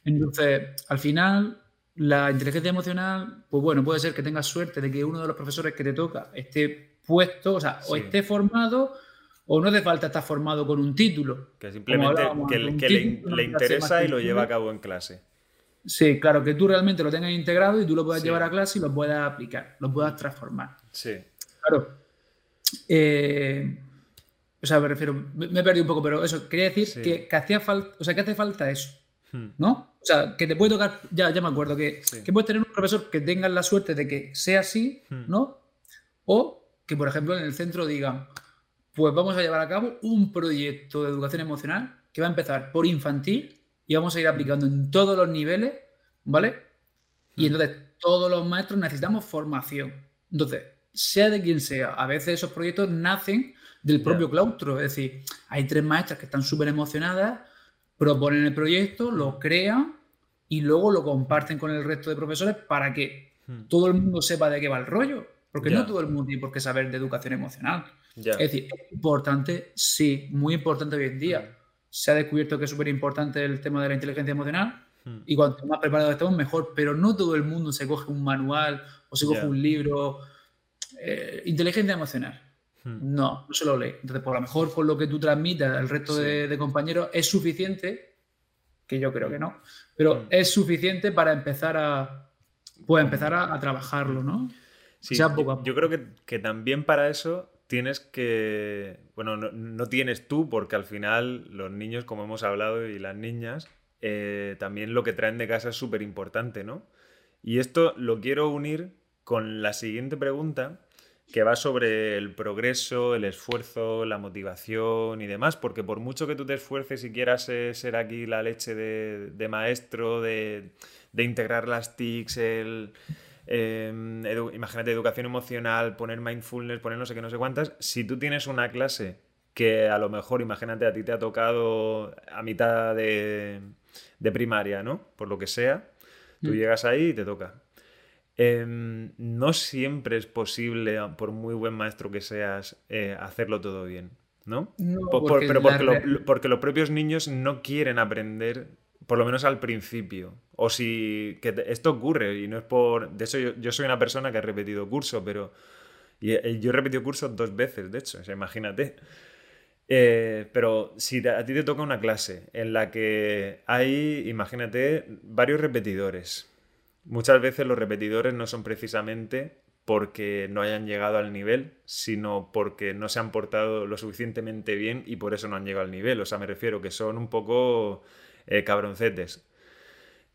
Entonces, al final, la inteligencia emocional, pues bueno, puede ser que tengas suerte de que uno de los profesores que te toca esté puesto, o sea, o esté formado o no hace falta estar formado con un título. Que simplemente que, le, interesa y lo lleva a cabo en clase. Sí, claro, que tú realmente lo tengas integrado y tú lo puedas llevar a clase y lo puedas aplicar, lo puedas transformar. Sí. Claro. Eh, o sea, me refiero, me, he perdido un poco, pero eso, quería decir que, hacía falta, o sea, que hace falta eso, hmm. ¿no? O sea, que te puede tocar, ya, ya me acuerdo, que, que puedes tener un profesor que tenga la suerte de que sea así, hmm. ¿no? O que, por ejemplo, en el centro digan, pues vamos a llevar a cabo un proyecto de educación emocional que va a empezar por infantil y vamos a ir aplicando en todos los niveles, ¿vale? Y mm. entonces todos los maestros necesitamos formación. Entonces, sea de quien sea, a veces esos proyectos nacen del propio claustro, es decir, hay tres maestras que están súper emocionadas, proponen el proyecto, lo mm. crean y luego lo comparten con el resto de profesores para que mm. todo el mundo sepa de qué va el rollo, porque no todo el mundo tiene por qué saber de educación emocional. Es decir, es importante, sí, muy importante hoy en día. Mm. Se ha descubierto que es súper importante el tema de la inteligencia emocional mm. y cuanto más preparados estemos, mejor, pero no todo el mundo se coge un manual o se coge un libro. Eh, inteligencia emocional. Mm. No, no se lo lee. Entonces, por lo mejor con lo que tú transmitas al resto de, compañeros es suficiente, que yo creo que no, pero es suficiente para empezar a, pues, empezar a, trabajarlo, ¿no? Sí, yo, yo, creo que, que, también para eso tienes que, bueno, no, tienes tú, porque al final los niños, como hemos hablado, y las niñas, eh, también lo que traen de casa es súper importante, ¿no? Y esto lo quiero unir con la siguiente pregunta, que va sobre el progreso, el esfuerzo, la motivación y demás, porque por mucho que tú te esfuerces y quieras ser aquí la leche de, maestro, de, de, integrar las TICs, el, Em, imagínate educación emocional, poner mindfulness, poner no sé qué, no sé cuántas, si tú tienes una clase que a lo mejor, imagínate, a ti te ha tocado a mitad de, primaria, ¿no? Por lo que sea, tú mm. llegas ahí y te toca. Em, no siempre es posible, por muy buen maestro que seas, eh, hacerlo todo bien, ¿no? pero porque los propios niños no quieren aprender por lo menos al principio. O si. que esto ocurre y no es por. De hecho, yo, soy una persona que ha repetido curso, pero. Y, yo he repetido cursos dos veces, de hecho, o sea, imagínate. Eh, pero si a ti te toca una clase en la que hay, imagínate, varios repetidores. Muchas veces los repetidores no son precisamente porque no hayan llegado al nivel, sino porque no se han portado lo suficientemente bien y por eso no han llegado al nivel. O sea, me refiero que son un poco eh, cabroncetes.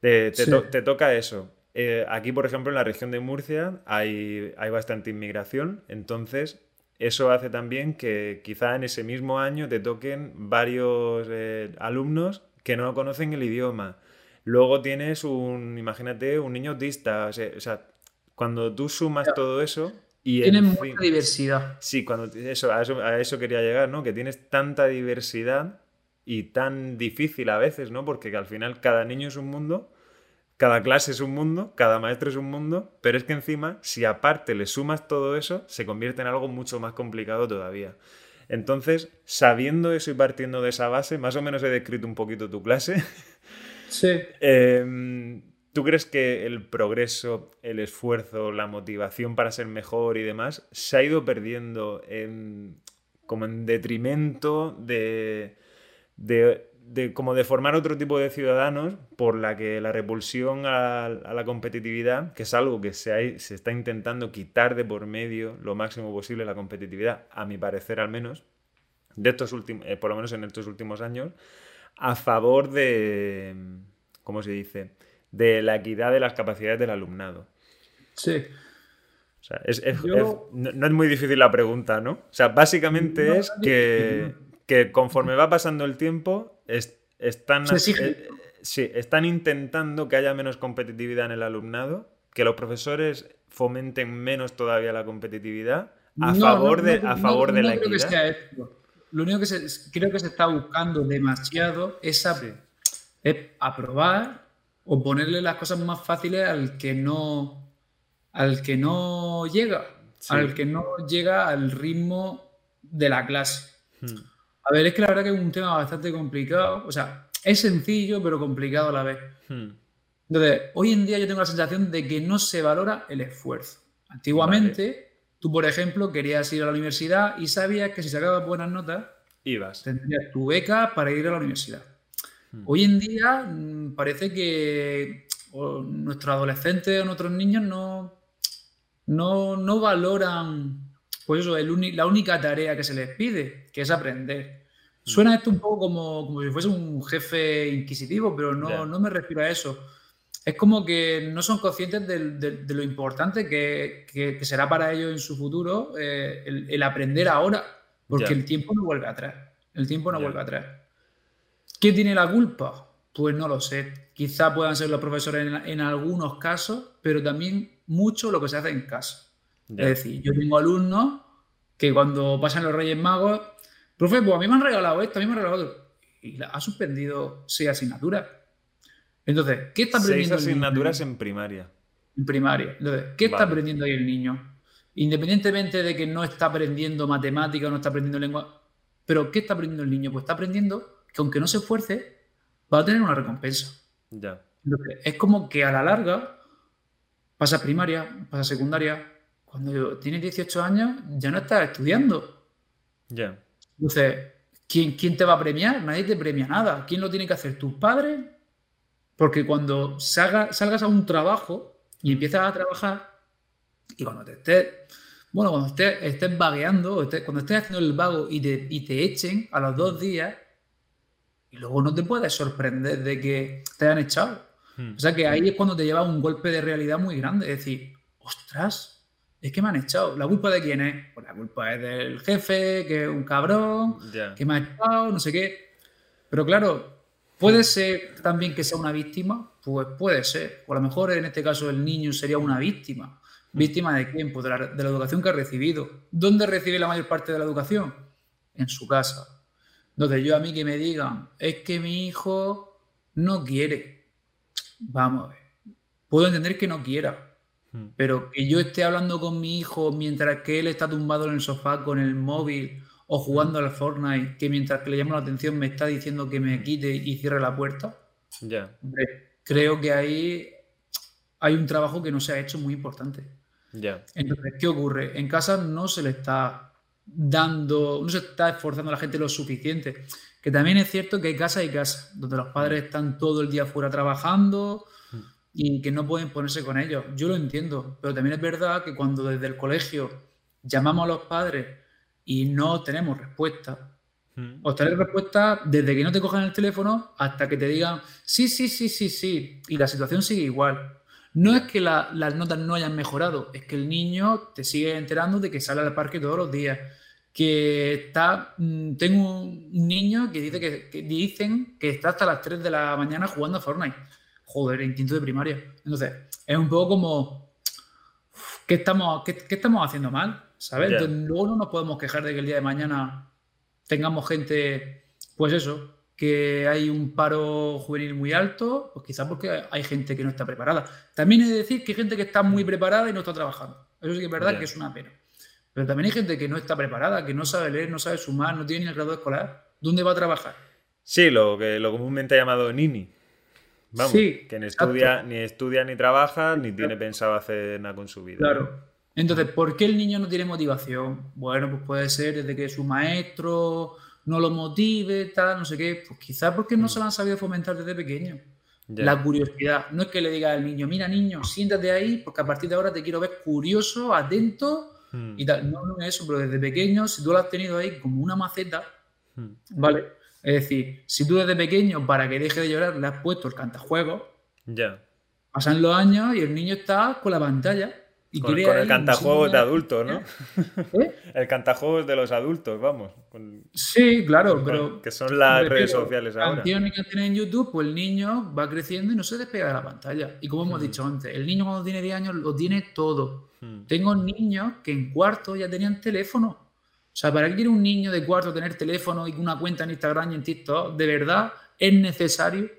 Te, toca eso. Eh, aquí, por ejemplo, en la región de Murcia hay, hay bastante inmigración, entonces eso hace también que quizá en ese mismo año te toquen varios eh, alumnos que no conocen el idioma. Luego tienes un, imagínate, un niño autista. O sea, cuando tú sumas todo eso... Y Tienen mucha diversidad. Sí, cuando eso a, eso, a eso quería llegar, ¿no? Que tienes tanta diversidad y tan difícil a veces, ¿no? Porque al final cada niño es un mundo, cada clase es un mundo, cada maestro es un mundo, pero es que encima, si aparte le sumas todo eso, se convierte en algo mucho más complicado todavía. Entonces, sabiendo eso y partiendo de esa base, más o menos he descrito un poquito tu clase. Sí. Em, ¿Tú crees que el progreso, el esfuerzo, la motivación para ser mejor y demás se ha ido perdiendo en, como en detrimento de, de, como de formar otro tipo de ciudadanos por la que la repulsión a, la competitividad, que es algo que se, se está intentando quitar de por medio lo máximo posible la competitividad, a mi parecer al menos, de estos últimos, eh, por lo menos en estos últimos años, a favor de, ¿cómo se dice?, de la equidad de las capacidades del alumnado. Sí. O sea, no, es muy difícil la pregunta, ¿no? O sea, básicamente es que, que, conforme va pasando el tiempo, están, eh, están intentando que haya menos competitividad en el alumnado, que los profesores fomenten menos todavía la competitividad a favor de, a favor de la equidad. Lo único que creo que se está buscando demasiado es, es aprobar o ponerle las cosas más fáciles al que no al que no llega, al que no llega al ritmo de la clase. Hmm. A ver, es que la verdad que es un tema bastante complicado, o sea, es sencillo pero complicado a la vez. Hmm. Entonces, hoy en día yo tengo la sensación de que no se valora el esfuerzo. Antiguamente, tú, por ejemplo, querías ir a la universidad y sabías que si sacabas buenas notas, ibas. Tendrías tu beca para ir a la universidad. Hmm. Hoy en día mm, parece que nuestros adolescentes o nuestros niños no, no, valoran pues eso, la única tarea que se les pide, que es aprender. Hmm. Suena esto un poco como, como si fuese un jefe inquisitivo, pero no, no me refiero a eso. Es como que no son conscientes de, lo importante que, será para ellos en su futuro eh, el, aprender ahora, porque el tiempo no vuelve atrás. El tiempo no vuelve atrás. ¿Quién tiene la culpa? Pues no lo sé. Quizá puedan ser los profesores en, algunos casos, pero también mucho lo que se hace en casa. Es decir, yo tengo alumnos que cuando pasan los Reyes Magos, profe, pues a mí me han regalado esto, a mí me han regalado Y ha suspendido seis asignaturas. Entonces, ¿qué está aprendiendo? Seis asignaturas en primaria. En primaria. Entonces, ¿qué está aprendiendo ahí el niño? Independientemente de que no está aprendiendo matemática o no está aprendiendo lengua, pero ¿qué está aprendiendo el niño? Pues está aprendiendo que aunque no se esfuerce, va a tener una recompensa. Ya. Es como que a la larga pasa primaria, pasa secundaria. Cuando tienes 18 años, ya no estás estudiando. Ya. Entonces, ¿quién, ¿quién te va a premiar? Nadie te premia nada. ¿Quién lo tiene que hacer? ¿Tus padres? Porque cuando salgas a un trabajo y empiezas a trabajar, y cuando te estés, bueno, cuando estés, estés vagueando, cuando estés haciendo el vago y te, y te echen a los dos días, y luego no te puedes sorprender de que te hayan echado. Hmm. O sea que ahí es cuando te lleva un golpe de realidad muy grande. Es decir, ostras, es que me han echado. ¿La culpa de quién es? Pues la culpa es del jefe, que es un cabrón, que me ha echado, no sé qué. Pero claro, ¿puede ser también que sea una víctima? Pues puede ser. O a lo mejor en este caso el niño sería una víctima. ¿Víctima de quién? Pues de la, de la educación que ha recibido. ¿Dónde recibe la mayor parte de la educación? En su casa entonces yo a mí que me digan, es que mi hijo no quiere. Vamos a ver. Puedo entender que no quiera. Pero que yo esté hablando con mi hijo mientras que él está tumbado en el sofá con el móvil o jugando al Fortnite, que mientras que le llamo la atención me está diciendo que me quite y cierre la puerta. Ya. Creo que ahí hay un trabajo que no se ha hecho muy importante. Ya. Entonces, ¿qué ocurre? En casa no se le está dando, no se está esforzando a la gente lo suficiente. Que también es cierto que hay casa y casa, donde los padres están todo el día fuera trabajando y que no pueden ponerse con ellos. Yo lo entiendo, pero también es verdad que cuando desde el colegio llamamos a los padres y no tenemos respuesta, o tener respuesta desde que no te cojan el teléfono hasta que te digan sí, sí, sí, sí, sí, y la situación sigue igual. No es que las notas no hayan mejorado, es que el niño te sigue enterando de que sale al parque todos los días. Que está. Mm, tengo un niño que dice que, dicen que está hasta las 3 de la mañana jugando a Fortnite. Joder, en quinto de primaria. Entonces, es un poco como. ¿Qué estamos, qué, estamos haciendo mal? ¿Sabes? luego no nos podemos quejar de que el día de mañana tengamos gente, pues eso, que hay un paro juvenil muy alto, pues quizás porque hay gente que no está preparada. También de decir que hay gente que está muy preparada y no está trabajando. Eso sí que es verdad que es una pena. Pero también hay gente que no está preparada, que no sabe leer, no sabe sumar, no tiene ni el grado escolar. ¿Dónde va a trabajar? Sí, lo que lo comúnmente llamado nini. Vamos, que ni estudia, ni estudia ni trabaja, ni tiene pensado hacer nada con su vida. Claro. Entonces, ¿por qué el niño no tiene motivación? Bueno, pues puede ser desde que su maestro no lo motive, tal, no sé qué. Pues quizás porque no mm. se lo han sabido fomentar desde pequeño. La curiosidad. No es que le diga al niño, mira niño, siéntate ahí porque a partir de ahora te quiero ver curioso, atento mm. y tal. No, no es eso, pero desde pequeño, si tú lo has tenido ahí como una maceta, mm. ¿vale? Es decir, si tú desde pequeño, para que deje de llorar, le has puesto el cantajuego, ya. pasan los años y el niño está con la pantalla con, el cantajuegos de adultos, ¿no? ¿Eh? El cantajuegos de los adultos, vamos. sí, claro, pero. Que son las redes sociales ahora. Canciones que tiene en YouTube, pues el niño va creciendo y no se despega de la pantalla. Y como hemos hmm. dicho antes, el niño cuando tiene 10 años lo tiene todo. Hmm. Tengo niños que en cuarto ya tenían teléfono. O sea, ¿para qué quiere un niño de cuarto tener teléfono y una cuenta en Instagram y en TikTok? De verdad es necesario.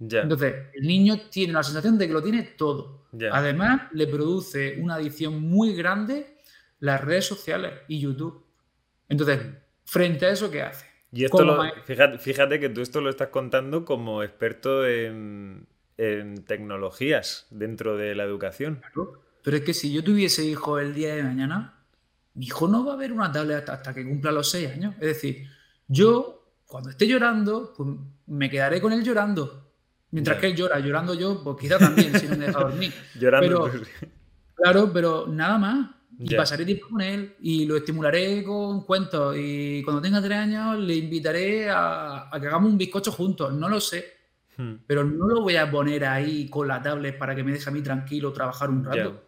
Entonces, el niño tiene la sensación de que lo tiene todo. Además, le produce una adicción muy grande las redes sociales y YouTube. Entonces, frente a eso, ¿qué hace? Y esto lo, fíjate, que tú esto lo estás contando como experto en, tecnologías dentro de la educación. Pero es que si yo tuviese hijo el día de mañana, mi hijo no va a ver una tablet hasta, que cumpla los seis años. Es decir, yo, cuando esté llorando, pues me quedaré con él llorando. Mientras que él llora, llorando yo, pues quizá también, si no me deja dormir. Llorando. Pero, claro, pero nada más. Y pasaré tiempo con él y lo estimularé con cuentos. Y cuando tenga tres años le invitaré a, que hagamos un bizcocho juntos. No lo sé. Hmm. Pero no lo voy a poner ahí con la tablet para que me deje a mí tranquilo trabajar un rato.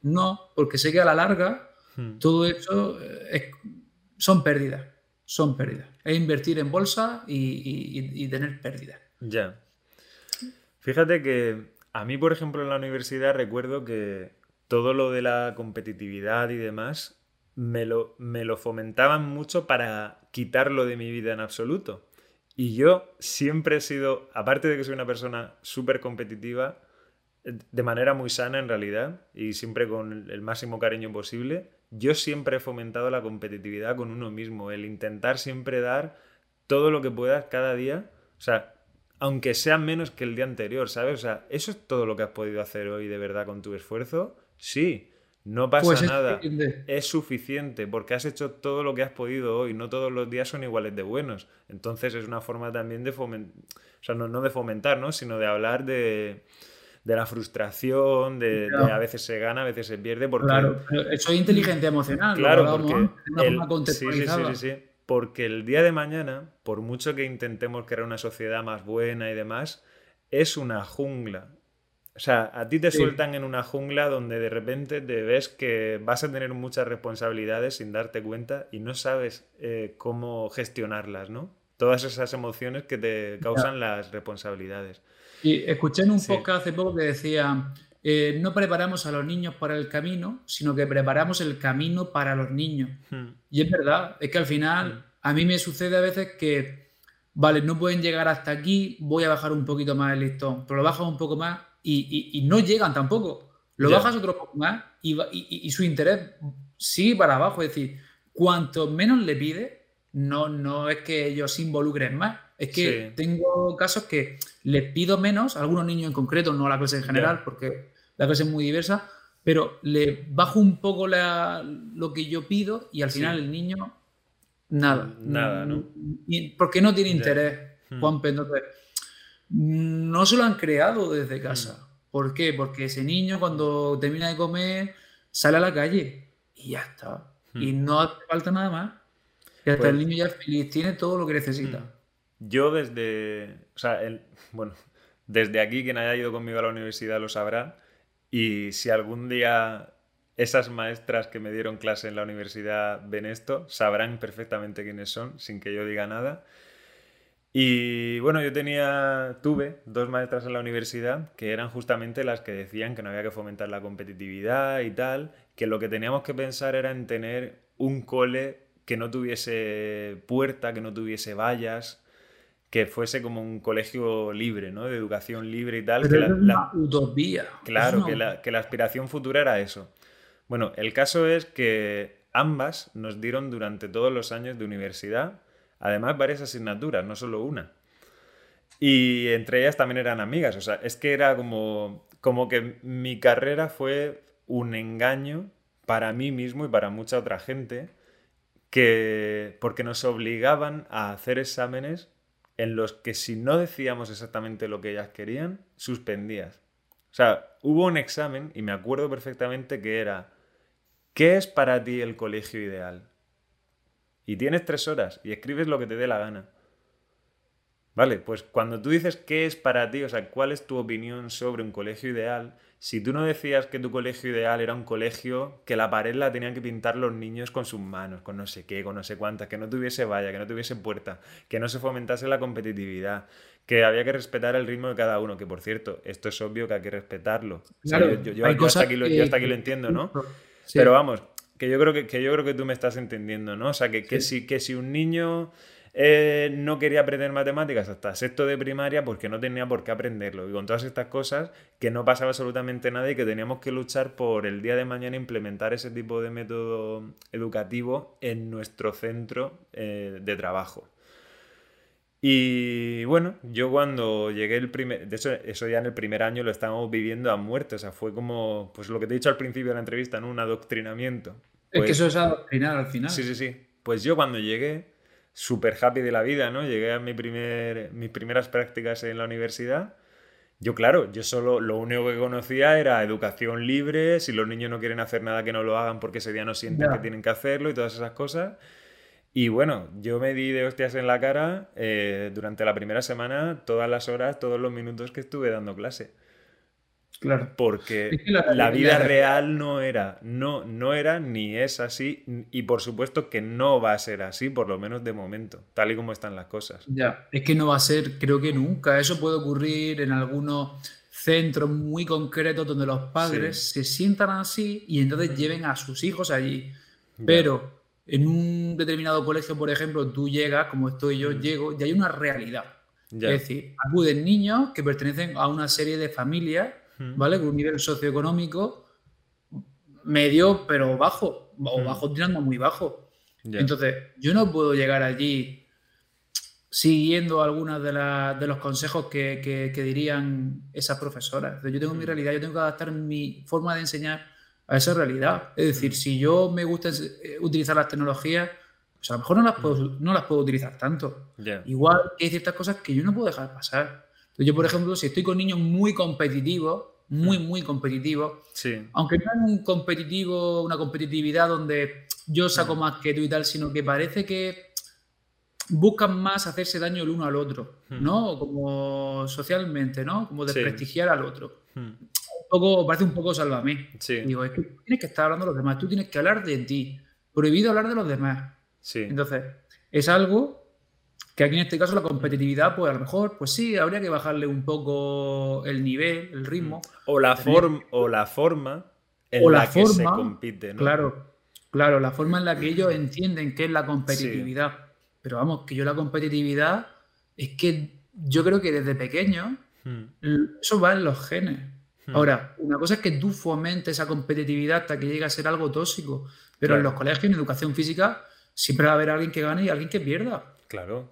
No, porque sé que a la larga hmm. todo eso eh, son pérdidas. Son pérdidas. Es invertir en bolsa y, y tener pérdidas. Ya. Fíjate que a mí, por ejemplo, en la universidad recuerdo que todo lo de la competitividad y demás me lo, me lo fomentaban mucho para quitarlo de mi vida en absoluto. Y yo siempre he sido, aparte de que soy una persona súper competitiva, de manera muy sana en realidad, y siempre con el máximo cariño posible, yo siempre he fomentado la competitividad con uno mismo, el intentar siempre dar todo lo que puedas cada día. O sea, aunque sea menos que el día anterior, ¿sabes? O sea, ¿eso es todo lo que has podido hacer hoy de verdad con tu esfuerzo? Sí, no pasa pues nada. Es suficiente porque has hecho todo lo que has podido hoy. No todos los días son iguales de buenos. Entonces es una forma también de fomentar, o sea, no, de fomentar, ¿no? Sino de hablar de, la frustración, de, a veces se gana, a veces se pierde. Porque, claro, eso es inteligencia emocional. Claro, porque sí, sí, sí porque el día de mañana, por mucho que intentemos crear una sociedad más buena y demás, es una jungla. O sea, a ti te sueltan en una jungla donde de repente te ves que vas a tener muchas responsabilidades sin darte cuenta y no sabes eh, cómo gestionarlas, ¿no? Todas esas emociones que te causan las responsabilidades. Y escuché en un podcast hace poco que decía, eh, no preparamos a los niños para el camino, sino que preparamos el camino para los niños. Hmm. Y es verdad, es que al final hmm. a mí me sucede a veces que, vale, no pueden llegar hasta aquí, voy a bajar un poquito más el listón, pero lo bajas un poco más y, no llegan tampoco. Lo bajas otro poco más y, su interés sigue para abajo. Es decir, cuanto menos le pide, no, no es que ellos se involucren más. Es que tengo casos que les pido menos, a algunos niños en concreto, no a la clase en general, porque la clase es muy diversa, pero le bajo un poco lo que yo pido y al final el niño, nada. Nada, ¿no? Porque no tiene interés, hmm. Juan Entonces, no se lo han creado desde casa. Hmm. ¿Por qué? Porque ese niño cuando termina de comer sale a la calle y ya está. Y hmm. no hace falta nada más. Y hasta el pues niño ya es feliz, tiene todo lo que necesita. Yo desde, o sea, el, bueno, desde aquí quien haya ido conmigo a la universidad lo sabrá y si algún día esas maestras que me dieron clase en la universidad ven esto, sabrán perfectamente quiénes son sin que yo diga nada. Y bueno, yo tenía, tuve dos maestras en la universidad que eran justamente las que decían que no había que fomentar la competitividad y tal, que lo que teníamos que pensar era en tener un cole que no tuviese puerta, que no tuviese vallas, que fuese como un colegio libre, ¿no? De educación libre y tal. Pero que es una utopía. Claro, que la, que la aspiración futura era eso. Bueno, el caso es que ambas nos dieron durante todos los años de universidad, además varias asignaturas, no solo una. Y entre ellas también eran amigas, o sea, es que era como, como que mi carrera fue un engaño para mí mismo y para mucha otra gente, que porque nos obligaban a hacer exámenes en los que si no decíamos exactamente lo que ellas querían, suspendías. O sea, hubo un examen y me acuerdo perfectamente que era, ¿qué es para ti el colegio ideal? Y tienes tres horas y escribes lo que te dé la gana. Vale, pues cuando tú dices qué es para ti, o sea, cuál es tu opinión sobre un colegio ideal, si tú no decías que tu colegio ideal era un colegio que la pared la tenían que pintar los niños con sus manos, con no sé qué, con no sé cuántas, que no tuviese valla, que no tuviese puerta, que no se fomentase la competitividad, que había que respetar el ritmo de cada uno, que por cierto, esto es obvio que hay que respetarlo. yo, hasta aquí lo, entiendo, ¿no? Pero vamos, que yo creo que, yo creo que tú me estás entendiendo, ¿no? O sea, que, que, si, que si un niño eh, no quería aprender matemáticas hasta sexto de primaria porque no tenía por qué aprenderlo. Y con todas estas cosas, que no pasaba absolutamente nada y que teníamos que luchar por el día de mañana implementar ese tipo de método educativo en nuestro centro eh, de trabajo. Y bueno, yo cuando llegué el primer, de hecho eso ya en el primer año lo estábamos viviendo a muerte, o sea, fue como, pues lo que te he dicho al principio de la entrevista, ¿no? Un adoctrinamiento. es que pues eso es adoctrinar al final. Sí, sí, sí. Pues yo cuando llegué, súper happy de la vida, ¿no? Llegué a mi primer, mis primeras prácticas en la universidad. Yo, claro, yo solo lo único que conocía era educación libre, si los niños no quieren hacer nada que no lo hagan porque ese día no sienten que tienen que hacerlo y todas esas cosas. Y bueno, yo me di de hostias en la cara eh, durante la primera semana, todas las horas, todos los minutos que estuve dando clase. Claro. Porque la, vida real no era, no, no era ni es así, y por supuesto que no va a ser así, por lo menos de momento, tal y como están las cosas. Ya, es que no va a ser, creo que nunca. Eso puede ocurrir en algunos centros muy concretos donde los padres se sientan así y entonces lleven a sus hijos allí. Pero en un determinado colegio, por ejemplo, tú llegas, como estoy yo, llego, y hay una realidad. Es decir, acuden niños que pertenecen a una serie de familias ¿vale? Con un nivel socioeconómico medio, pero bajo, o bajo tirando muy bajo. Entonces, yo no puedo llegar allí siguiendo algunos de, de los consejos que, dirían esas profesoras. yo tengo mi realidad, yo tengo que adaptar mi forma de enseñar a esa realidad. Es decir, si yo me gusta eh, utilizar las tecnologías, pues a lo mejor no las puedo, no las puedo utilizar tanto. Igual que hay ciertas cosas que yo no puedo dejar pasar. Yo, por ejemplo, si estoy con niños muy competitivos, muy, muy competitivo. Sí. Aunque no es un competitivo, una competitividad donde yo saco más que tú y tal, sino que parece que buscan más hacerse daño el uno al otro, ¿no? Como socialmente, ¿no? Como desprestigiar al otro. Un poco, parece un poco sálvame. Sí. Digo, es que tienes que estar hablando de los demás, tú tienes que hablar de ti. Prohibido hablar de los demás. Sí. Entonces, es algo que aquí en este caso la competitividad, pues a lo mejor, pues sí, habría que bajarle un poco el nivel, el ritmo. O la, forma o la forma en la, que se compite, ¿no? Claro, claro, la forma en la que ellos entienden qué es la competitividad. Pero vamos, que yo la competitividad es que yo creo que desde pequeño hmm. eso va en los genes. Hmm. Ahora, una cosa es que tú fomentes esa competitividad hasta que llegue a ser algo tóxico, pero en los colegios, en educación física, siempre va a haber alguien que gane y alguien que pierda. Claro.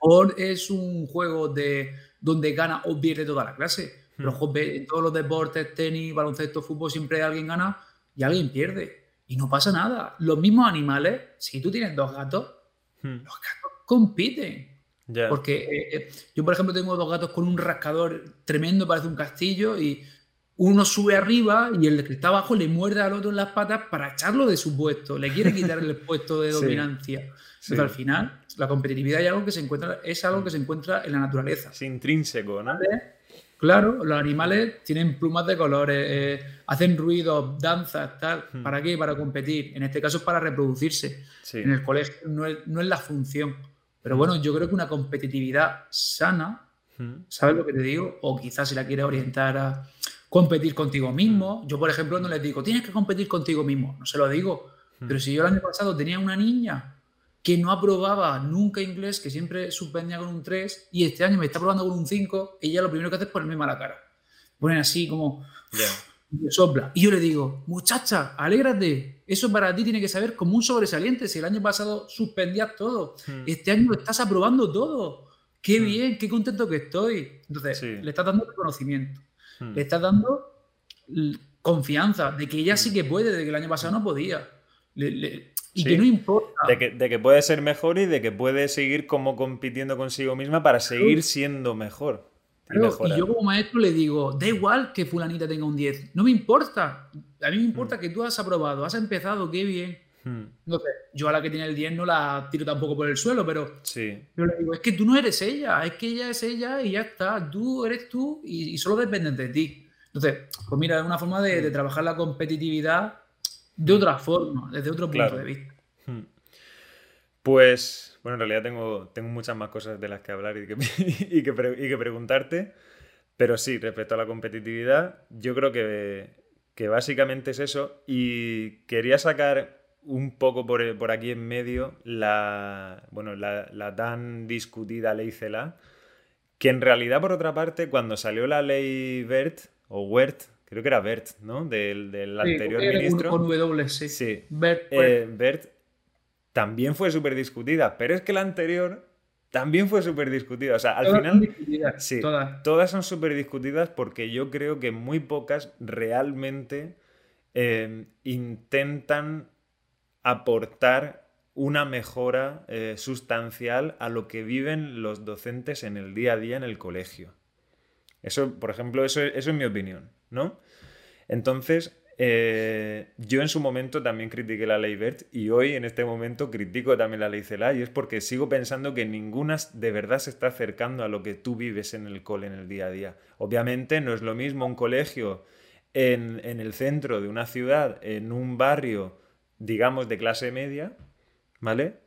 O es un juego de donde gana o pierde toda la clase. Hmm. en todos los deportes, tenis, baloncesto, fútbol, siempre alguien gana y alguien pierde. Y no pasa nada. Los mismos animales, si tú tienes dos gatos, hmm. los gatos compiten. Porque eh, eh, yo, por ejemplo, tengo dos gatos con un rascador tremendo, parece un castillo, y uno sube arriba y el que está abajo le muerde al otro en las patas para echarlo de su puesto. Le quiere quitar el puesto de dominancia. Entonces, al final, la competitividad es algo que se encuentra, es algo que se encuentra en la naturaleza. Es intrínseco, ¿no? Claro, los animales tienen plumas de colores, eh, hacen ruidos, danzas, tal. Hmm. ¿Para qué? Para competir. En este caso es para reproducirse. En el colegio no es, la función. Pero hmm. bueno, yo creo que una competitividad sana, hmm. ¿sabes lo que te digo? O quizás si la quiere orientar a competir contigo mismo. Yo, por ejemplo, no les digo, tienes que competir contigo mismo. No se lo digo. Pero si yo el año pasado tenía una niña que no aprobaba nunca inglés, que siempre suspendía con un 3, y este año me está aprobando con un 5, y ella lo primero que hace es ponerme mala cara. Ponen así como... Me sopla. Y yo le digo, muchacha, alégrate. Eso para ti tiene que saber como un sobresaliente. Si el año pasado suspendías todo, hmm. este año lo estás aprobando todo. Qué hmm. bien, qué contento que estoy. Entonces, le estás dando reconocimiento. Hmm. Le estás dando confianza de que ella sí que puede, de que el año pasado no podía. y que no importa. De que, de que, puede ser mejor y de que puede seguir como compitiendo consigo misma para seguir siendo mejor. Y, yo como maestro le digo, da igual que fulanita tenga un 10, no me importa. A mí me importa hmm. que tú has aprobado, has empezado, qué bien. Hmm. Entonces, yo a la que tiene el 10 no la tiro tampoco por el suelo, pero sí. yo le digo, es que tú no eres ella, es que ella es ella y ya está, tú eres tú y, solo dependes de ti. Entonces, pues mira, es una forma de, hmm. trabajar la competitividad de otra forma, desde otro punto de vista. Pues bueno, en realidad tengo, tengo muchas más cosas de las que hablar y que, y que, preguntarte. Pero sí, respecto a la competitividad, yo creo que, que básicamente es eso. Y quería sacar un poco por, por aquí en medio la, bueno, la, tan discutida ley CELA, que en realidad, por otra parte, cuando salió la ley BERT, o WERT, creo que era BERT, ¿no? Del, del anterior ministro. Con W, sí. Sí. BERT, eh, BERT también fue súper discutida, pero es que la anterior también fue súper discutida. O sea, al final. Sí, todas. son súper discutidas porque yo creo que muy pocas realmente eh, intentan aportar una mejora eh, sustancial a lo que viven los docentes en el día a día en el colegio. Eso, por ejemplo, eso, eso es mi opinión, ¿no? Entonces, eh, yo en su momento también critiqué la ley BERT y hoy en este momento critico también la ley CELA y es porque sigo pensando que ninguna de verdad se está acercando a lo que tú vives en el cole en el día a día. Obviamente no es lo mismo un colegio en, el centro de una ciudad, en un barrio, digamos, de clase media, ¿vale?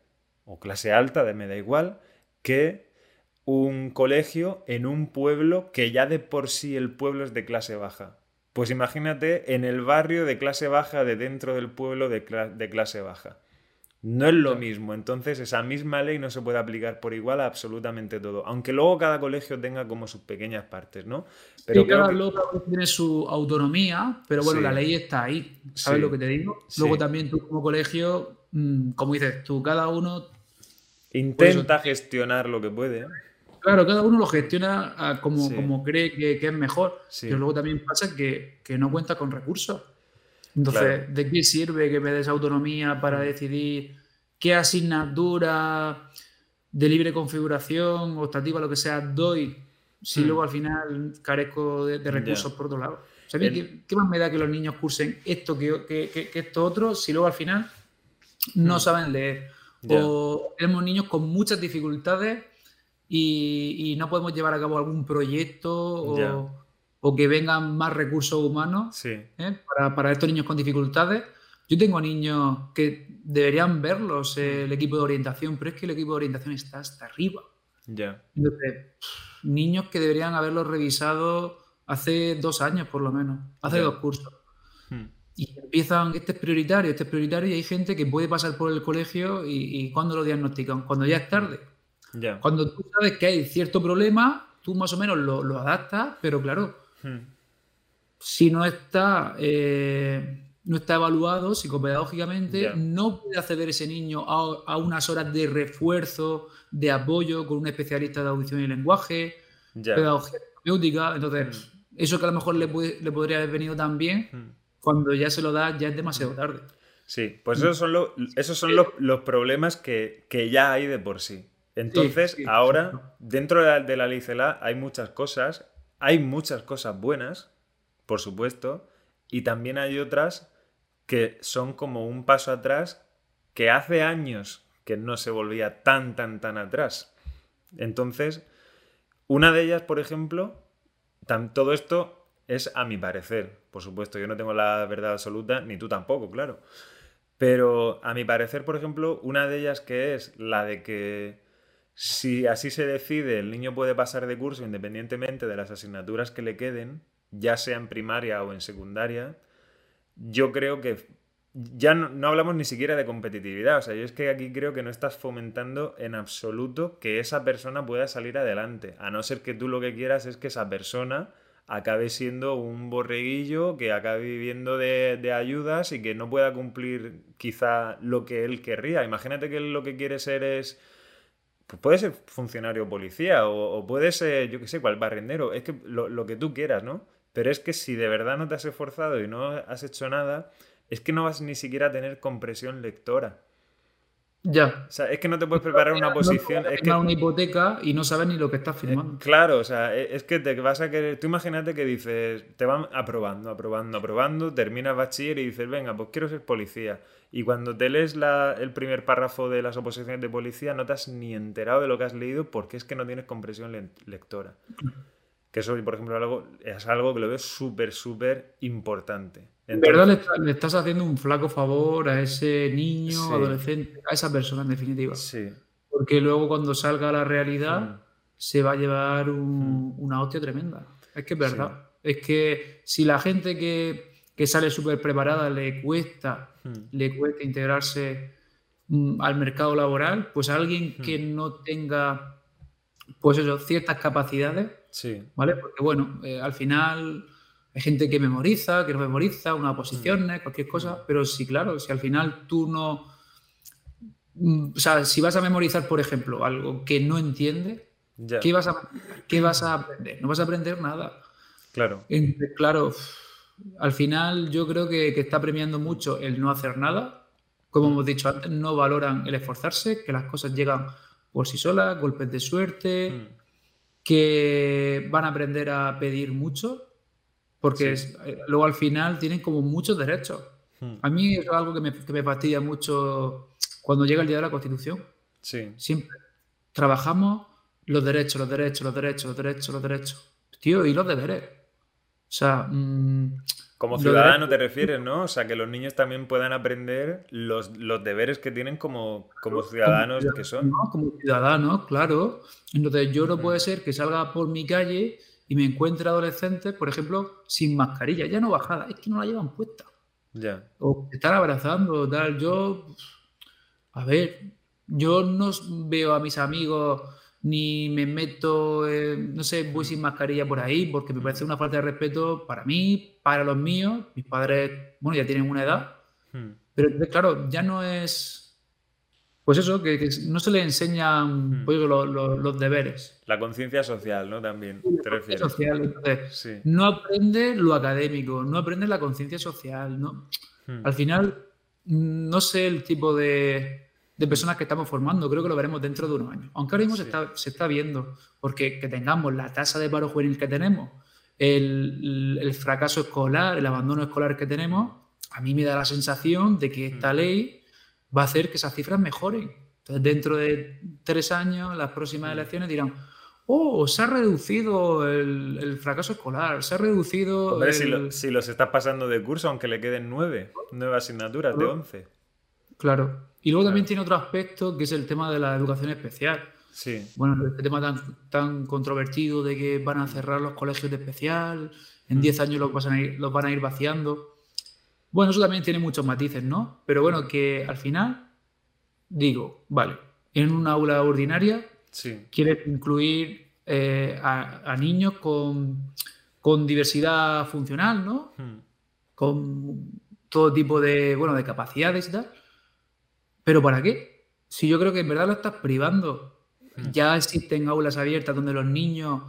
O clase alta, me da igual, que un colegio en un pueblo que ya de por sí el pueblo es de clase baja. Pues imagínate en el barrio de clase baja de dentro del pueblo de, clase baja. No es lo mismo, entonces esa misma ley no se puede aplicar por igual a absolutamente todo, aunque luego cada colegio tenga como sus pequeñas partes, ¿no? Pero cada tiene su autonomía, pero bueno, la ley está ahí, ¿sabes lo que te digo? Luego también tú como colegio, mm, como dices tú, cada uno... Intenta gestionar lo que puede. ¿eh? Claro, cada uno lo gestiona ah, como, como cree que, es mejor. Pero luego también pasa que, no cuenta con recursos. Entonces, ¿de qué sirve que me des autonomía para mm. decidir qué asignatura de libre configuración, optativa, lo que sea, doy si mm. luego al final carezco de, recursos por otro lado? ¿qué, más me da que los niños cursen esto que, esto otro si luego al final no mm. saben leer? O tenemos niños con muchas dificultades y, no podemos llevar a cabo algún proyecto o, que vengan más recursos humanos ¿eh? para, estos niños con dificultades. Yo tengo niños que deberían verlos, eh, el equipo de orientación, pero es que el equipo de orientación está hasta arriba. niños que deberían haberlos revisado hace dos años por lo menos, hace dos cursos. Hmm. Y empiezan, este es prioritario, este es prioritario, y hay gente que puede pasar por el colegio y, y cuando lo diagnostican, cuando ya es tarde. Cuando tú sabes que hay cierto problema, tú más o menos lo, adaptas, pero claro, hmm. si no está, eh, no está evaluado psicopedagógicamente, no puede acceder ese niño a, unas horas de refuerzo, de apoyo con un especialista de audición y lenguaje, pedagogía terapéutica. Entonces, hmm. eso que a lo mejor le, le podría haber venido también, hmm. cuando ya se lo da, ya es demasiado tarde. Sí, pues esos son, esos son los, los problemas que, que ya hay de por sí. Entonces, ahora, dentro de la, de la ley CELA hay muchas cosas, hay muchas cosas buenas, por supuesto, y también hay otras que son como un paso atrás que hace años que no se volvía tan, tan, tan atrás. Entonces, una de ellas, por ejemplo, todo esto es a mi parecer, por supuesto, yo no tengo la verdad absoluta, ni tú tampoco, claro. Pero a mi parecer, por ejemplo, una de ellas que es la de que si así se decide, el niño puede pasar de curso independientemente de las asignaturas que le queden, ya sea en primaria o en secundaria. Yo creo que ya no, hablamos ni siquiera de competitividad. O sea, yo es que aquí creo que no estás fomentando en absoluto que esa persona pueda salir adelante. A no ser que tú lo que quieras es que esa persona acabe siendo un borreguillo que acabe viviendo de, ayudas y que no pueda cumplir quizá lo que él querría. Imagínate que él lo que quiere ser es... Pues puede ser funcionario policía o, puede ser, yo qué sé, cual barrendero. Es que lo, lo que tú quieras, ¿no? Pero es que si de verdad no te has esforzado y no has hecho nada, es que no vas ni siquiera a tener compresión lectora. Ya. O sea, es que no te puedes preparar una posición. es que una hipoteca y no sabes ni lo que estás firmando. claro, o sea, e, es que te vas a querer. Tú imagínate que dices, te van aprobando, aprobando, aprobando, terminas bachiller y dices, venga, pues quiero ser policía. Y cuando te lees el primer párrafo de las oposiciones de policía, no te has ni enterado de lo que has leído porque es que no tienes compresión lectora. Que eso, por ejemplo, algo, es algo que lo veo súper, súper importante. En verdad le, estás haciendo un flaco favor a ese niño, adolescente, a esa persona en definitiva. Sí. Porque luego cuando salga a la realidad mm. se va a llevar mm. una hostia tremenda. Es que es verdad. Es que si la gente que, que sale súper preparada le cuesta, mm. le cuesta integrarse al mercado laboral, pues alguien que no tenga pues eso, ciertas capacidades Sí. ¿Vale? Porque bueno, eh, al final hay gente que memoriza, que no memoriza, una oposición, mm. cualquier cosa, mm. pero sí, claro, si al final tú no... Mm, o sea, si vas a memorizar, por ejemplo, algo que no entiende, ¿qué, vas a, ¿qué vas a aprender? No vas a aprender nada. Claro. claro, al final yo creo que, que, está premiando mucho el no hacer nada. Como hemos dicho antes, no valoran el esforzarse, que las cosas llegan por sí solas, golpes de suerte que van a aprender a pedir mucho, porque eh, luego al final tienen como muchos derechos. Hmm. A mí es algo que me, que me, fastidia mucho cuando llega el día de la Constitución. Sí. Siempre trabajamos los derechos, los derechos, los derechos, los derechos, los derechos. Tío, y los deberes. O sea, mmm, como ciudadano te refieres, ¿no? O sea, que los niños también puedan aprender los, los deberes que tienen como, como ciudadanos que son. Como ciudadanos, claro. Entonces, yo no puede ser que salga por mi calle y me encuentre adolescentes, por ejemplo, sin mascarilla, ya no bajada, es que no la llevan puesta. Ya. O estar abrazando, tal. Yo, a ver, yo no veo a mis amigos ni me meto, no sé, voy sin mascarilla por ahí, porque me parece una falta de respeto para mí, para los míos. Mis padres, bueno, ya tienen una edad, hmm. pero claro, ya no es. Pues eso, que, no se le enseñan hmm. pues, los, deberes. La conciencia social, ¿no? También, te refieres. Social, No aprende lo académico, no aprende la conciencia social, ¿no? Hmm. Al final, no sé el tipo de, de personas que estamos formando. Creo que lo veremos dentro de unos años. Aunque ahora mismo se, está, se, está, viendo, porque que tengamos la tasa de paro juvenil que tenemos, el, el, fracaso escolar, el abandono escolar que tenemos, a mí me da la sensación de que esta ley va a hacer que esas cifras mejoren. Entonces, dentro de tres años, las próximas elecciones dirán, oh, se ha reducido el, el fracaso escolar, se ha reducido... si, si, los estás pasando de curso, aunque le queden nueve, nueve asignaturas de once. Claro. Y luego también tiene otro aspecto que es el tema de la educación especial. Sí. Bueno, este tema tan, tan controvertido de que van a cerrar los colegios de especial, en 10 mm. años los van, a ir, los van a ir vaciando. Bueno, eso también tiene muchos matices, ¿no? Pero bueno, que al final, digo, vale, en una aula ordinaria sí. quieres incluir eh, a, niños con, con, diversidad funcional, ¿no? Mm. Con todo tipo de, bueno, de capacidades y tal. ¿Pero para qué? Si yo creo que en verdad lo estás privando. Hmm. Ya existen aulas abiertas donde los niños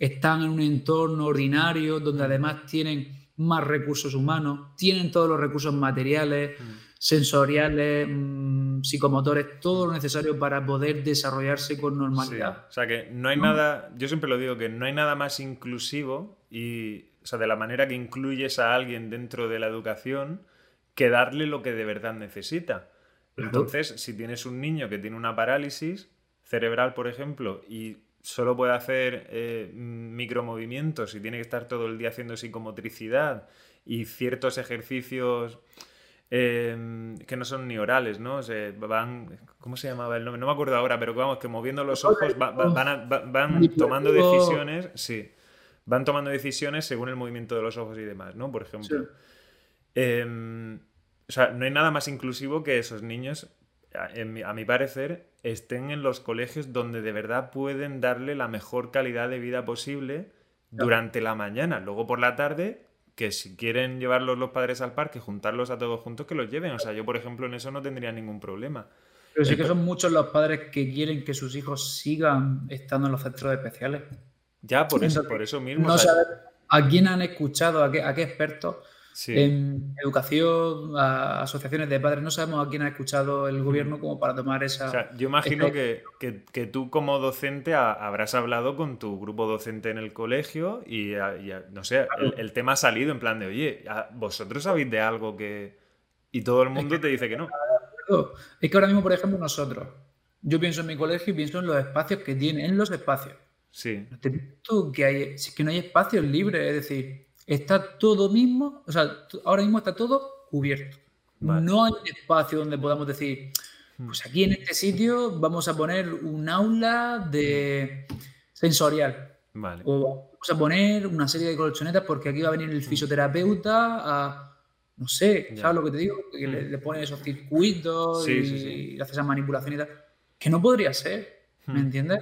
están en un entorno ordinario, donde hmm. además tienen más recursos humanos, tienen todos los recursos materiales, hmm. sensoriales, mm, psicomotores, todo lo necesario para poder desarrollarse con normalidad. O sea que no hay nada, yo siempre lo digo, que no hay nada más inclusivo y, o sea, de la manera que incluyes a alguien dentro de la educación que darle lo que de verdad necesita. Entonces, si tienes un niño que tiene una parálisis cerebral, por ejemplo, y solo puede hacer eh, micromovimientos y tiene que estar todo el día haciendo psicomotricidad y ciertos ejercicios em, que no son ni orales, ¿no? Se van, ¿cómo se llamaba el nombre? No me acuerdo ahora, pero vamos, que moviendo los ojos van, tomando decisiones, sí, van tomando decisiones según el movimiento de los ojos y demás, ¿no? Por ejemplo. Em, o sea, no hay nada más inclusivo que esos niños, a, mi parecer, estén en los colegios donde de verdad pueden darle la mejor calidad de vida posible durante la mañana. Luego por la tarde, que si quieren llevarlos los padres al parque, juntarlos a todos juntos, que los lleven. O sea, yo, por ejemplo, en eso no tendría ningún problema. Pero sí que son muchos los padres que quieren que sus hijos sigan estando en los centros especiales. Ya, por eso, por eso mismo. No a quién han escuchado, a qué, a qué expertos en educación, a asociaciones de padres. No sabemos a quién ha escuchado el gobierno como para tomar esa. O sea, yo imagino que, tú, como docente, habrás hablado con tu grupo docente en el colegio y, no sé, el, tema ha salido en plan de, oye, ¿vosotros sabéis de algo que.? Y todo el mundo te dice que no. Es que ahora mismo, por ejemplo, nosotros, yo pienso en mi colegio y pienso en los espacios que tiene, en los espacios. Sí. que, hay, que no hay espacios libres, es decir, está todo mismo, o sea, ahora mismo está todo cubierto. No hay espacio donde podamos decir, hmm. pues aquí en este sitio vamos a poner un aula de sensorial. Vale. O vamos a poner una serie de colchonetas porque aquí va a venir el hmm. fisioterapeuta a, no sé, ¿sabes lo que te digo? Que le, hmm. pone esos circuitos y, hace esas manipulaciones y tal. Que no podría ser, ¿me entiendes?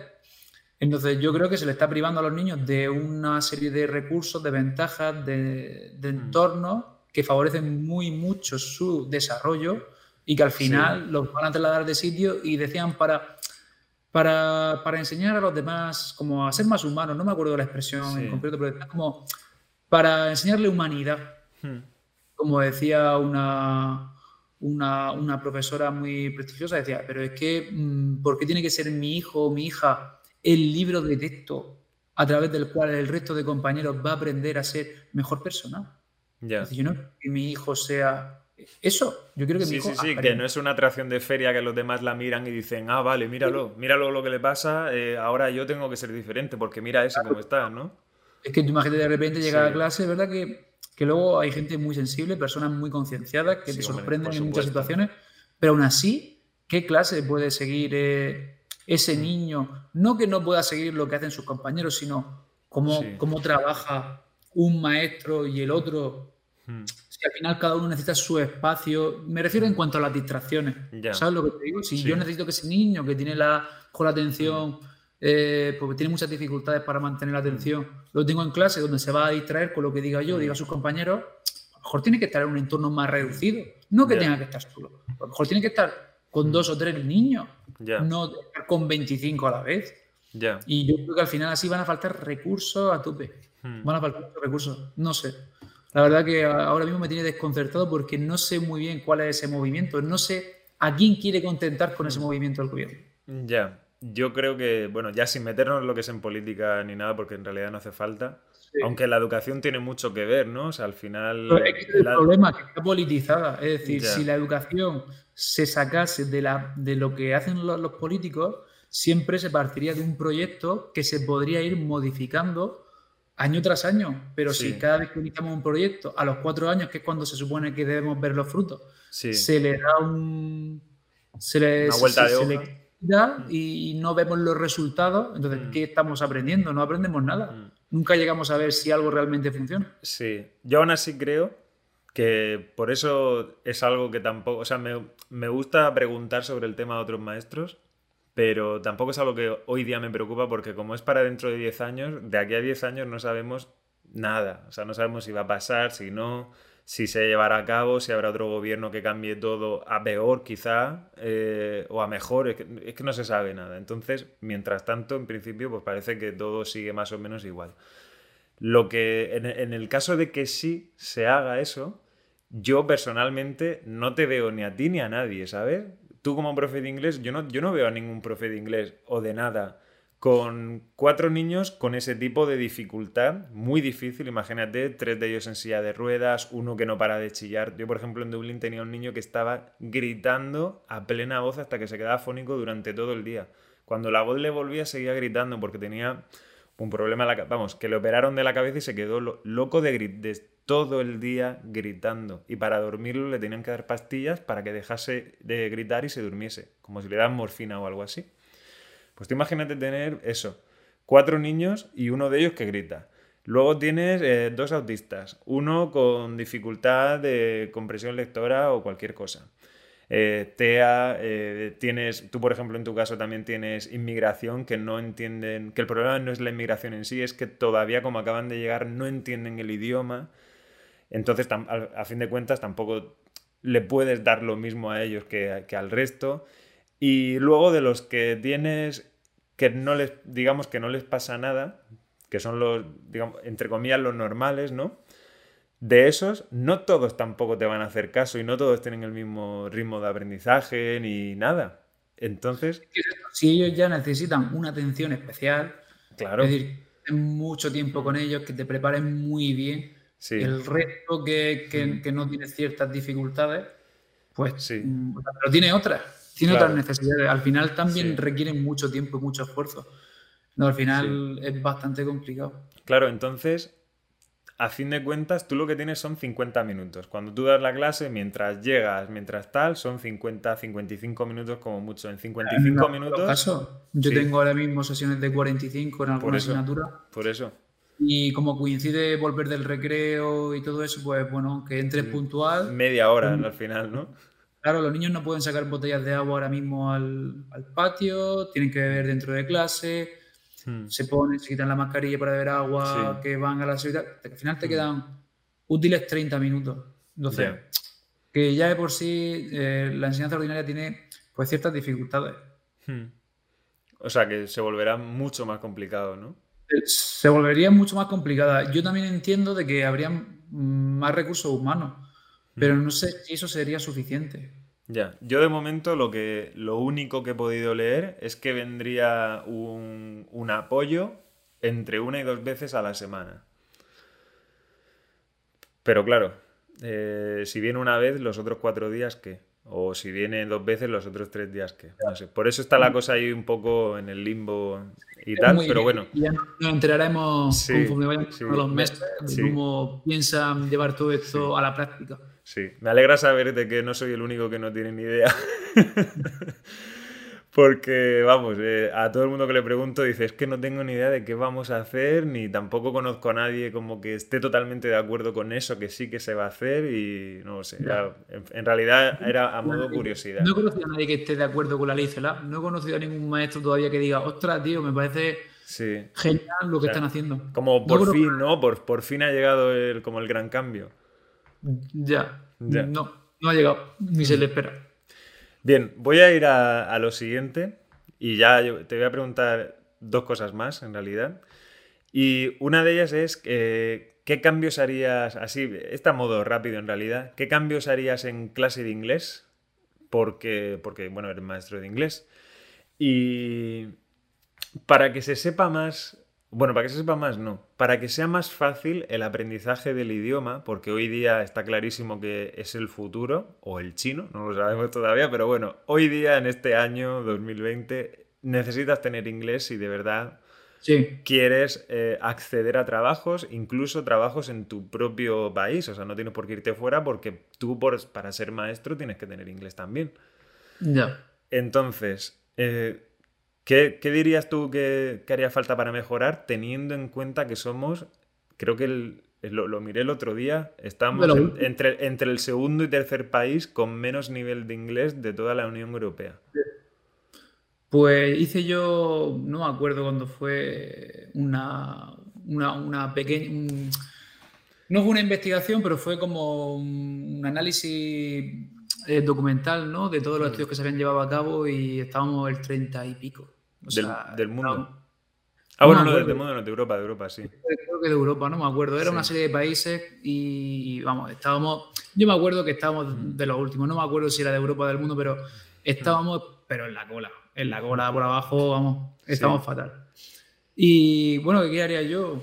Entonces yo creo que se le está privando a los niños de una serie de recursos, de ventajas, de, de mm. entornos que favorecen muy mucho su desarrollo y que al final los van a trasladar de sitio y decían para, para, para, enseñar a los demás como a ser más humanos, no me acuerdo de la expresión en concreto, pero es como para enseñarle humanidad, hmm. como decía una, una, una, profesora muy prestigiosa, decía, pero es que, mm, ¿por qué tiene que ser mi hijo o mi hija el libro de texto a través del cual el resto de compañeros va a aprender a ser mejor persona. Ya. yo no que mi hijo sea eso. Yo quiero que mi hijo. Sí, sí, que no es una atracción de feria que los demás la miran y dicen, ah, vale, míralo, míralo lo que le pasa, eh, ahora yo tengo que ser diferente porque mira ese cómo está, ¿no? Es que tú imagínate de repente llegar a clase, ¿verdad? Que, que luego hay gente muy sensible, personas muy concienciadas que te sorprenden en muchas situaciones, pero aún así, ¿qué clase puede seguir? Eh, ese niño, no que no pueda seguir lo que hacen sus compañeros, sino cómo, cómo trabaja un maestro y el otro. Hmm. Si al final cada uno necesita su espacio, me refiero en hmm. cuanto a las distracciones. ¿Sabes lo que te digo? Si yo necesito que ese niño que tiene la, con la atención, eh, porque tiene muchas dificultades para mantener la atención, lo tengo en clase donde se va a distraer con lo que diga yo, diga a sus compañeros, a lo mejor tiene que estar en un entorno más reducido. No que tenga que estar solo. A lo mejor tiene que estar con dos o tres niños, no con 25 a la vez. Y yo creo que al final así van a faltar recursos a tope. Hmm. Van a faltar recursos. No sé. La verdad que ahora mismo me tiene desconcertado porque no sé muy bien cuál es ese movimiento. No sé a quién quiere contentar con ese movimiento del gobierno. Ya. Yo creo que, bueno, ya sin meternos en lo que es en política ni nada, porque en realidad no hace falta. Aunque la educación tiene mucho que ver, ¿no? O sea, al final. el problema es que está politizada. Es decir, si la educación se sacase de, la, de lo que hacen los, políticos, siempre se partiría de un proyecto que se podría ir modificando año tras año. Pero si cada vez que iniciamos un proyecto, a los cuatro años, que es cuando se supone que debemos ver los frutos, se le da un. Se le, Una vuelta de hoja. Mm. y no vemos los resultados, entonces, mm. ¿qué estamos aprendiendo? No aprendemos nada. Mm. Nunca llegamos a ver si algo realmente funciona. Sí, yo aún así creo que por eso es algo que tampoco, o sea, me, gusta preguntar sobre el tema de otros maestros, pero tampoco es algo que hoy día me preocupa porque como es para dentro de 10 años, de aquí a 10 años no sabemos nada, o sea, no sabemos si va a pasar, si no, si se llevará a cabo, si habrá otro gobierno que cambie todo a peor quizá, eh, o a mejor, es que, no se sabe nada. Entonces, mientras tanto, en principio, pues parece que todo sigue más o menos igual. Lo que, en el caso de que sí se haga eso, yo personalmente no te veo ni a ti ni a nadie, ¿sabes? Tú como profe de inglés, yo no, yo no veo a ningún profe de inglés o de nada con cuatro niños con ese tipo de dificultad, muy difícil, imagínate, tres de ellos en silla de ruedas, uno que no para de chillar. Yo, por ejemplo, en Dublín tenía un niño que estaba gritando a plena voz hasta que se quedaba fónico durante todo el día. Cuando la voz le volvía seguía gritando porque tenía un problema, la, vamos, que le operaron de la cabeza y se quedó loco de, de todo el día gritando. Y para dormirlo le tenían que dar pastillas para que dejase de gritar y se durmiese, como si le dan morfina o algo así. Pues tú imagínate tener eso, cuatro niños y uno de ellos que grita. Luego tienes eh, dos autistas, uno con dificultad de compresión lectora o cualquier cosa. Eh, TEA, eh, tienes, tú por ejemplo en tu caso también tienes inmigración que no entienden, que el problema no es la inmigración en sí, es que todavía como acaban de llegar no entienden el idioma, entonces a, fin de cuentas tampoco le puedes dar lo mismo a ellos que, que al resto. Y luego de los que tienes que no les, digamos que no les pasa nada, que son los, digamos, entre comillas, los normales, ¿no? De esos, no todos tampoco te van a hacer caso y no todos tienen el mismo ritmo de aprendizaje ni nada. Entonces. Si ellos ya necesitan una atención especial, claro. es decir, mucho tiempo con ellos, que te preparen muy bien. El resto que, que, no tiene ciertas dificultades, pues. Sí. Mm, pero tiene otras, tiene otras necesidades. Al final también requieren mucho tiempo y mucho esfuerzo. No, al final es bastante complicado. Claro, entonces a fin de cuentas, tú lo que tienes son 50 minutos. Cuando tú das la clase, mientras llegas, mientras tal, son 50, 55 minutos como mucho. En 55 minutos. Caso, yo tengo ahora mismo sesiones de 45 en alguna asignatura. Por eso. Y como coincide volver del recreo y todo eso, pues bueno, que entres puntual. Media hora al final, ¿no? Claro, los niños no pueden sacar botellas de agua ahora mismo al, al patio, tienen que beber dentro de clase Hmm. se ponen, se quitan la mascarilla para beber agua, que van a la seguridad. Al final te hmm. quedan útiles 30 minutos. Entonces, que ya de por sí eh, la enseñanza ordinaria tiene pues ciertas dificultades. Hmm. O sea, que se volverá mucho más complicado, ¿no? Se volvería mucho más complicada. Yo también entiendo de que habría más recursos humanos, pero no sé si eso sería suficiente. Ya, yo de momento lo que lo único que he podido leer es que vendría un, apoyo entre una y dos veces a la semana. Pero claro, eh, si viene una vez, los otros cuatro días, ¿qué? O si viene dos veces, los otros tres días, ¿qué? No sé. Por eso está la cosa ahí un poco en el limbo y tal, pero bueno. ya nos enteraremos conforme vayan los meses de cómo piensan llevar todo esto a la práctica. Sí, me alegra saber de que no soy el único que no tiene ni idea. Porque, vamos, eh, a todo el mundo que le pregunto dice, es que no tengo ni idea de qué vamos a hacer, ni tampoco conozco a nadie como que esté totalmente de acuerdo con eso, que sí que se va a hacer y no sé, en, realidad era a modo curiosidad. No he conocido a nadie que esté de acuerdo con la ley CELA, no he conocido a ningún maestro todavía que diga, ostras, tío, me parece genial lo que están haciendo. Como por fin, ¿no? Por, por fin ha llegado el, como el gran cambio. Ya. No, no ha llegado, ni se le espera. Bien, voy a ir a, lo siguiente y ya te voy a preguntar dos cosas más en realidad. Y una de ellas es que, qué cambios harías, así, está modo rápido en realidad, qué cambios harías en clase de inglés, porque, porque bueno, eres maestro de inglés. Y para que se sepa más bueno, para que se sepa más, no. Para que sea más fácil el aprendizaje del idioma, porque hoy día está clarísimo que es el futuro, o el chino, no lo sabemos todavía, pero bueno, hoy día, en este año 2020, necesitas tener inglés si de verdad quieres eh, acceder a trabajos, incluso trabajos en tu propio país. O sea, no tienes por qué irte fuera porque tú, para ser maestro, tienes que tener inglés también. Ya. Entonces, eh, ¿Qué, dirías tú que, haría falta para mejorar teniendo en cuenta que somos, creo que lo, miré el otro día, estamos entre, entre el segundo y tercer país con menos nivel de inglés de toda la Unión Europea? Pues hice yo, no me acuerdo cuándo fue una, una, pequeña... no fue una investigación, pero fue como un análisis eh, documental, ¿no? De todos los mm. estudios que se habían llevado a cabo y estábamos el 30 y pico del, mundo. ah, bueno, no, del mundo, no, de Europa, de Europa, sí. Creo que de Europa, no me acuerdo. Era una serie de países y, vamos, estábamos. Yo me acuerdo que estábamos de los últimos, no me acuerdo si era de Europa o del mundo, pero estábamos, pero en la cola. En la cola por abajo, vamos, estábamos fatal. Y bueno, ¿qué haría yo?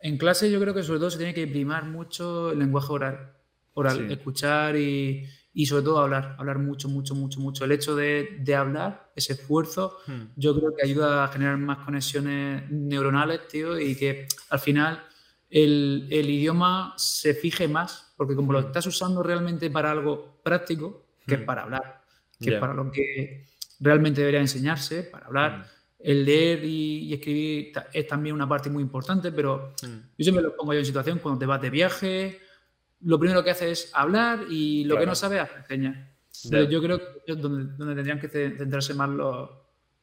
En clase yo creo que sobre todo se tiene que primar mucho el lenguaje oral. Oral, escuchar y, y sobre todo hablar, hablar mucho, mucho, mucho, mucho. El hecho de, de hablar, ese esfuerzo, hmm. yo creo que ayuda a generar más conexiones neuronales, tío, y que al final el, el idioma se fije más, porque como lo hmm. estás usando realmente para algo práctico, que es hmm. para hablar, que es para lo que realmente debería enseñarse, para hablar, el leer y, escribir es también una parte muy importante, pero mm. yo siempre lo pongo yo en situación cuando te vas de viaje, lo primero que haces es hablar y lo que no sabes hacer señas. Yo creo que es donde, donde tendrían que centrarse más los,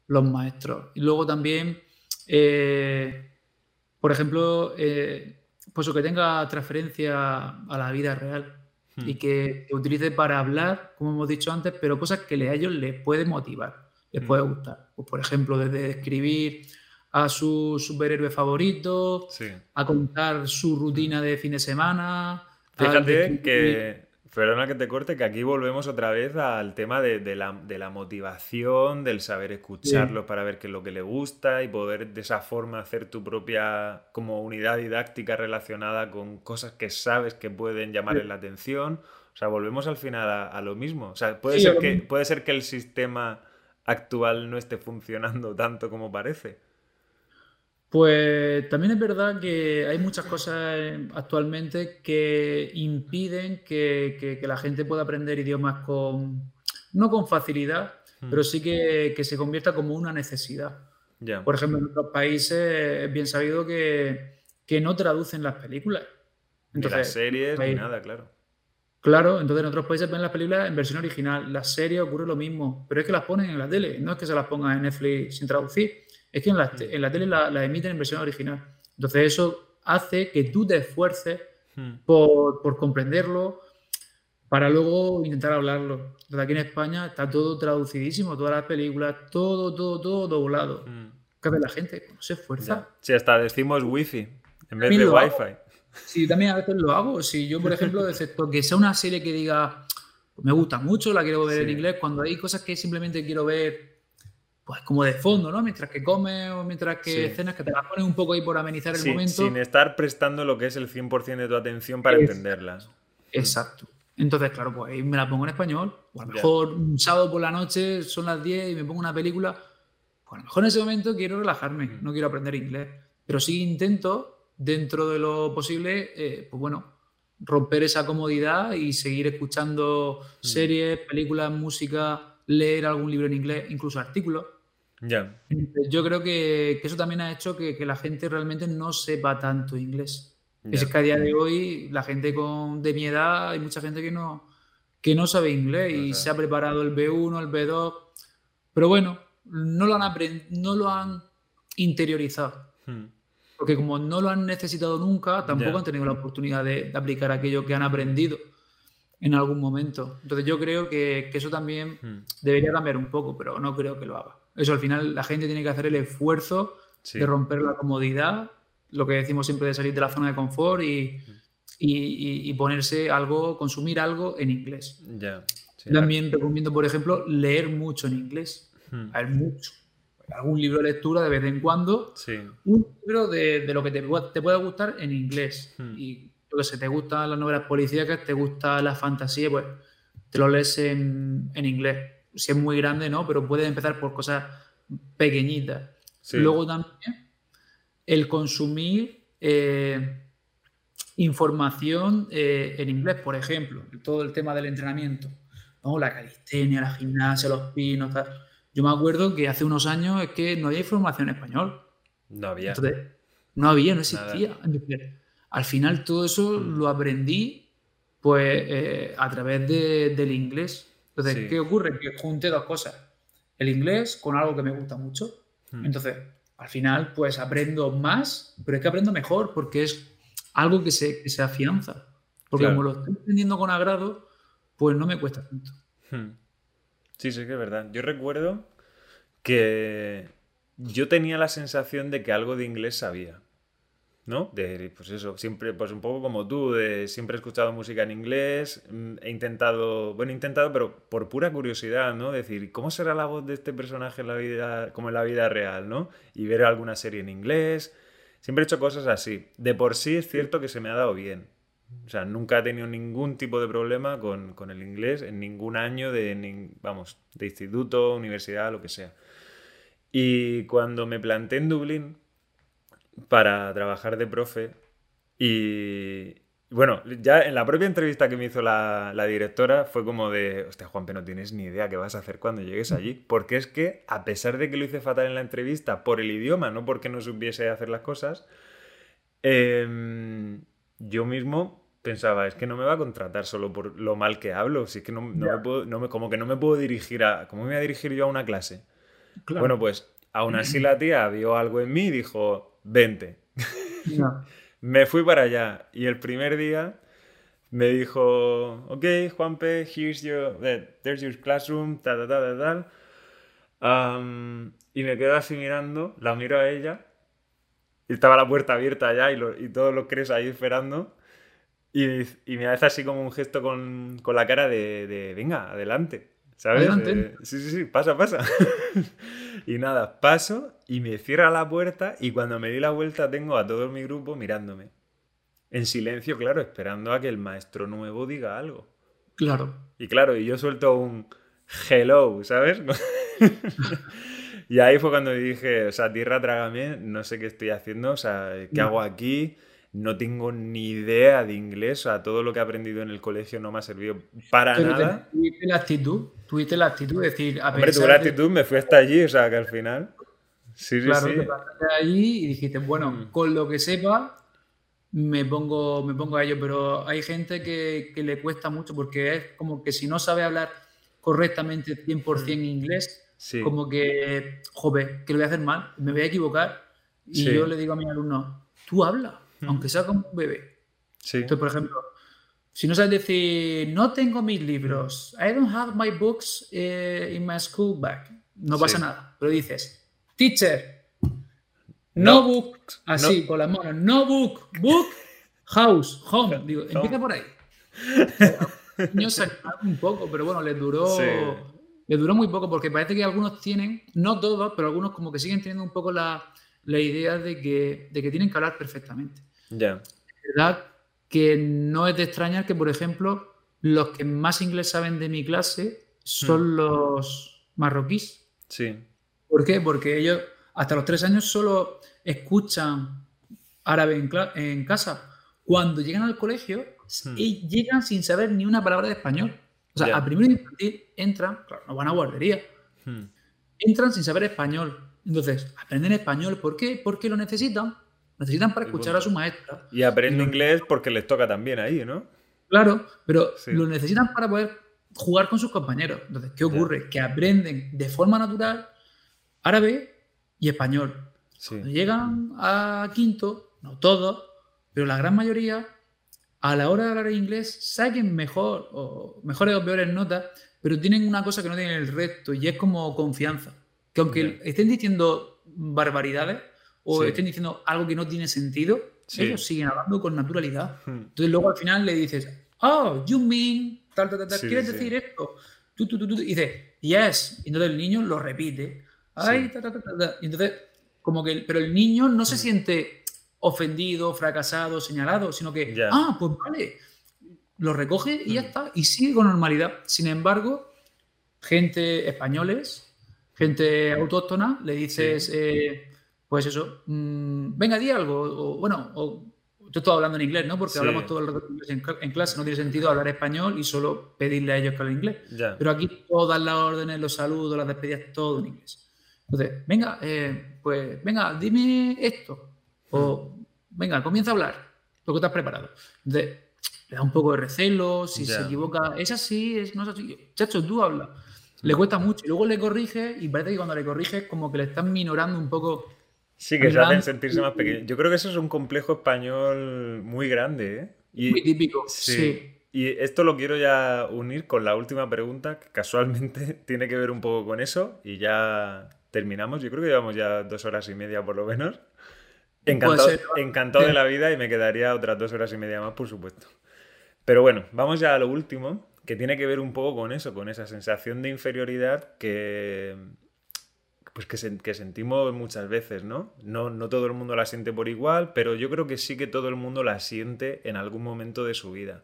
los maestros. Y luego también, eh, por ejemplo, eh, pues que tenga transferencia a la vida real hmm. y que, utilice para hablar, como hemos dicho antes, pero cosas que a ellos les puede motivar les puede gustar. Pues, por ejemplo, desde escribir a su superhéroe favorito, a contar su rutina de fin de semana. Fíjate que, perdona que te corte, que aquí volvemos otra vez al tema de, la, motivación, del saber escucharlo para ver qué es lo que le gusta y poder de esa forma hacer tu propia como unidad didáctica relacionada con cosas que sabes que pueden llamarle la atención. O sea, volvemos al final a, lo mismo. O sea, puede, ser que, puede ser que el sistema actual no esté funcionando tanto como parece? Pues también es verdad que hay muchas cosas actualmente que impiden que, la gente pueda aprender idiomas con, no con facilidad, hmm. pero sí que, se convierta como una necesidad. Por ejemplo, en otros países es bien sabido que, no traducen las películas. Entonces, las series ni nada, claro. Claro, entonces en otros países ven las películas en versión original. Las series ocurre lo mismo, pero es que las ponen en la tele, no es que se las pongan en Netflix sin traducir, es que en la, mm. en la tele las emiten en versión original. Entonces eso hace que tú te esfuerces mm. por, comprenderlo para luego intentar hablarlo. Entonces aquí en España está todo traducidísimo, todas las películas, todo, todo, todo doblado. Mm. ¿Qué hace la gente? No se esfuerza. Si hasta decimos wifi en vez de wifi. Sí, también a veces lo hago. Si yo, por ejemplo, excepto que sea una serie que diga, me gusta mucho, la quiero ver en inglés, cuando hay cosas que simplemente quiero ver, pues como de fondo, ¿no? Mientras que comes o mientras que escenas que te las pones un poco ahí por amenizar el momento. Sin estar prestando lo que es el 100% de tu atención para entenderlas. Exacto. Entonces, claro, pues ahí me la pongo en español. O a lo mejor un sábado por la noche son las 10 y me pongo una película. Pues a lo mejor en ese momento quiero relajarme, no quiero aprender inglés. Pero sí intento dentro de lo posible, eh, pues bueno, romper esa comodidad y seguir escuchando mm. series, películas, música, leer algún libro en inglés, incluso artículos. Ya. Yo creo que, eso también ha hecho que, la gente realmente no sepa tanto inglés. Es que a día de hoy la gente con, de mi edad, hay mucha gente que no, que no sabe inglés y se ha preparado el B1, el B2, pero bueno, no lo han, no lo han interiorizado. Hmm porque como no lo han necesitado nunca, tampoco han tenido la oportunidad de, aplicar aquello que han aprendido en algún momento. Entonces yo creo que, eso también hmm. debería cambiar un poco, pero no creo que lo haga. Eso al final la gente tiene que hacer el esfuerzo de romper la comodidad, lo que decimos siempre de salir de la zona de confort y, hmm. ponerse algo, consumir algo en inglés. También recomiendo, por ejemplo, leer mucho en inglés. Hmm. Leer mucho algún libro de lectura de vez en cuando. Un libro de, lo que te, te pueda gustar en inglés. Hmm. Y lo que sé, te gustan las novelas policíacas, te gusta la fantasía, pues te lo lees en, inglés. Si es muy grande, ¿no? Pero puedes empezar por cosas pequeñitas. Luego también el consumir eh, información eh, en inglés, por ejemplo, todo el tema del entrenamiento, ¿no? La calistenia, la gimnasia, los pinos, tal yo me acuerdo que hace unos años es que no había información en español. No había. no había, no existía. al final todo eso mm. lo aprendí pues eh, a través del inglés. Entonces, ¿qué ocurre? Que junté dos cosas. El inglés con algo que me gusta mucho. Mm. Entonces, al final, pues aprendo más, pero es que aprendo mejor porque es algo que se, se afianza. Porque como lo estoy aprendiendo con agrado, pues no me cuesta tanto. Hmm. Sí, sí que es verdad. Yo recuerdo que yo tenía la sensación de que algo de inglés sabía. ¿No? De, pues eso, siempre, pues un poco como tú, de siempre he escuchado música en inglés, mm, he intentado, bueno, he intentado, pero por pura curiosidad, ¿no? Decir, ¿cómo será la voz de este personaje en la vida, como en la vida real, ¿no? Y ver alguna serie en inglés. Siempre he hecho cosas así. De por sí es cierto que se me ha dado bien. O sea, nunca he tenido ningún tipo de problema con, el inglés en ningún año de, vamos, de instituto, universidad, lo que sea. Y cuando me planté en Dublín para trabajar de profe y, bueno, ya en la propia entrevista que me hizo la, directora fue como de, hostia, Juanpe, no tienes ni idea qué vas a hacer cuando llegues allí. Porque es que, a pesar de que lo hice fatal en la entrevista por el idioma, no porque no supiese hacer las cosas, em, yo mismo pensaba, es que no me va a contratar solo por lo mal que hablo, si es que no, me puedo, no me, como que no me puedo dirigir a, ¿cómo me voy a dirigir yo a una clase? Bueno, pues aún así la tía vio algo en mí y dijo, vente. me fui para allá y el primer día me dijo, ok, Juanpe, here's your, there's your classroom, tal, tal, tal, tal. y me quedo así mirando, la miro a ella, y estaba la puerta abierta allá y, y todos los crees ahí esperando. Y, y, me hace así como un gesto con, con la cara de, de, venga, adelante. ¿Sabes? Eh, sí, sí, sí, pasa, pasa. y nada, paso y me cierra la puerta y cuando me di la vuelta tengo a todo mi grupo mirándome. En silencio, claro, esperando a que el maestro nuevo diga algo. Claro. Y claro, y yo suelto un hello, ¿sabes? y ahí fue cuando dije, o sea, tierra trágame, no sé qué estoy haciendo, o sea, ¿qué hago aquí? no tengo ni idea de inglés, o sea, todo lo que he aprendido en el colegio no me ha servido para nada. ¿Tuviste la actitud? ¿Tuviste la actitud de decir, a Hombre, tuve la actitud, me fui hasta allí, o sea, que al final... Sí, claro, sí, sí. allí y dijiste, bueno, mm. con lo que sepa, me pongo, me pongo a ello, pero hay gente que, que, le cuesta mucho porque es como que si no sabe hablar correctamente 100% mm. inglés, como que, joder, que lo voy a hacer mal, me voy a equivocar. Y yo le digo a mi alumno, tú habla, aunque sea como un bebé. Entonces, por ejemplo, si no sabes decir, no tengo mis libros, I don't have my books eh, in my school bag, no pasa nada. Pero dices, teacher, no, book, así, con las manos, no book, book, house, home. Digo, empieza por ahí. Un poco, pero bueno, les duró, les duró muy poco porque parece que algunos tienen, no todos, pero algunos como que siguen teniendo un poco la, la idea de que, de que tienen que hablar perfectamente. Ya. verdad que no es de extrañar que, por ejemplo, los que más inglés saben de mi clase son hmm. los marroquíes. Sí. ¿Por qué? Porque ellos hasta los tres años solo escuchan árabe en, casa. Cuando llegan al colegio, hmm. llegan sin saber ni una palabra de español. O sea, al primer infantil entran, claro, no van a guardería. Hmm. Entran sin saber español. Entonces, aprenden español. ¿Por qué? Porque lo necesitan necesitan para escuchar a su maestra. Y aprenden inglés porque les toca también ahí, ¿no? Claro, pero lo necesitan para poder jugar con sus compañeros. Entonces, ¿qué ocurre? Que aprenden de forma natural árabe y español. Cuando llegan a quinto, no todos, pero la gran mayoría, a la hora de hablar inglés, saquen mejor o mejores o peores notas, pero tienen una cosa que no tienen el resto y es como confianza. Que aunque estén diciendo barbaridades, o estén diciendo algo que no tiene sentido, ellos siguen hablando con naturalidad. Hmm. Entonces luego al final le dices, oh, you mean, tal, tal, tal, ¿quieres decir esto? Tú, tú, tú, y dice, yes. Y entonces el niño lo repite. Ay, ta, ta, ta, Y entonces, como que, pero el niño no se hmm. siente ofendido, fracasado, señalado, sino que, ah, pues vale, lo recoge y ya hmm. está, y sigue con normalidad. Sin embargo, gente españoles, gente autóctona, le dices, eh, pues eso, mm, venga, di algo, o, bueno, o, yo estoy hablando en inglés, ¿no? Porque hablamos todo el rato en, en, clase, no tiene sentido hablar español y solo pedirle a ellos que hablen inglés. Pero aquí todas las órdenes, los saludos, las despedidas, todo en inglés. Entonces, venga, eh, pues, venga, dime esto. O, venga, comienza a hablar lo que te has preparado. Entonces, le da un poco de recelo, si se equivoca, es así, es, no es así. Chacho, tú habla. Le cuesta mucho. Y luego le corrige y parece que cuando le corriges como que le están minorando un poco Sí, que se hacen sentirse más pequeños. Yo creo que eso es un complejo español muy grande, ¿eh? Y, muy típico, sí. Y esto lo quiero ya unir con la última pregunta, que casualmente tiene que ver un poco con eso, y ya terminamos. Yo creo que llevamos ya dos horas y media por lo menos. Encantado, encantado de la vida y me quedaría otras dos horas y media más, por supuesto. Pero bueno, vamos ya a lo último, que tiene que ver un poco con eso, con esa sensación de inferioridad que, pues que, sentimos muchas veces, ¿no? ¿no? No todo el mundo la siente por igual, pero yo creo que sí que todo el mundo la siente en algún momento de su vida.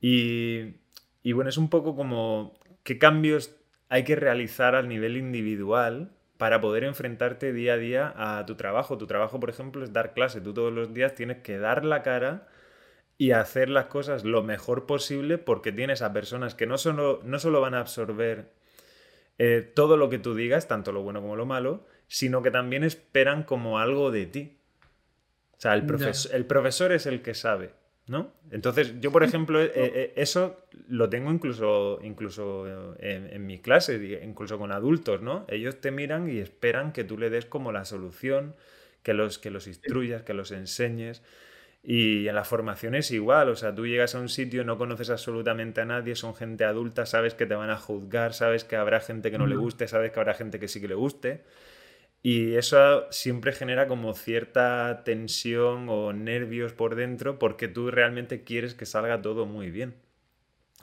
Y, y bueno, es un poco como qué cambios hay que realizar al nivel individual para poder enfrentarte día a día a tu trabajo. Tu trabajo, por ejemplo, es dar clase. Tú todos los días tienes que dar la cara y hacer las cosas lo mejor posible porque tienes a personas que no solo, no solo van a absorber eh, todo lo que tú digas, tanto lo bueno como lo malo, sino que también esperan como algo de ti. O sea, el, el profesor es el que sabe, ¿no? Entonces, yo, por ejemplo, eh, eh, eso lo tengo incluso, incluso en, en mi clase, incluso con adultos, ¿no? Ellos te miran y esperan que tú le des como la solución, que los, que los instruyas, que los enseñes. Y en la formación es igual, o sea, tú llegas a un sitio, no conoces absolutamente a nadie, son gente adulta, sabes que te van a juzgar, sabes que habrá gente que no le guste, sabes que habrá gente que sí que le guste. Y eso siempre genera como cierta tensión o nervios por dentro porque tú realmente quieres que salga todo muy bien.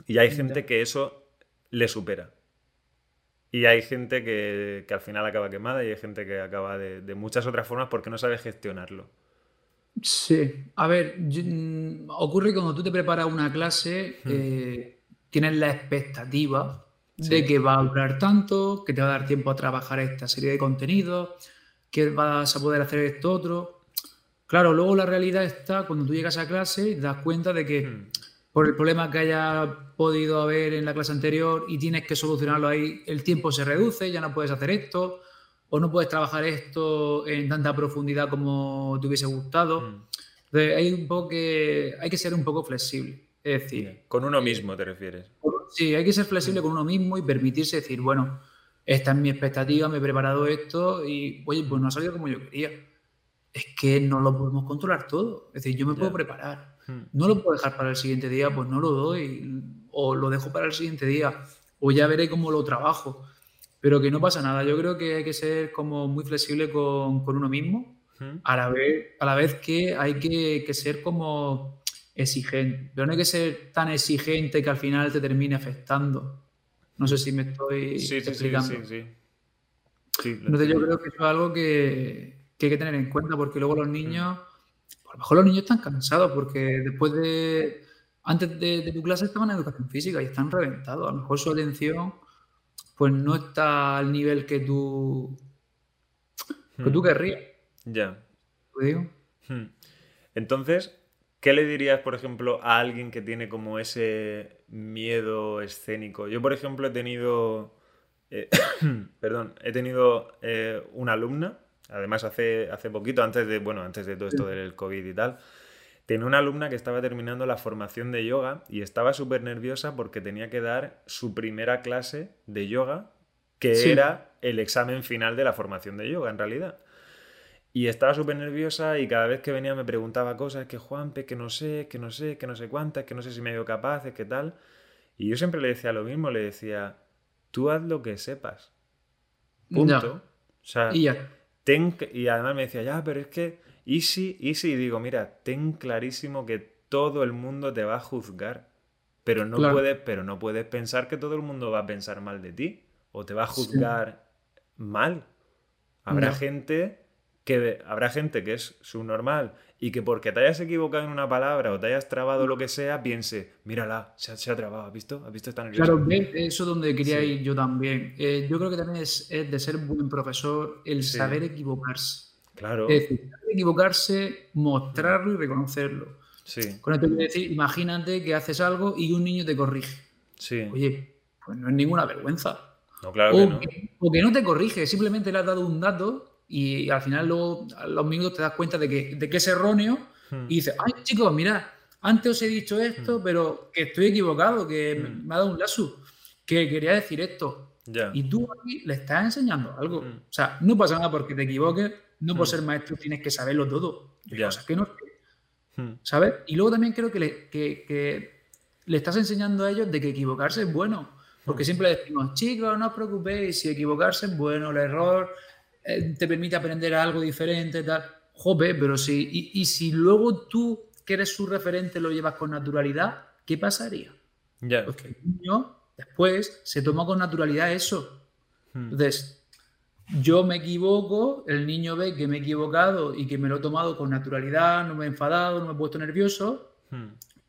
Y hay gente que eso le supera. Y hay gente que, al final acaba quemada y hay gente que acaba de muchas otras formas porque no sabe gestionarlo. Sí, a ver, mm, ocurre cuando tú te preparas una clase, hmm. eh, tienes la expectativa de que va a durar tanto, que te va a dar tiempo a trabajar esta serie de contenidos, que vas a poder hacer esto otro. Claro, luego la realidad está cuando tú llegas a clase y te das cuenta de que hmm. por el problema que haya podido haber en la clase anterior y tienes que solucionarlo ahí, el tiempo se reduce, ya no puedes hacer esto o no puedes trabajar esto en tanta profundidad como te hubiese gustado. Mm. Entonces, hay, un poco que, hay que ser un poco flexible. Es decir, con uno mismo te refieres. Sí, hay que ser flexible mm. con uno mismo y permitirse decir, bueno, esta es mi expectativa, me he preparado esto y, oye, pues no ha salido como yo quería. Es que no lo podemos controlar todo. Es decir, yo me puedo preparar. Mm. No lo puedo dejar para el siguiente día, pues no lo doy. O lo dejo para el siguiente día. O ya veré cómo lo trabajo pero que no pasa nada. Yo creo que hay que ser como muy flexible con, uno mismo, a, la vez, a la vez que hay que, ser como exigente, pero no hay que ser tan exigente que al final te termine afectando. No sé si me estoy explicando. Sí, sí, sí, Entonces yo creo que eso es algo que, hay que tener en cuenta porque luego los niños, a lo mejor los niños están cansados porque después de, antes de, de tu clase estaban en educación física y están reventados. A lo mejor su atención pues no está al nivel que tú, que tú hmm. querrías. Ya. ¿Te digo? Hmm. Entonces, ¿qué le dirías, por ejemplo, a alguien que tiene como ese miedo escénico? Yo, por ejemplo, he tenido, eh, perdón, he tenido eh, una alumna, además hace, hace poquito, antes de, bueno, antes de todo esto del COVID y tal, Tenía una alumna que estaba terminando la formación de yoga y estaba súper nerviosa porque tenía que dar su primera clase de yoga, que era el examen final de la formación de yoga, en realidad. Y estaba súper nerviosa y cada vez que venía me preguntaba cosas, que Juanpe, que no sé, que no sé, que no sé cuántas, que no sé si me veo capaz, que tal. Y yo siempre le decía lo mismo, le decía, tú haz lo que sepas. Punto. O sea, y, y además me decía, ya, pero es que Easy, easy, digo, mira, ten clarísimo que todo el mundo te va a juzgar, pero no, puedes, pero no puedes pensar que todo el mundo va a pensar mal de ti o te va a juzgar mal. Habrá gente que habrá gente que es subnormal y que porque te hayas equivocado en una palabra o te hayas trabado lo que sea, piense, mírala, se ha, se ha trabado, ¿has visto? ¿Has visto? Está nervioso. Claro, eso es donde quería ir yo también. Eh, yo creo que también es, de ser buen profesor el saber equivocarse. Claro. Es decir, equivocarse, mostrarlo y reconocerlo. Sí. Con esto quiero decir, imagínate que haces algo y un niño te corrige. Sí. Oye, pues no es ninguna vergüenza. No, claro o, que no. o que no te corrige, simplemente le has dado un dato y al final luego a los minutos te das cuenta de que, de que es erróneo hmm. y dices, ay chicos, mira, antes os he dicho esto, hmm. pero que estoy equivocado, que hmm. me ha dado un lazo, que quería decir esto. Y tú aquí le estás enseñando algo. O sea, no pasa nada porque te equivoques, no por hmm. ser maestro tienes que saberlo todo. que no. Hmm. ¿Sabes? Y luego también creo que le, que, le estás enseñando a ellos de que equivocarse es bueno. Porque hmm. siempre decimos, chicos, no os preocupéis, si equivocarse es bueno, el error eh, te permite aprender algo diferente, tal. Jope, pero sí. Y, y, si luego tú, que eres su referente, lo llevas con naturalidad, ¿qué pasaría? Ya. Pues que el niño después se toma con naturalidad eso. Entonces, yo me equivoco, el niño ve que me he equivocado y que me lo he tomado con naturalidad, no me he enfadado, no me he puesto nervioso. Hmm.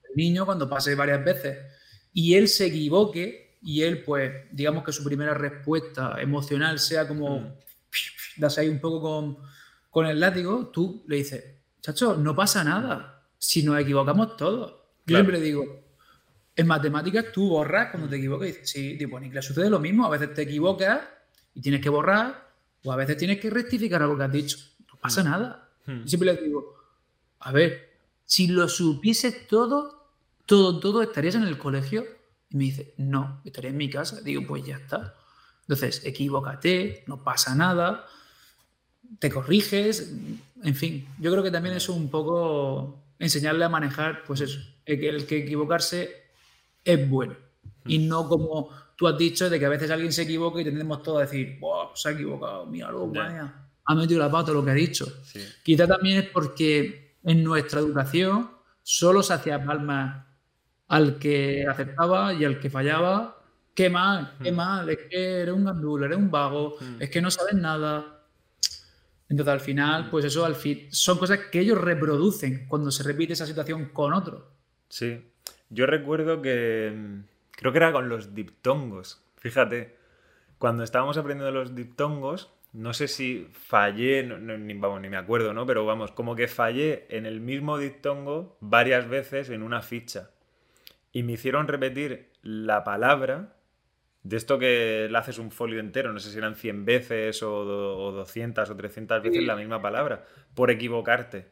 El niño, cuando pase varias veces y él se equivoque y él, pues, digamos que su primera respuesta emocional sea como, hmm. Das ahí un poco con, con el látigo, tú le dices, chacho, no pasa nada. Si nos equivocamos todos. Yo siempre digo, en matemáticas tú borras cuando te equivocas y dices, sí, tipo, en inglés sucede lo mismo, a veces te equivocas y tienes que borrar, o a veces tienes que rectificar algo que has dicho. No pasa hmm. nada. Hmm. siempre les digo, a ver, si lo supieses todo, todo, todo, estarías en el colegio. Y me dice, no, estaría en mi casa. Digo, pues ya está. Entonces, equivócate, no pasa nada, te corriges, en fin. Yo creo que también es un poco enseñarle a manejar, pues eso, el que equivocarse es bueno. Y no como tú has dicho de que a veces alguien se equivoca y tendemos todo a decir, wow, se ha equivocado, míralo, vaya, ha metido la pata lo que ha dicho. Quizá también es porque en nuestra educación solo se hacía palmas al que aceptaba y al que fallaba. Qué mal, qué mal, es que eres un gandul, eres un vago, es que no sabes nada. Entonces al final, pues eso al fin, son cosas que ellos reproducen cuando se repite esa situación con otro. Sí, yo recuerdo que mm, creo que era con los diptongos. Fíjate, cuando estábamos aprendiendo los diptongos, no sé si fallé, ni, vamos, ni me acuerdo, ¿no? Pero vamos, como que fallé en el mismo diptongo varias veces en una ficha. Y me hicieron repetir la palabra de esto que le haces un folio entero, no sé si eran 100 veces o, o 200 o 300 veces la misma palabra, por equivocarte.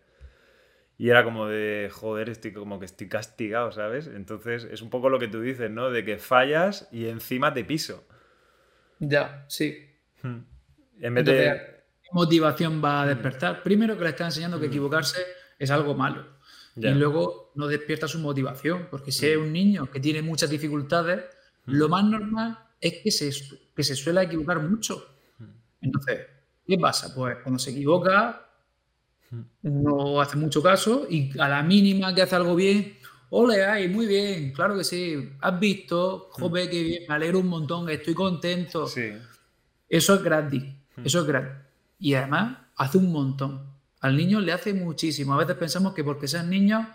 Y era como de, joder, estoy como que estoy castigado, ¿sabes? Entonces es un poco lo que tú dices, ¿no? De que fallas y encima te piso. Ya, sí. Hmm. En vez de... motivación va a despertar? Primero que le está enseñando que hmm. equivocarse es algo malo. Y luego no despierta su motivación, porque si es hmm. un niño que tiene muchas dificultades, lo más normal es que se, que se suele equivocar mucho. Entonces, ¿qué pasa? Pues cuando se equivoca, no hace mucho caso y a la mínima que hace algo bien, ole, ay, muy bien, claro que sí, has visto, joder, que bien, me alegro un montón, estoy contento. Eso es gratis, eso es gratis. Y además hace un montón. Al niño le hace muchísimo. A veces pensamos que porque sean niños,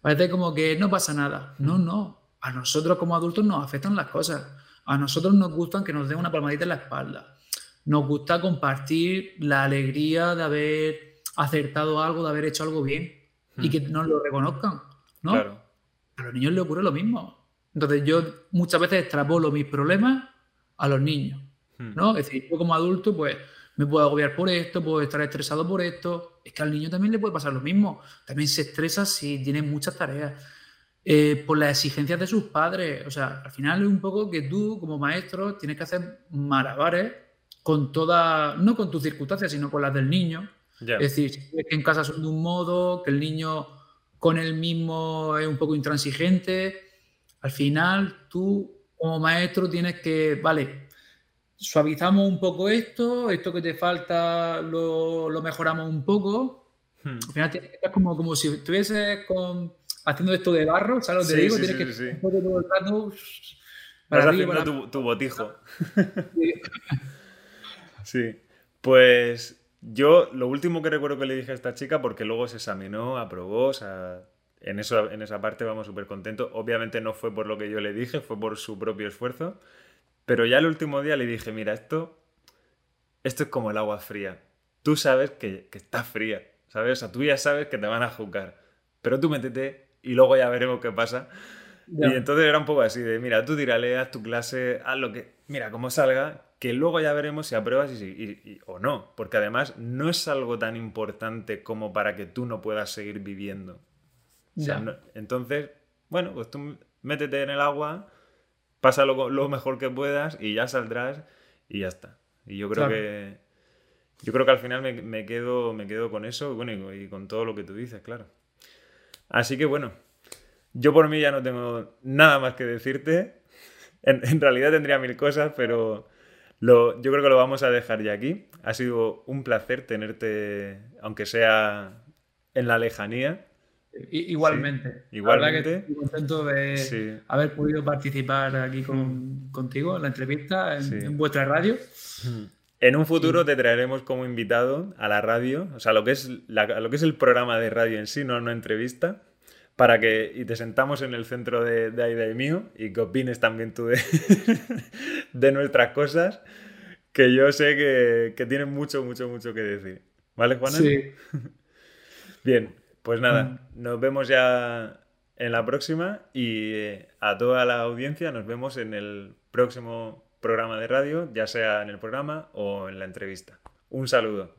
parece como que no pasa nada. No, no. A nosotros como adultos nos afectan las cosas. A nosotros nos gustan que nos den una palmadita en la espalda. Nos gusta compartir la alegría de haber acertado algo, de haber hecho algo bien y hmm. que nos lo reconozcan, ¿no? A los niños les ocurre lo mismo. Entonces yo muchas veces extrapolo mis problemas a los niños, hmm. ¿no? Es decir, yo como adulto, pues me puedo agobiar por esto, puedo estar estresado por esto. Es que al niño también le puede pasar lo mismo. También se estresa si tiene muchas tareas. Eh, por las exigencias de sus padres. O sea, al final es un poco que tú, como maestro, tienes que hacer malabares con toda, no con tus circunstancias, sino con las del niño. Es decir, si que en casa son de un modo, que el niño con el mismo es un poco intransigente, al final tú como maestro tienes que, vale, suavizamos un poco esto, esto que te falta lo, mejoramos un poco. Hmm. Al final es como, como si estuvieses con, haciendo esto de barro, ¿sabes lo que te digo? tienes que sí, todo el rato... Para haciendo tu, tu botijo. sí. Pues yo lo último que recuerdo que le dije a esta chica, porque luego se examinó, aprobó, o sea, en, eso, en esa parte vamos súper contentos. Obviamente no fue por lo que yo le dije, fue por su propio esfuerzo. Pero ya el último día le dije, mira, esto, esto es como el agua fría. Tú sabes que, que está fría, ¿sabes? O sea, tú ya sabes que te van a juzgar. Pero tú métete y luego ya veremos qué pasa. Y entonces era un poco así de, mira, tú tírale, haz tu clase, haz lo que... Mira, como salga, que luego ya veremos si apruebas y, o no, porque además no es algo tan importante como para que tú no puedas seguir viviendo. entonces, bueno, pues tú métete en el agua, pasa lo, mejor que puedas y ya saldrás y ya está. Y yo creo que yo creo que al final me, quedo, me quedo con eso bueno, y, con todo lo que tú dices, claro. Así que bueno, yo por mí ya no tengo nada más que decirte. en realidad tendría mil cosas, pero yo creo que lo vamos a dejar ya aquí. Ha sido un placer tenerte, aunque sea en la lejanía. igualmente. igualmente. estoy contento de haber podido participar aquí contigo en la entrevista, en, vuestra radio. Mm. En un futuro te traeremos como invitado a la radio, o sea, lo que es, lo que es el programa de radio en sí, no una entrevista para que y te sentamos en el centro de, de Aida y mío y que opines también tú de, de nuestras cosas, que yo sé que, que tienes mucho, mucho, mucho que decir. ¿Vale, Juan? Sí. Bien, Pues nada, mm. nos vemos ya en la próxima y eh, a toda la audiencia nos vemos en el próximo programa de radio, ya sea en el programa o en la entrevista. Un saludo.